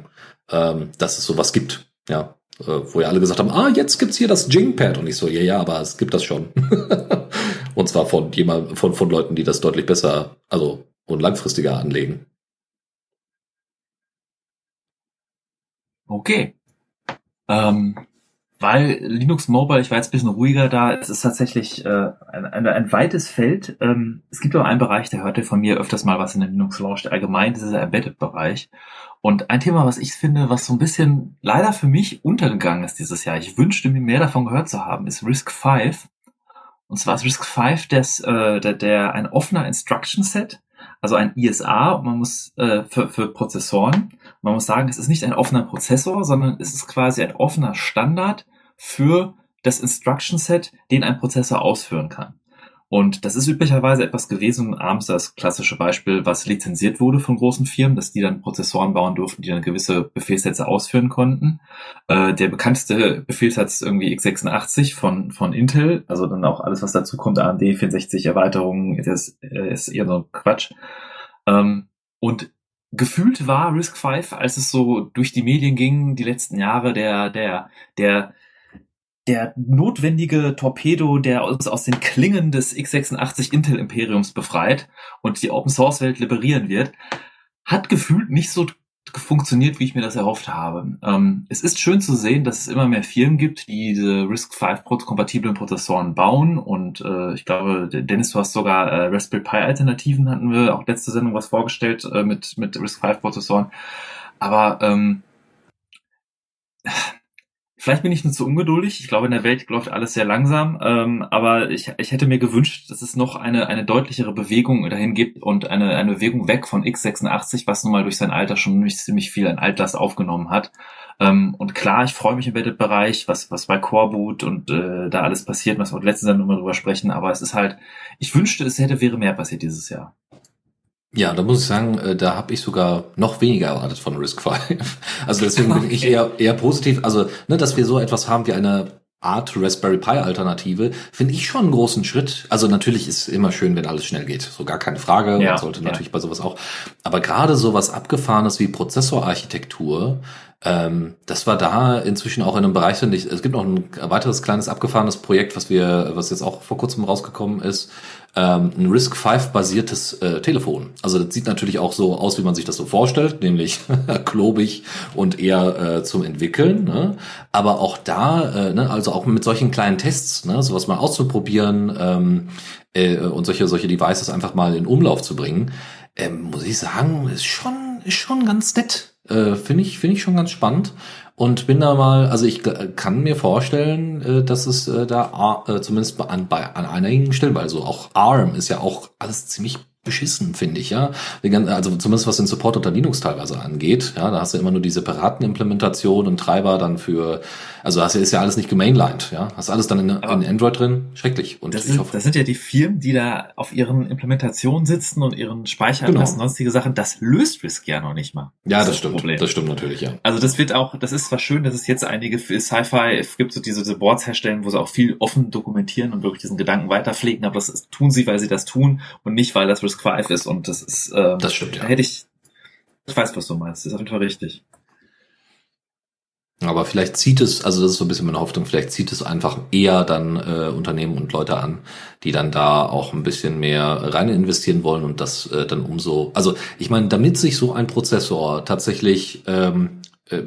ähm, dass es sowas gibt. Ja, äh, wo ja alle gesagt haben, ah, jetzt gibt's hier das Jingpad. Und ich so, ja, ja, aber es gibt das schon. (laughs) und zwar von jemand, von, von Leuten, die das deutlich besser, also und langfristiger anlegen. Okay. Ähm, weil Linux Mobile, ich war jetzt ein bisschen ruhiger da, es ist tatsächlich äh, ein, ein, ein weites Feld. Ähm, es gibt auch einen Bereich, der hörte von mir öfters mal was in der Linux Launch, allgemein dieser Embedded-Bereich. Und ein Thema, was ich finde, was so ein bisschen leider für mich untergegangen ist dieses Jahr, ich wünschte mir mehr davon gehört zu haben, ist Risk 5. Und zwar ist Risk 5 des, äh, der, der ein offener Instruction Set, also ein ISA, man muss äh, für, für Prozessoren. Man muss sagen, es ist nicht ein offener Prozessor, sondern es ist quasi ein offener Standard für das Instruction Set, den ein Prozessor ausführen kann. Und das ist üblicherweise etwas gewesen, abends das klassische Beispiel, was lizenziert wurde von großen Firmen, dass die dann Prozessoren bauen durften, die dann gewisse Befehlssätze ausführen konnten. Äh, der bekannteste Befehlssatz irgendwie x86 von, von Intel, also dann auch alles, was dazu kommt, AMD 64 Erweiterungen, ist, ist eher so Quatsch. Ähm, und gefühlt war Risk 5, als es so durch die Medien ging, die letzten Jahre, der, der, der, der notwendige Torpedo, der uns aus den Klingen des x86 Intel Imperiums befreit und die Open Source Welt liberieren wird, hat gefühlt nicht so funktioniert, wie ich mir das erhofft habe. Ähm, es ist schön zu sehen, dass es immer mehr Firmen gibt, die diese RISC-V kompatiblen Prozessoren bauen und äh, ich glaube, Dennis, du hast sogar äh, Raspberry Pi Alternativen, hatten wir auch letzte Sendung was vorgestellt äh, mit, mit RISC-V Prozessoren. Aber ähm, Vielleicht bin ich nur zu ungeduldig. Ich glaube, in der Welt läuft alles sehr langsam. Ähm, aber ich, ich hätte mir gewünscht, dass es noch eine, eine deutlichere Bewegung dahin gibt und eine, eine Bewegung weg von x86, was nun mal durch sein Alter schon ziemlich viel an Altlast aufgenommen hat. Ähm, und klar, ich freue mich im Embedded-Bereich, was, was bei Coreboot und äh, da alles passiert, was wir letzten Sendung mal drüber sprechen. Aber es ist halt, ich wünschte, es hätte, wäre mehr passiert dieses Jahr. Ja, da muss ich sagen, äh, da habe ich sogar noch weniger erwartet von Risk 5. (laughs) Also deswegen bin ich eher, eher positiv. Also, ne, dass wir so etwas haben wie eine Art Raspberry Pi Alternative, finde ich schon einen großen Schritt. Also natürlich ist immer schön, wenn alles schnell geht. So gar keine Frage. Ja, Man sollte ja. natürlich bei sowas auch. Aber gerade sowas Abgefahrenes wie Prozessorarchitektur, ähm, das war da inzwischen auch in einem Bereich, ich, es gibt noch ein weiteres kleines abgefahrenes Projekt, was wir, was jetzt auch vor kurzem rausgekommen ist, ähm, ein RISC-V-basiertes äh, Telefon. Also das sieht natürlich auch so aus, wie man sich das so vorstellt, nämlich (laughs) klobig und eher äh, zum Entwickeln. Ne? Aber auch da, äh, ne, also auch mit solchen kleinen Tests, ne, sowas mal auszuprobieren ähm, äh, und solche solche Devices einfach mal in Umlauf zu bringen, ähm, muss ich sagen, ist schon ist schon ganz nett. Äh, finde ich finde ich schon ganz spannend und bin da mal, also ich kann mir vorstellen, äh, dass es äh, da äh, zumindest an, bei, an einigen Stellen, weil so auch ARM ist ja auch alles ziemlich beschissen, finde ich, ja. Also zumindest was den Support unter Linux teilweise angeht. Ja, da hast du immer nur die separaten Implementationen und Treiber dann für, also das ist ja alles nicht gemainlined, ja. Hast alles dann in, in Android drin. Schrecklich. Und das sind, hoffe, das sind ja die Firmen, die da auf ihren Implementationen sitzen und ihren Speicheradressen genau. und sonstige Sachen. Das löst Risk ja noch nicht mal. Ja, das, das stimmt. Problem. Das stimmt natürlich, ja. Also das wird auch, das ist zwar schön, dass es jetzt einige für Sci-Fi gibt so diese, diese Boards herstellen, wo sie auch viel offen dokumentieren und wirklich diesen Gedanken weiterpflegen, aber das ist, tun sie, weil sie das tun und nicht, weil das Risk Risk V ist und das ist, äh, das stimmt, ja. Da hätte ich, ich weiß, was du meinst, das ist auf jeden Fall richtig. Aber vielleicht zieht es, also das ist so ein bisschen meine Hoffnung, vielleicht zieht es einfach eher dann äh, Unternehmen und Leute an, die dann da auch ein bisschen mehr rein investieren wollen und das äh, dann umso, also ich meine, damit sich so ein Prozessor tatsächlich ähm, äh,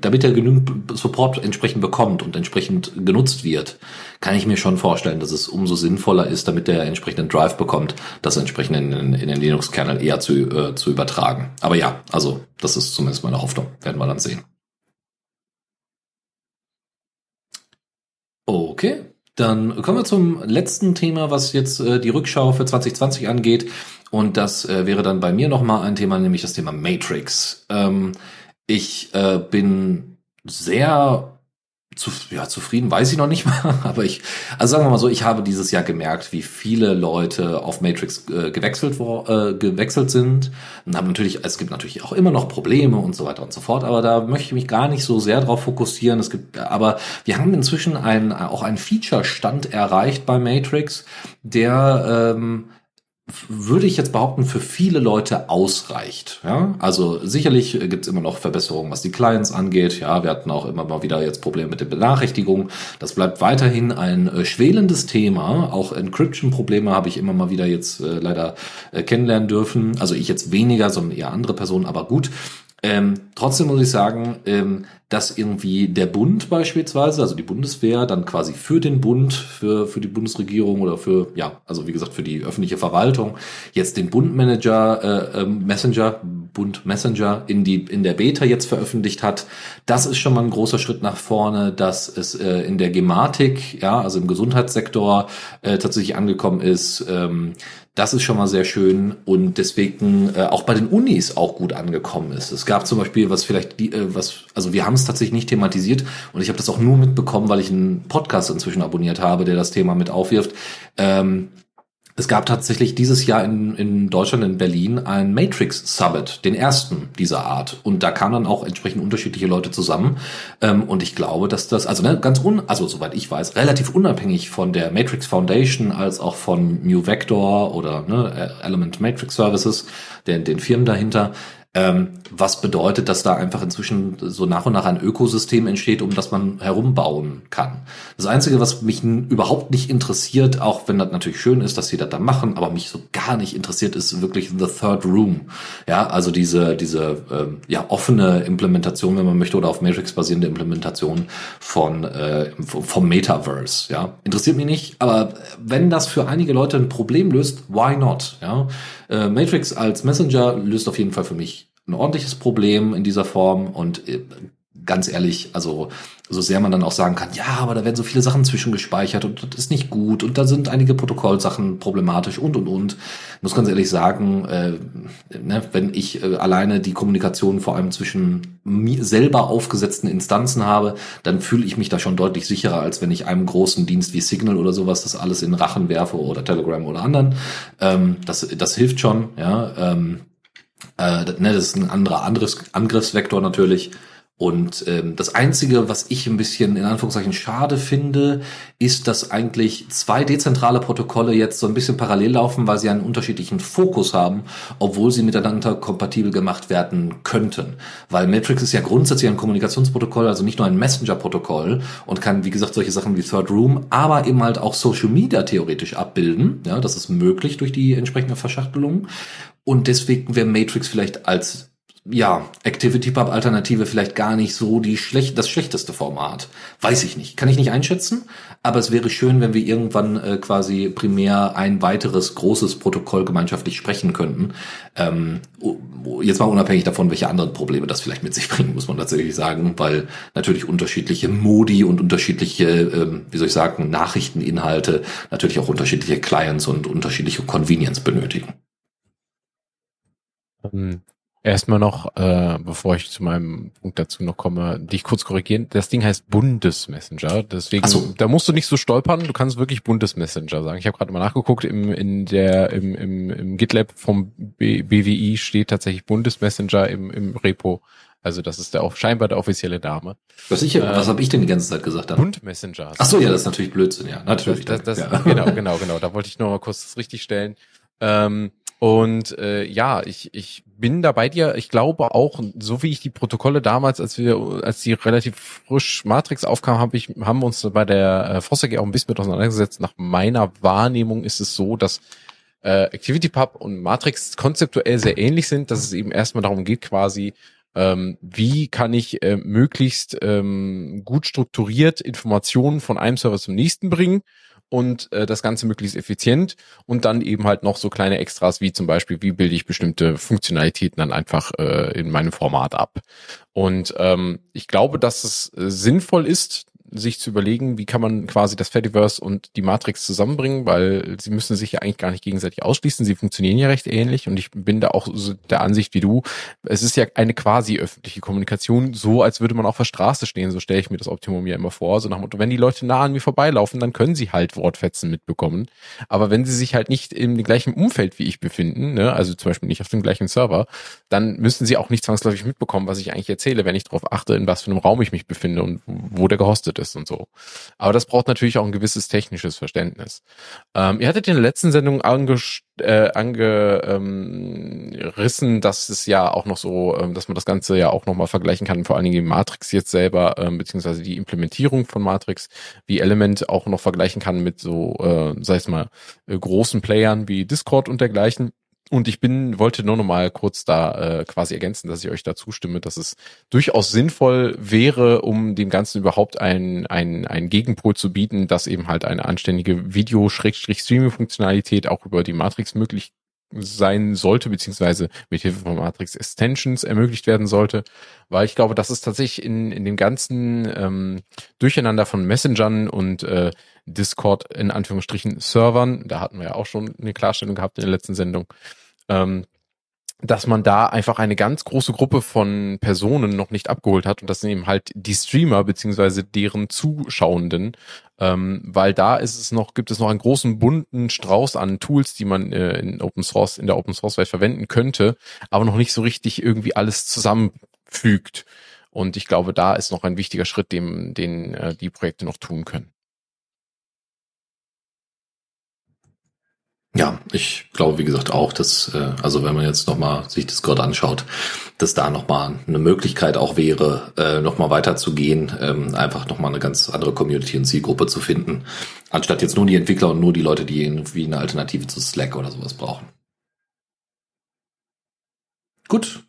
damit er genügend Support entsprechend bekommt und entsprechend genutzt wird, kann ich mir schon vorstellen, dass es umso sinnvoller ist, damit er entsprechenden Drive bekommt, das entsprechend in, in den Linux-Kernel eher zu, äh, zu übertragen. Aber ja, also das ist zumindest meine Hoffnung. Werden wir dann sehen. Okay, dann kommen wir zum letzten Thema, was jetzt äh, die Rückschau für 2020 angeht. Und das äh, wäre dann bei mir nochmal ein Thema, nämlich das Thema Matrix. Ähm, ich äh, bin sehr zu, ja, zufrieden weiß ich noch nicht mal, (laughs) aber ich, also sagen wir mal so, ich habe dieses Jahr gemerkt, wie viele Leute auf Matrix äh, gewechselt, wo, äh, gewechselt sind. Und haben natürlich, es gibt natürlich auch immer noch Probleme und so weiter und so fort, aber da möchte ich mich gar nicht so sehr drauf fokussieren. Es gibt, aber wir haben inzwischen ein, auch einen Feature-Stand erreicht bei Matrix, der ähm, würde ich jetzt behaupten, für viele Leute ausreicht. Ja? Also sicherlich gibt es immer noch Verbesserungen, was die Clients angeht. Ja, wir hatten auch immer mal wieder jetzt Probleme mit den Benachrichtigungen. Das bleibt weiterhin ein äh, schwelendes Thema. Auch Encryption-Probleme habe ich immer mal wieder jetzt äh, leider äh, kennenlernen dürfen. Also ich jetzt weniger, sondern eher andere Personen, aber gut. Ähm, trotzdem muss ich sagen, ähm, dass irgendwie der Bund beispielsweise, also die Bundeswehr, dann quasi für den Bund, für, für die Bundesregierung oder für, ja, also wie gesagt, für die öffentliche Verwaltung, jetzt den Bundmanager, äh, äh, Messenger, Bund Messenger in die, in der Beta jetzt veröffentlicht hat. Das ist schon mal ein großer Schritt nach vorne, dass es äh, in der Gematik, ja, also im Gesundheitssektor äh, tatsächlich angekommen ist, ähm, das ist schon mal sehr schön und deswegen äh, auch bei den Unis auch gut angekommen ist. Es gab zum Beispiel, was vielleicht die, äh, was, also wir haben es tatsächlich nicht thematisiert und ich habe das auch nur mitbekommen, weil ich einen Podcast inzwischen abonniert habe, der das Thema mit aufwirft. Ähm, es gab tatsächlich dieses Jahr in, in Deutschland, in Berlin, ein Matrix Summit, den ersten dieser Art. Und da kamen dann auch entsprechend unterschiedliche Leute zusammen. Ähm, und ich glaube, dass das, also ne, ganz un, also soweit ich weiß, relativ unabhängig von der Matrix Foundation als auch von New Vector oder ne, Element Matrix Services, den, den Firmen dahinter, was bedeutet, dass da einfach inzwischen so nach und nach ein Ökosystem entsteht, um das man herumbauen kann. Das Einzige, was mich überhaupt nicht interessiert, auch wenn das natürlich schön ist, dass sie das da machen, aber mich so gar nicht interessiert, ist wirklich the third room. Ja, also diese, diese ähm, ja, offene Implementation, wenn man möchte, oder auf Matrix basierende Implementation von äh, vom Metaverse. Ja, interessiert mich nicht, aber wenn das für einige Leute ein Problem löst, why not? Ja, äh, Matrix als Messenger löst auf jeden Fall für mich ein ordentliches Problem in dieser Form und äh, ganz ehrlich, also so sehr man dann auch sagen kann, ja, aber da werden so viele Sachen zwischengespeichert und das ist nicht gut und da sind einige Protokollsachen problematisch und und und. Ich muss ganz ehrlich sagen, äh, ne, wenn ich äh, alleine die Kommunikation vor allem zwischen mir selber aufgesetzten Instanzen habe, dann fühle ich mich da schon deutlich sicherer, als wenn ich einem großen Dienst wie Signal oder sowas das alles in Rachen werfe oder Telegram oder anderen. Ähm, das, das hilft schon, ja. Ähm, äh, ne, das ist ein anderer anderes Angriffsvektor natürlich. Und ähm, das Einzige, was ich ein bisschen in Anführungszeichen schade finde, ist, dass eigentlich zwei dezentrale Protokolle jetzt so ein bisschen parallel laufen, weil sie einen unterschiedlichen Fokus haben, obwohl sie miteinander kompatibel gemacht werden könnten. Weil Matrix ist ja grundsätzlich ein Kommunikationsprotokoll, also nicht nur ein Messenger-Protokoll und kann, wie gesagt, solche Sachen wie Third Room, aber eben halt auch Social Media theoretisch abbilden. Ja, das ist möglich durch die entsprechende Verschachtelung. Und deswegen wäre Matrix vielleicht als ja, ActivityPub-Alternative vielleicht gar nicht so die schlecht, das schlechteste Format. Weiß ich nicht. Kann ich nicht einschätzen. Aber es wäre schön, wenn wir irgendwann äh, quasi primär ein weiteres großes Protokoll gemeinschaftlich sprechen könnten. Ähm, jetzt mal unabhängig davon, welche anderen Probleme das vielleicht mit sich bringen, muss man tatsächlich sagen, weil natürlich unterschiedliche Modi und unterschiedliche, ähm, wie soll ich sagen, Nachrichteninhalte natürlich auch unterschiedliche Clients und unterschiedliche Convenience benötigen. Ähm, Erstmal noch, äh, bevor ich zu meinem Punkt dazu noch komme, dich kurz korrigieren. Das Ding heißt Bundesmessenger, deswegen so. da musst du nicht so stolpern. Du kannst wirklich Bundesmessenger sagen. Ich habe gerade mal nachgeguckt. Im in der im, im, im GitLab vom B BWI steht tatsächlich Bundesmessenger im, im Repo. Also das ist der auch scheinbar der offizielle Name. Was ich, äh, was habe ich denn die ganze Zeit gesagt? Dann? Bundesmessenger. Ach so, ja, das ist natürlich Blödsinn, ja, natürlich. Das, das, das, ja. Genau, genau, genau. Da wollte ich nur mal kurz das richtig stellen. Ähm, und äh, ja, ich, ich bin da bei dir. Ich glaube auch, so wie ich die Protokolle damals, als wir, als die relativ frisch Matrix aufkam, habe ich, haben wir uns bei der äh, Foster auch ein bisschen mit auseinandergesetzt. Nach meiner Wahrnehmung ist es so, dass äh, ActivityPub und Matrix konzeptuell sehr ähnlich sind, dass es eben erstmal darum geht, quasi ähm, wie kann ich äh, möglichst ähm, gut strukturiert Informationen von einem Server zum nächsten bringen und äh, das Ganze möglichst effizient und dann eben halt noch so kleine Extras wie zum Beispiel, wie bilde ich bestimmte Funktionalitäten dann einfach äh, in meinem Format ab. Und ähm, ich glaube, dass es äh, sinnvoll ist, sich zu überlegen, wie kann man quasi das Fediverse und die Matrix zusammenbringen, weil sie müssen sich ja eigentlich gar nicht gegenseitig ausschließen. Sie funktionieren ja recht ähnlich und ich bin da auch so der Ansicht wie du. Es ist ja eine quasi öffentliche Kommunikation, so als würde man auf der Straße stehen. So stelle ich mir das Optimum ja immer vor. So nach dem Motto, wenn die Leute nah an mir vorbeilaufen, dann können sie halt Wortfetzen mitbekommen. Aber wenn sie sich halt nicht im gleichen Umfeld wie ich befinden, ne, also zum Beispiel nicht auf dem gleichen Server, dann müssen sie auch nicht zwangsläufig mitbekommen, was ich eigentlich erzähle, wenn ich darauf achte, in was für einem Raum ich mich befinde und wo der gehostet ist und so. Aber das braucht natürlich auch ein gewisses technisches Verständnis. Ähm, ihr hattet in der letzten Sendung angerissen, äh, angerissen, ähm, dass es ja auch noch so, ähm, dass man das Ganze ja auch nochmal vergleichen kann, vor allen Dingen die Matrix jetzt selber, ähm, beziehungsweise die Implementierung von Matrix, wie Element auch noch vergleichen kann mit so, äh, sag ich mal, äh, großen Playern wie Discord und dergleichen. Und ich bin, wollte nur noch mal kurz da äh, quasi ergänzen, dass ich euch da zustimme, dass es durchaus sinnvoll wäre, um dem Ganzen überhaupt ein, ein, ein Gegenpol zu bieten, dass eben halt eine anständige Video-Streaming-Funktionalität auch über die Matrix möglich sein sollte, beziehungsweise mit Hilfe von Matrix Extensions ermöglicht werden sollte, weil ich glaube, das ist tatsächlich in, in dem ganzen ähm, Durcheinander von Messengern und äh, Discord in Anführungsstrichen Servern, da hatten wir ja auch schon eine Klarstellung gehabt in der letzten Sendung, ähm, dass man da einfach eine ganz große Gruppe von Personen noch nicht abgeholt hat und das sind eben halt die Streamer beziehungsweise deren Zuschauenden, ähm, weil da ist es noch gibt es noch einen großen bunten Strauß an Tools, die man äh, in Open Source in der Open Source Welt verwenden könnte, aber noch nicht so richtig irgendwie alles zusammenfügt. Und ich glaube, da ist noch ein wichtiger Schritt, den, den äh, die Projekte noch tun können. Ja, ich glaube, wie gesagt, auch, dass, äh, also wenn man jetzt nochmal sich Discord anschaut, dass da nochmal eine Möglichkeit auch wäre, äh, nochmal weiterzugehen, ähm, einfach nochmal eine ganz andere Community und Zielgruppe zu finden, anstatt jetzt nur die Entwickler und nur die Leute, die irgendwie eine Alternative zu Slack oder sowas brauchen. Gut,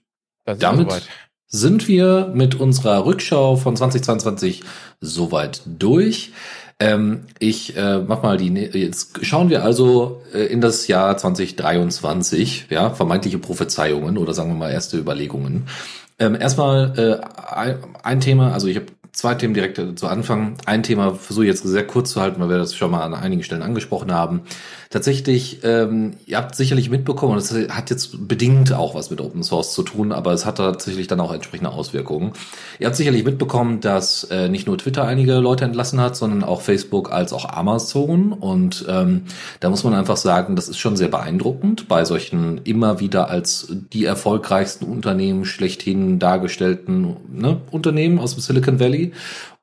damit sind wir mit unserer Rückschau von 2022 soweit durch. Ähm, ich äh, mach mal die. Jetzt schauen wir also äh, in das Jahr 2023, ja, vermeintliche Prophezeiungen oder sagen wir mal erste Überlegungen. Ähm, erstmal äh, ein Thema, also ich habe zwei Themen direkt zu Anfang. Ein Thema versuche ich jetzt sehr kurz zu halten, weil wir das schon mal an einigen Stellen angesprochen haben. Tatsächlich, ähm, ihr habt sicherlich mitbekommen, und es hat jetzt bedingt auch was mit Open Source zu tun, aber es hat tatsächlich dann auch entsprechende Auswirkungen. Ihr habt sicherlich mitbekommen, dass äh, nicht nur Twitter einige Leute entlassen hat, sondern auch Facebook als auch Amazon. Und ähm, da muss man einfach sagen, das ist schon sehr beeindruckend bei solchen immer wieder als die erfolgreichsten Unternehmen schlechthin dargestellten ne, Unternehmen aus dem Silicon Valley.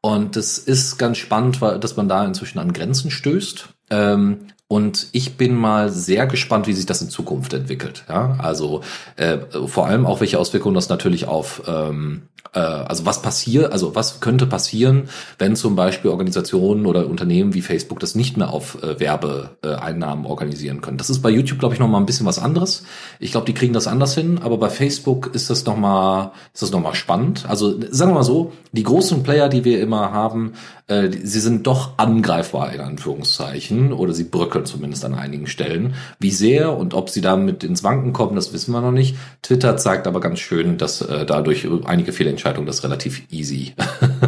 Und es ist ganz spannend, weil, dass man da inzwischen an Grenzen stößt. Ähm, und ich bin mal sehr gespannt, wie sich das in Zukunft entwickelt. Ja, also äh, vor allem auch welche Auswirkungen das natürlich auf ähm, äh, also was passiert, also was könnte passieren, wenn zum Beispiel Organisationen oder Unternehmen wie Facebook das nicht mehr auf äh, Werbeeinnahmen organisieren können. Das ist bei YouTube, glaube ich, noch mal ein bisschen was anderes. Ich glaube, die kriegen das anders hin, aber bei Facebook ist das noch mal, ist das noch mal spannend. Also sagen wir mal so, die großen Player, die wir immer haben, äh, sie sind doch angreifbar in Anführungszeichen oder sie zumindest an einigen Stellen. Wie sehr und ob sie damit ins Wanken kommen, das wissen wir noch nicht. Twitter zeigt aber ganz schön, dass äh, dadurch einige Fehlentscheidungen das relativ easy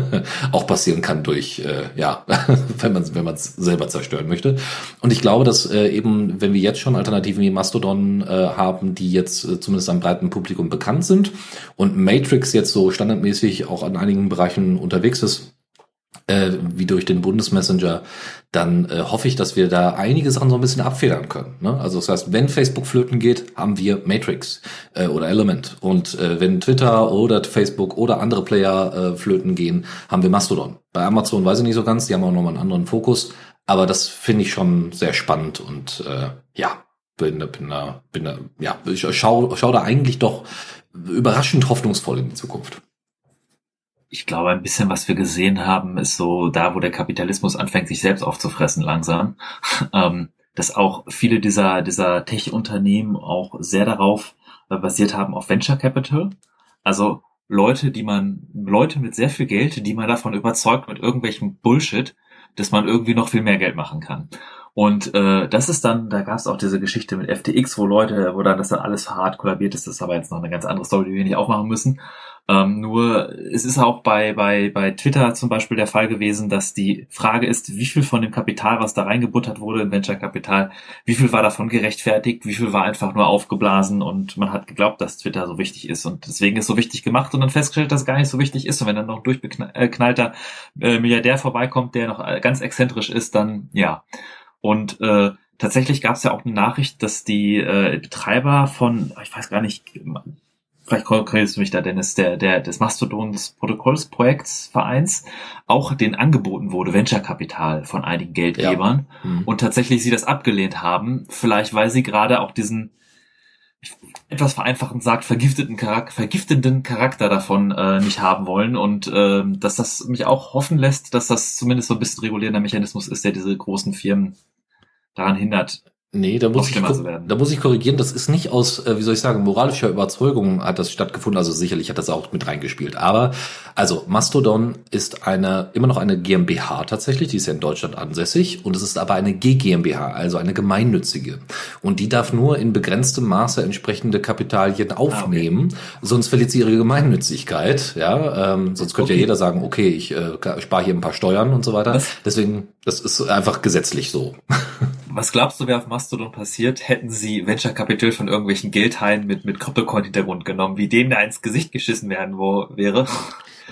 (laughs) auch passieren kann durch, äh, ja, (laughs) wenn man wenn es selber zerstören möchte. Und ich glaube, dass äh, eben, wenn wir jetzt schon Alternativen wie Mastodon äh, haben, die jetzt äh, zumindest am breiten Publikum bekannt sind und Matrix jetzt so standardmäßig auch an einigen Bereichen unterwegs ist, äh, wie durch den Bundesmessenger, dann äh, hoffe ich, dass wir da einige Sachen so ein bisschen abfedern können. Ne? Also das heißt, wenn Facebook flöten geht, haben wir Matrix äh, oder Element. Und äh, wenn Twitter oder Facebook oder andere Player äh, flöten gehen, haben wir Mastodon. Bei Amazon weiß ich nicht so ganz, die haben auch nochmal einen anderen Fokus. Aber das finde ich schon sehr spannend und äh, ja, bin, bin, bin, bin ja, ich schau, schau da eigentlich doch überraschend hoffnungsvoll in die Zukunft ich glaube, ein bisschen, was wir gesehen haben, ist so da, wo der Kapitalismus anfängt, sich selbst aufzufressen langsam, (laughs) ähm, dass auch viele dieser, dieser Tech-Unternehmen auch sehr darauf äh, basiert haben auf Venture Capital. Also Leute, die man, Leute mit sehr viel Geld, die man davon überzeugt mit irgendwelchem Bullshit, dass man irgendwie noch viel mehr Geld machen kann. Und äh, das ist dann, da gab es auch diese Geschichte mit FTX, wo Leute, wo dann das dann alles hart kollabiert ist, das ist aber jetzt noch eine ganz andere Story, die wir nicht aufmachen müssen. Ähm, nur es ist auch bei, bei, bei Twitter zum Beispiel der Fall gewesen, dass die Frage ist, wie viel von dem Kapital, was da reingebuttert wurde in Venture-Kapital, wie viel war davon gerechtfertigt, wie viel war einfach nur aufgeblasen und man hat geglaubt, dass Twitter so wichtig ist und deswegen ist so wichtig gemacht und dann festgestellt, dass es gar nicht so wichtig ist und wenn dann noch ein durchbeknallter äh, Milliardär vorbeikommt, der noch ganz exzentrisch ist, dann ja. Und äh, tatsächlich gab es ja auch eine Nachricht, dass die äh, Betreiber von, ich weiß gar nicht, vielleicht korrigierst du mich da, Dennis, der, der, des Mastodon des Protokollsprojekts Vereins auch den angeboten wurde, Venture-Kapital von einigen Geldgebern ja. mhm. und tatsächlich sie das abgelehnt haben, vielleicht weil sie gerade auch diesen etwas vereinfachend sagt, vergifteten Charakter, vergiftenden Charakter davon äh, nicht haben wollen und äh, dass das mich auch hoffen lässt, dass das zumindest so ein bisschen regulierender Mechanismus ist, der diese großen Firmen daran hindert, Nee, da muss, ich, da muss ich korrigieren. Das ist nicht aus, äh, wie soll ich sagen, moralischer Überzeugung hat das stattgefunden. Also sicherlich hat das auch mit reingespielt. Aber, also Mastodon ist eine, immer noch eine GmbH tatsächlich. Die ist ja in Deutschland ansässig. Und es ist aber eine GGmbH, also eine gemeinnützige. Und die darf nur in begrenztem Maße entsprechende Kapitalien aufnehmen. Ah, okay. Sonst verliert sie ihre Gemeinnützigkeit. Ja, ähm, sonst könnte okay. ja jeder sagen, okay, ich äh, spare hier ein paar Steuern und so weiter. Was? Deswegen, das ist einfach gesetzlich so. (laughs) Was glaubst du, wäre auf Mastodon passiert, hätten sie Venture Capital von irgendwelchen Geldhaien mit, mit Kryptocoin-Hintergrund genommen, wie denen da ins Gesicht geschissen werden wo, wäre?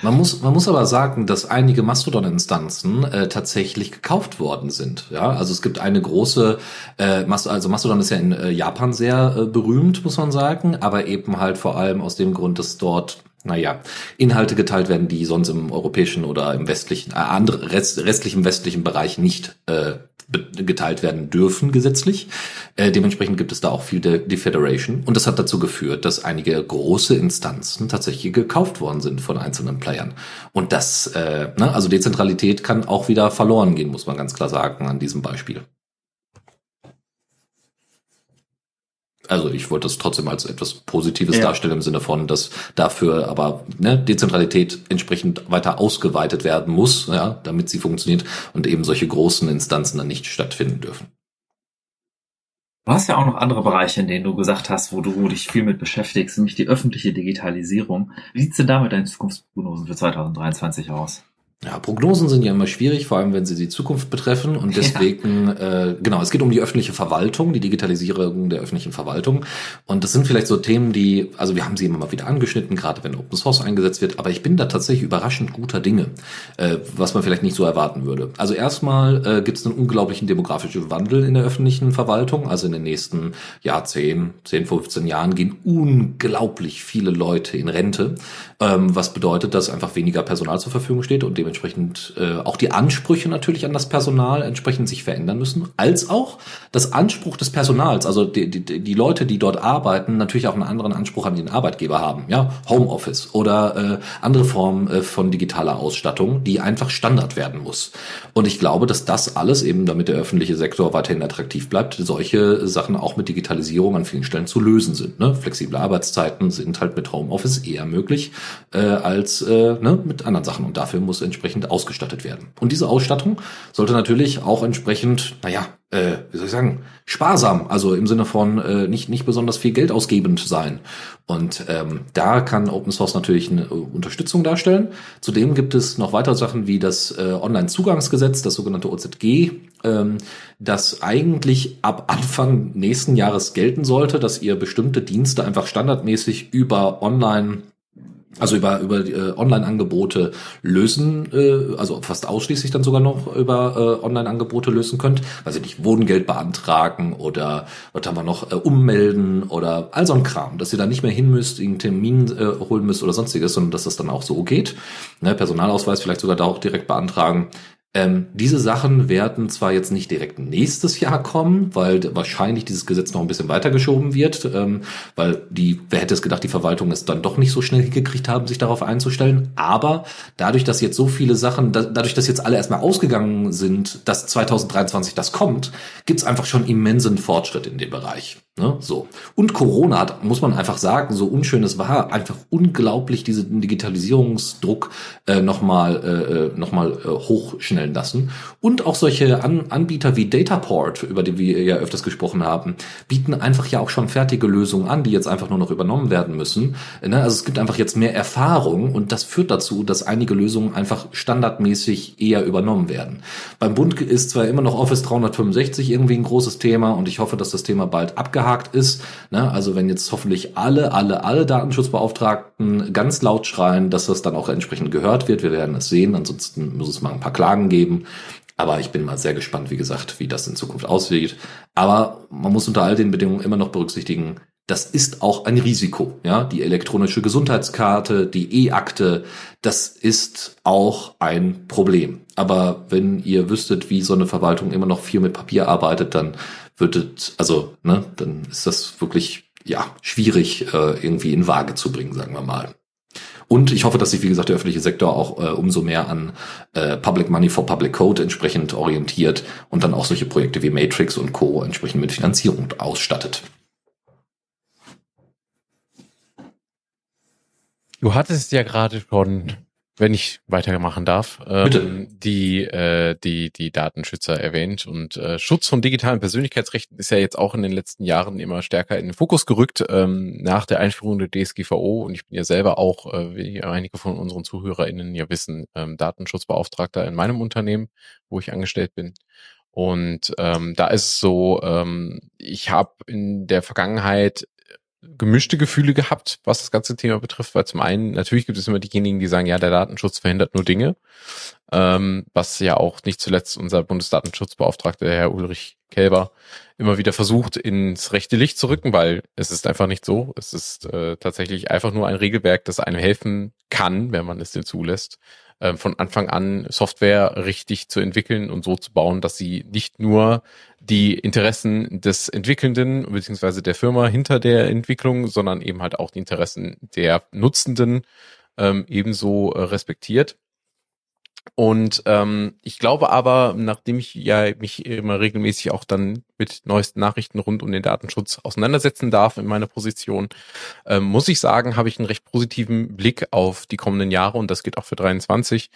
Man muss, man muss aber sagen, dass einige Mastodon-Instanzen äh, tatsächlich gekauft worden sind. Ja, also es gibt eine große, äh, Mast also Mastodon ist ja in äh, Japan sehr äh, berühmt, muss man sagen, aber eben halt vor allem aus dem Grund, dass dort naja, Inhalte geteilt werden, die sonst im europäischen oder im westlichen, äh, andere, rest, restlichen westlichen Bereich nicht äh, geteilt werden dürfen gesetzlich. Äh, dementsprechend gibt es da auch viel De Defederation und das hat dazu geführt, dass einige große Instanzen tatsächlich gekauft worden sind von einzelnen Playern. Und das, äh, ne, also Dezentralität kann auch wieder verloren gehen, muss man ganz klar sagen an diesem Beispiel. Also ich wollte das trotzdem als etwas Positives ja. darstellen im Sinne von, dass dafür aber ne, Dezentralität entsprechend weiter ausgeweitet werden muss, ja, damit sie funktioniert und eben solche großen Instanzen dann nicht stattfinden dürfen. Du hast ja auch noch andere Bereiche, in denen du gesagt hast, wo du dich viel mit beschäftigst, nämlich die öffentliche Digitalisierung. Wie sieht's denn da mit deinen Zukunftsprognosen für 2023 aus? Ja, Prognosen sind ja immer schwierig, vor allem wenn sie die Zukunft betreffen. Und deswegen, ja. äh, genau, es geht um die öffentliche Verwaltung, die Digitalisierung der öffentlichen Verwaltung. Und das sind vielleicht so Themen, die, also wir haben sie immer mal wieder angeschnitten, gerade wenn Open Source eingesetzt wird, aber ich bin da tatsächlich überraschend guter Dinge, äh, was man vielleicht nicht so erwarten würde. Also erstmal äh, gibt es einen unglaublichen demografischen Wandel in der öffentlichen Verwaltung. Also in den nächsten Jahr 10, 10, 15 Jahren gehen unglaublich viele Leute in Rente, ähm, was bedeutet, dass einfach weniger Personal zur Verfügung steht und dementsprechend dementsprechend äh, auch die Ansprüche natürlich an das Personal entsprechend sich verändern müssen, als auch das Anspruch des Personals, also die, die, die Leute, die dort arbeiten, natürlich auch einen anderen Anspruch an den Arbeitgeber haben, ja, Homeoffice oder äh, andere Formen äh, von digitaler Ausstattung, die einfach Standard werden muss. Und ich glaube, dass das alles eben, damit der öffentliche Sektor weiterhin attraktiv bleibt, solche Sachen auch mit Digitalisierung an vielen Stellen zu lösen sind. Ne? Flexible Arbeitszeiten sind halt mit Homeoffice eher möglich äh, als äh, ne, mit anderen Sachen. Und dafür muss entsprechend ausgestattet werden. Und diese Ausstattung sollte natürlich auch entsprechend, naja, äh, wie soll ich sagen, sparsam, also im Sinne von äh, nicht, nicht besonders viel Geld ausgebend sein. Und ähm, da kann Open Source natürlich eine Unterstützung darstellen. Zudem gibt es noch weitere Sachen wie das äh, Online-Zugangsgesetz, das sogenannte OZG, ähm, das eigentlich ab Anfang nächsten Jahres gelten sollte, dass ihr bestimmte Dienste einfach standardmäßig über Online also über über äh, Online-Angebote lösen, äh, also fast ausschließlich dann sogar noch über äh, Online-Angebote lösen könnt. Also nicht Wohngeld beantragen oder was haben wir noch äh, ummelden oder all so ein Kram, dass ihr da nicht mehr hin müsst, irgendeinen Termin äh, holen müsst oder sonstiges, sondern dass das dann auch so geht. Ne, Personalausweis vielleicht sogar da auch direkt beantragen. Ähm, diese Sachen werden zwar jetzt nicht direkt nächstes Jahr kommen, weil wahrscheinlich dieses Gesetz noch ein bisschen weitergeschoben wird, ähm, weil die, wer hätte es gedacht, die Verwaltung es dann doch nicht so schnell hingekriegt haben, sich darauf einzustellen. Aber dadurch, dass jetzt so viele Sachen, da, dadurch, dass jetzt alle erstmal ausgegangen sind, dass 2023 das kommt, gibt's einfach schon immensen Fortschritt in dem Bereich. Ne? So. Und Corona hat, muss man einfach sagen, so unschön es war, einfach unglaublich diesen Digitalisierungsdruck äh, nochmal äh, äh, noch mal, äh, hochschnellen lassen. Und auch solche An Anbieter wie Dataport, über die wir ja öfters gesprochen haben, bieten einfach ja auch schon fertige Lösungen an, die jetzt einfach nur noch übernommen werden müssen. Ne? Also es gibt einfach jetzt mehr Erfahrung und das führt dazu, dass einige Lösungen einfach standardmäßig eher übernommen werden. Beim Bund ist zwar immer noch Office 365 irgendwie ein großes Thema und ich hoffe, dass das Thema bald abgehakt ist. Ne? Also wenn jetzt hoffentlich alle, alle, alle Datenschutzbeauftragten ganz laut schreien, dass das dann auch entsprechend gehört wird. Wir werden es sehen. Ansonsten muss es mal ein paar Klagen geben. Aber ich bin mal sehr gespannt, wie gesagt, wie das in Zukunft aussieht. Aber man muss unter all den Bedingungen immer noch berücksichtigen, das ist auch ein Risiko. Ja, die elektronische Gesundheitskarte, die E-Akte, das ist auch ein Problem. Aber wenn ihr wüsstet, wie so eine Verwaltung immer noch viel mit Papier arbeitet, dann würdet, also, ne, dann ist das wirklich, ja, schwierig äh, irgendwie in Waage zu bringen, sagen wir mal. Und ich hoffe, dass sich, wie gesagt, der öffentliche Sektor auch äh, umso mehr an äh, Public Money for Public Code entsprechend orientiert und dann auch solche Projekte wie Matrix und Co. entsprechend mit Finanzierung ausstattet. Du hattest ja gerade schon wenn ich weitermachen darf, ähm, die, äh, die, die Datenschützer erwähnt. Und äh, Schutz von digitalen Persönlichkeitsrechten ist ja jetzt auch in den letzten Jahren immer stärker in den Fokus gerückt, ähm, nach der Einführung der DSGVO. Und ich bin ja selber auch, äh, wie einige von unseren ZuhörerInnen ja wissen, ähm, Datenschutzbeauftragter in meinem Unternehmen, wo ich angestellt bin. Und ähm, da ist es so, ähm, ich habe in der Vergangenheit gemischte Gefühle gehabt, was das ganze Thema betrifft, weil zum einen natürlich gibt es immer diejenigen, die sagen, ja, der Datenschutz verhindert nur Dinge, ähm, was ja auch nicht zuletzt unser Bundesdatenschutzbeauftragter, Herr Ulrich Kälber, immer wieder versucht, ins rechte Licht zu rücken, weil es ist einfach nicht so. Es ist äh, tatsächlich einfach nur ein Regelwerk, das einem helfen kann, wenn man es dir zulässt, äh, von Anfang an Software richtig zu entwickeln und so zu bauen, dass sie nicht nur die Interessen des Entwickelnden beziehungsweise der Firma hinter der Entwicklung, sondern eben halt auch die Interessen der Nutzenden ähm, ebenso äh, respektiert. Und ähm, ich glaube aber, nachdem ich ja mich immer regelmäßig auch dann mit neuesten Nachrichten rund um den Datenschutz auseinandersetzen darf in meiner Position, ähm, muss ich sagen, habe ich einen recht positiven Blick auf die kommenden Jahre und das geht auch für 23,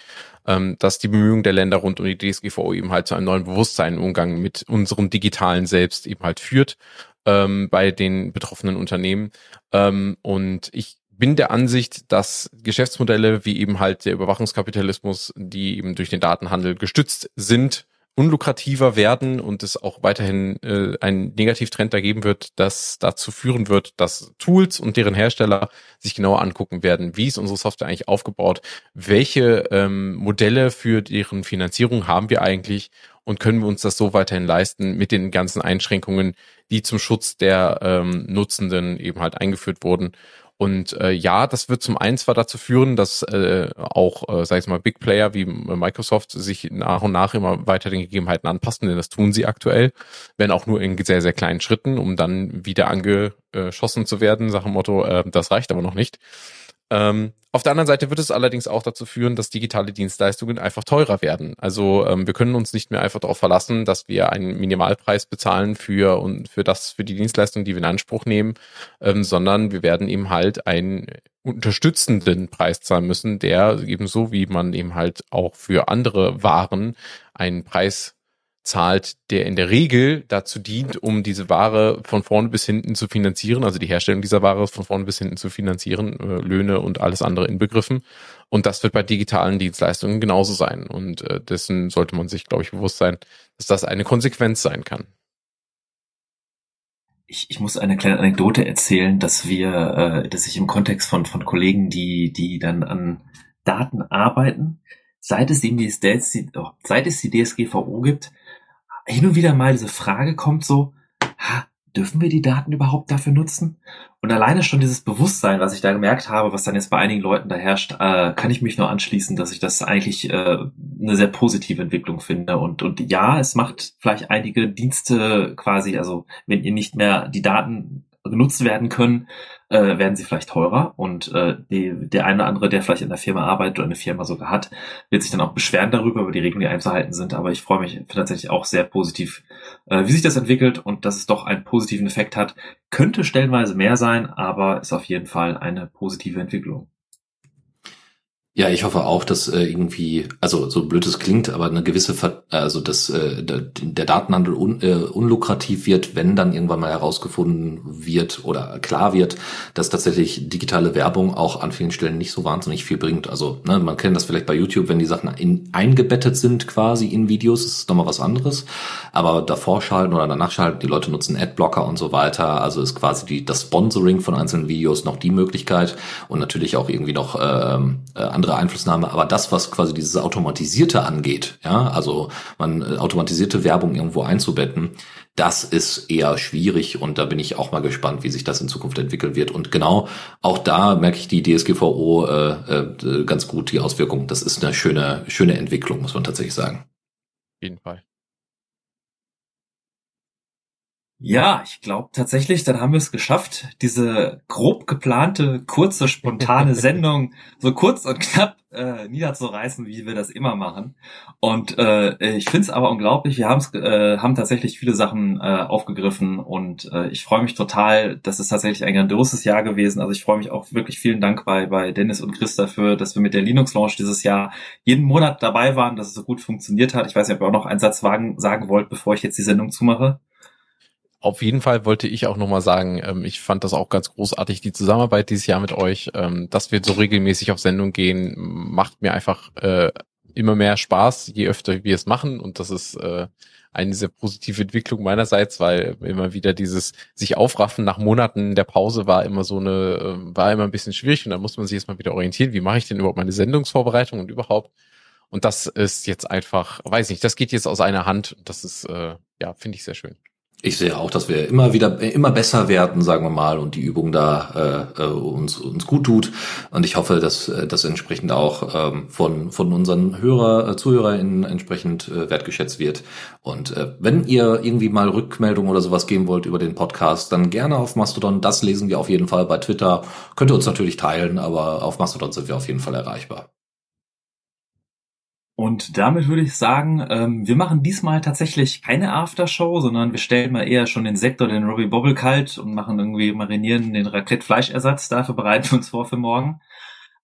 ähm, dass die Bemühungen der Länder rund um die DSGVO eben halt zu einem neuen Bewusstsein im Umgang mit unserem digitalen Selbst eben halt führt ähm, bei den betroffenen Unternehmen. Ähm, und ich bin der Ansicht, dass Geschäftsmodelle wie eben halt der Überwachungskapitalismus, die eben durch den Datenhandel gestützt sind, unlukrativer werden und es auch weiterhin äh, einen Negativtrend da geben wird, das dazu führen wird, dass Tools und deren Hersteller sich genauer angucken werden, wie ist unsere Software eigentlich aufgebaut, welche ähm, Modelle für deren Finanzierung haben wir eigentlich? Und können wir uns das so weiterhin leisten mit den ganzen Einschränkungen, die zum Schutz der ähm, Nutzenden eben halt eingeführt wurden. Und äh, ja, das wird zum einen zwar dazu führen, dass äh, auch, äh, sag ich mal, Big Player wie Microsoft sich nach und nach immer weiter den Gegebenheiten anpassen, denn das tun sie aktuell, wenn auch nur in sehr, sehr kleinen Schritten, um dann wieder angeschossen zu werden, Sache Motto, äh, das reicht aber noch nicht. Ähm, auf der anderen Seite wird es allerdings auch dazu führen, dass digitale Dienstleistungen einfach teurer werden. Also ähm, wir können uns nicht mehr einfach darauf verlassen, dass wir einen Minimalpreis bezahlen für und für das für die Dienstleistung, die wir in Anspruch nehmen, ähm, sondern wir werden eben halt einen unterstützenden Preis zahlen müssen, der ebenso wie man eben halt auch für andere Waren einen Preis zahlt, der in der Regel dazu dient, um diese Ware von vorne bis hinten zu finanzieren, also die Herstellung dieser Ware von vorne bis hinten zu finanzieren, äh, Löhne und alles andere inbegriffen. Und das wird bei digitalen Dienstleistungen genauso sein. Und äh, dessen sollte man sich, glaube ich, bewusst sein, dass das eine Konsequenz sein kann. Ich, ich muss eine kleine Anekdote erzählen, dass wir, äh, dass ich im Kontext von, von Kollegen, die, die dann an Daten arbeiten, seit es, die, seit es die DSGVO gibt, hin und wieder mal diese Frage kommt so, ha, dürfen wir die Daten überhaupt dafür nutzen? Und alleine schon dieses Bewusstsein, was ich da gemerkt habe, was dann jetzt bei einigen Leuten da herrscht, äh, kann ich mich nur anschließen, dass ich das eigentlich äh, eine sehr positive Entwicklung finde. Und, und ja, es macht vielleicht einige Dienste quasi, also wenn ihr nicht mehr die Daten genutzt werden können, äh, werden sie vielleicht teurer und äh, die, der eine oder andere, der vielleicht in der Firma arbeitet oder eine Firma sogar hat, wird sich dann auch beschweren darüber, über die Regeln, die einzuhalten sind. Aber ich freue mich tatsächlich auch sehr positiv, äh, wie sich das entwickelt und dass es doch einen positiven Effekt hat. Könnte stellenweise mehr sein, aber ist auf jeden Fall eine positive Entwicklung. Ja, ich hoffe auch, dass äh, irgendwie, also so blöd es klingt, aber eine gewisse, Ver also dass äh, der Datenhandel un, äh, unlukrativ wird, wenn dann irgendwann mal herausgefunden wird oder klar wird, dass tatsächlich digitale Werbung auch an vielen Stellen nicht so wahnsinnig viel bringt. Also ne, man kennt das vielleicht bei YouTube, wenn die Sachen in, eingebettet sind quasi in Videos, ist nochmal was anderes. Aber davor schalten oder danach schalten, die Leute nutzen Adblocker und so weiter. Also ist quasi die, das Sponsoring von einzelnen Videos noch die Möglichkeit und natürlich auch irgendwie noch ähm, äh, andere andere Einflussnahme, aber das, was quasi dieses Automatisierte angeht, ja, also man äh, automatisierte Werbung irgendwo einzubetten, das ist eher schwierig und da bin ich auch mal gespannt, wie sich das in Zukunft entwickeln wird. Und genau auch da merke ich die DSGVO äh, äh, ganz gut die Auswirkungen. Das ist eine schöne, schöne Entwicklung, muss man tatsächlich sagen. Auf jeden Fall. Ja, ich glaube tatsächlich, dann haben wir es geschafft, diese grob geplante, kurze, spontane (laughs) Sendung so kurz und knapp äh, niederzureißen, wie wir das immer machen. Und äh, ich finde es aber unglaublich, wir haben's, äh, haben tatsächlich viele Sachen äh, aufgegriffen und äh, ich freue mich total, das ist tatsächlich ein grandioses Jahr gewesen. Also ich freue mich auch wirklich vielen Dank bei, bei Dennis und Chris dafür, dass wir mit der Linux Launch dieses Jahr jeden Monat dabei waren, dass es so gut funktioniert hat. Ich weiß nicht, ob ihr auch noch einen Satz wagen, sagen wollt, bevor ich jetzt die Sendung zumache. Auf jeden Fall wollte ich auch nochmal sagen, ähm, ich fand das auch ganz großartig, die Zusammenarbeit dieses Jahr mit euch. Ähm, dass wir so regelmäßig auf Sendung gehen, macht mir einfach äh, immer mehr Spaß, je öfter wir es machen. Und das ist äh, eine sehr positive Entwicklung meinerseits, weil immer wieder dieses sich aufraffen nach Monaten der Pause war immer so eine, äh, war immer ein bisschen schwierig und da muss man sich jetzt mal wieder orientieren, wie mache ich denn überhaupt meine Sendungsvorbereitung und überhaupt. Und das ist jetzt einfach, weiß nicht, das geht jetzt aus einer Hand. Das ist, äh, ja, finde ich sehr schön. Ich sehe auch, dass wir immer wieder immer besser werden, sagen wir mal, und die Übung da äh, äh uns uns gut tut. Und ich hoffe, dass äh, das entsprechend auch ähm, von von unseren Hörer äh, ZuhörerInnen entsprechend äh, wertgeschätzt wird. Und äh, wenn ihr irgendwie mal Rückmeldung oder sowas geben wollt über den Podcast, dann gerne auf Mastodon. Das lesen wir auf jeden Fall bei Twitter. Könnt ihr uns natürlich teilen, aber auf Mastodon sind wir auf jeden Fall erreichbar. Und damit würde ich sagen, ähm, wir machen diesmal tatsächlich keine Aftershow, sondern wir stellen mal eher schon den Sektor, den Robbie Bobble kalt und machen irgendwie marinieren den Raclette-Fleischersatz. Dafür bereiten wir uns vor für morgen.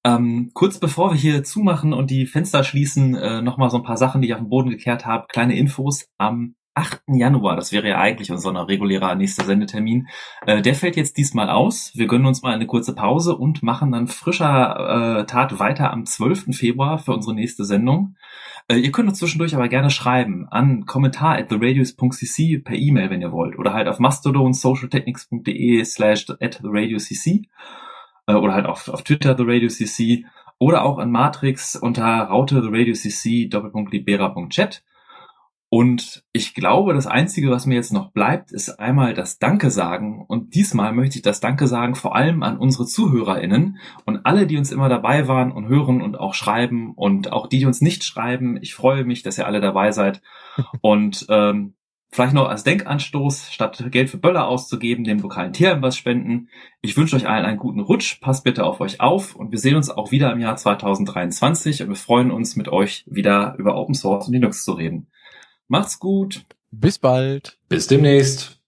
Ähm, kurz bevor wir hier zumachen und die Fenster schließen, äh, nochmal so ein paar Sachen, die ich auf den Boden gekehrt habe. Kleine Infos. Am 8. Januar, das wäre ja eigentlich unser regulärer nächster Sendetermin, äh, der fällt jetzt diesmal aus. Wir gönnen uns mal eine kurze Pause und machen dann frischer äh, Tat weiter am 12. Februar für unsere nächste Sendung. Äh, ihr könnt uns zwischendurch aber gerne schreiben an kommentar at theradius.cc per E-Mail, wenn ihr wollt, oder halt auf mastodon socialtechnics.de slash at theradiuscc äh, oder halt auf, auf Twitter theradiuscc oder auch an Matrix unter raute theradiuscc doppelpunkt libera.chat. Und ich glaube, das Einzige, was mir jetzt noch bleibt, ist einmal das Danke sagen. Und diesmal möchte ich das Danke sagen vor allem an unsere ZuhörerInnen und alle, die uns immer dabei waren und hören und auch schreiben und auch die, die uns nicht schreiben. Ich freue mich, dass ihr alle dabei seid. (laughs) Und ähm, vielleicht noch als Denkanstoß, statt Geld für Böller auszugeben, dem lokalen Tierheim was spenden. Ich wünsche euch allen einen guten Rutsch, passt bitte auf euch auf und wir sehen uns auch wieder im Jahr 2023 und wir freuen uns mit euch wieder über Open Source und Linux zu reden. Macht's gut. Bis bald. Bis demnächst.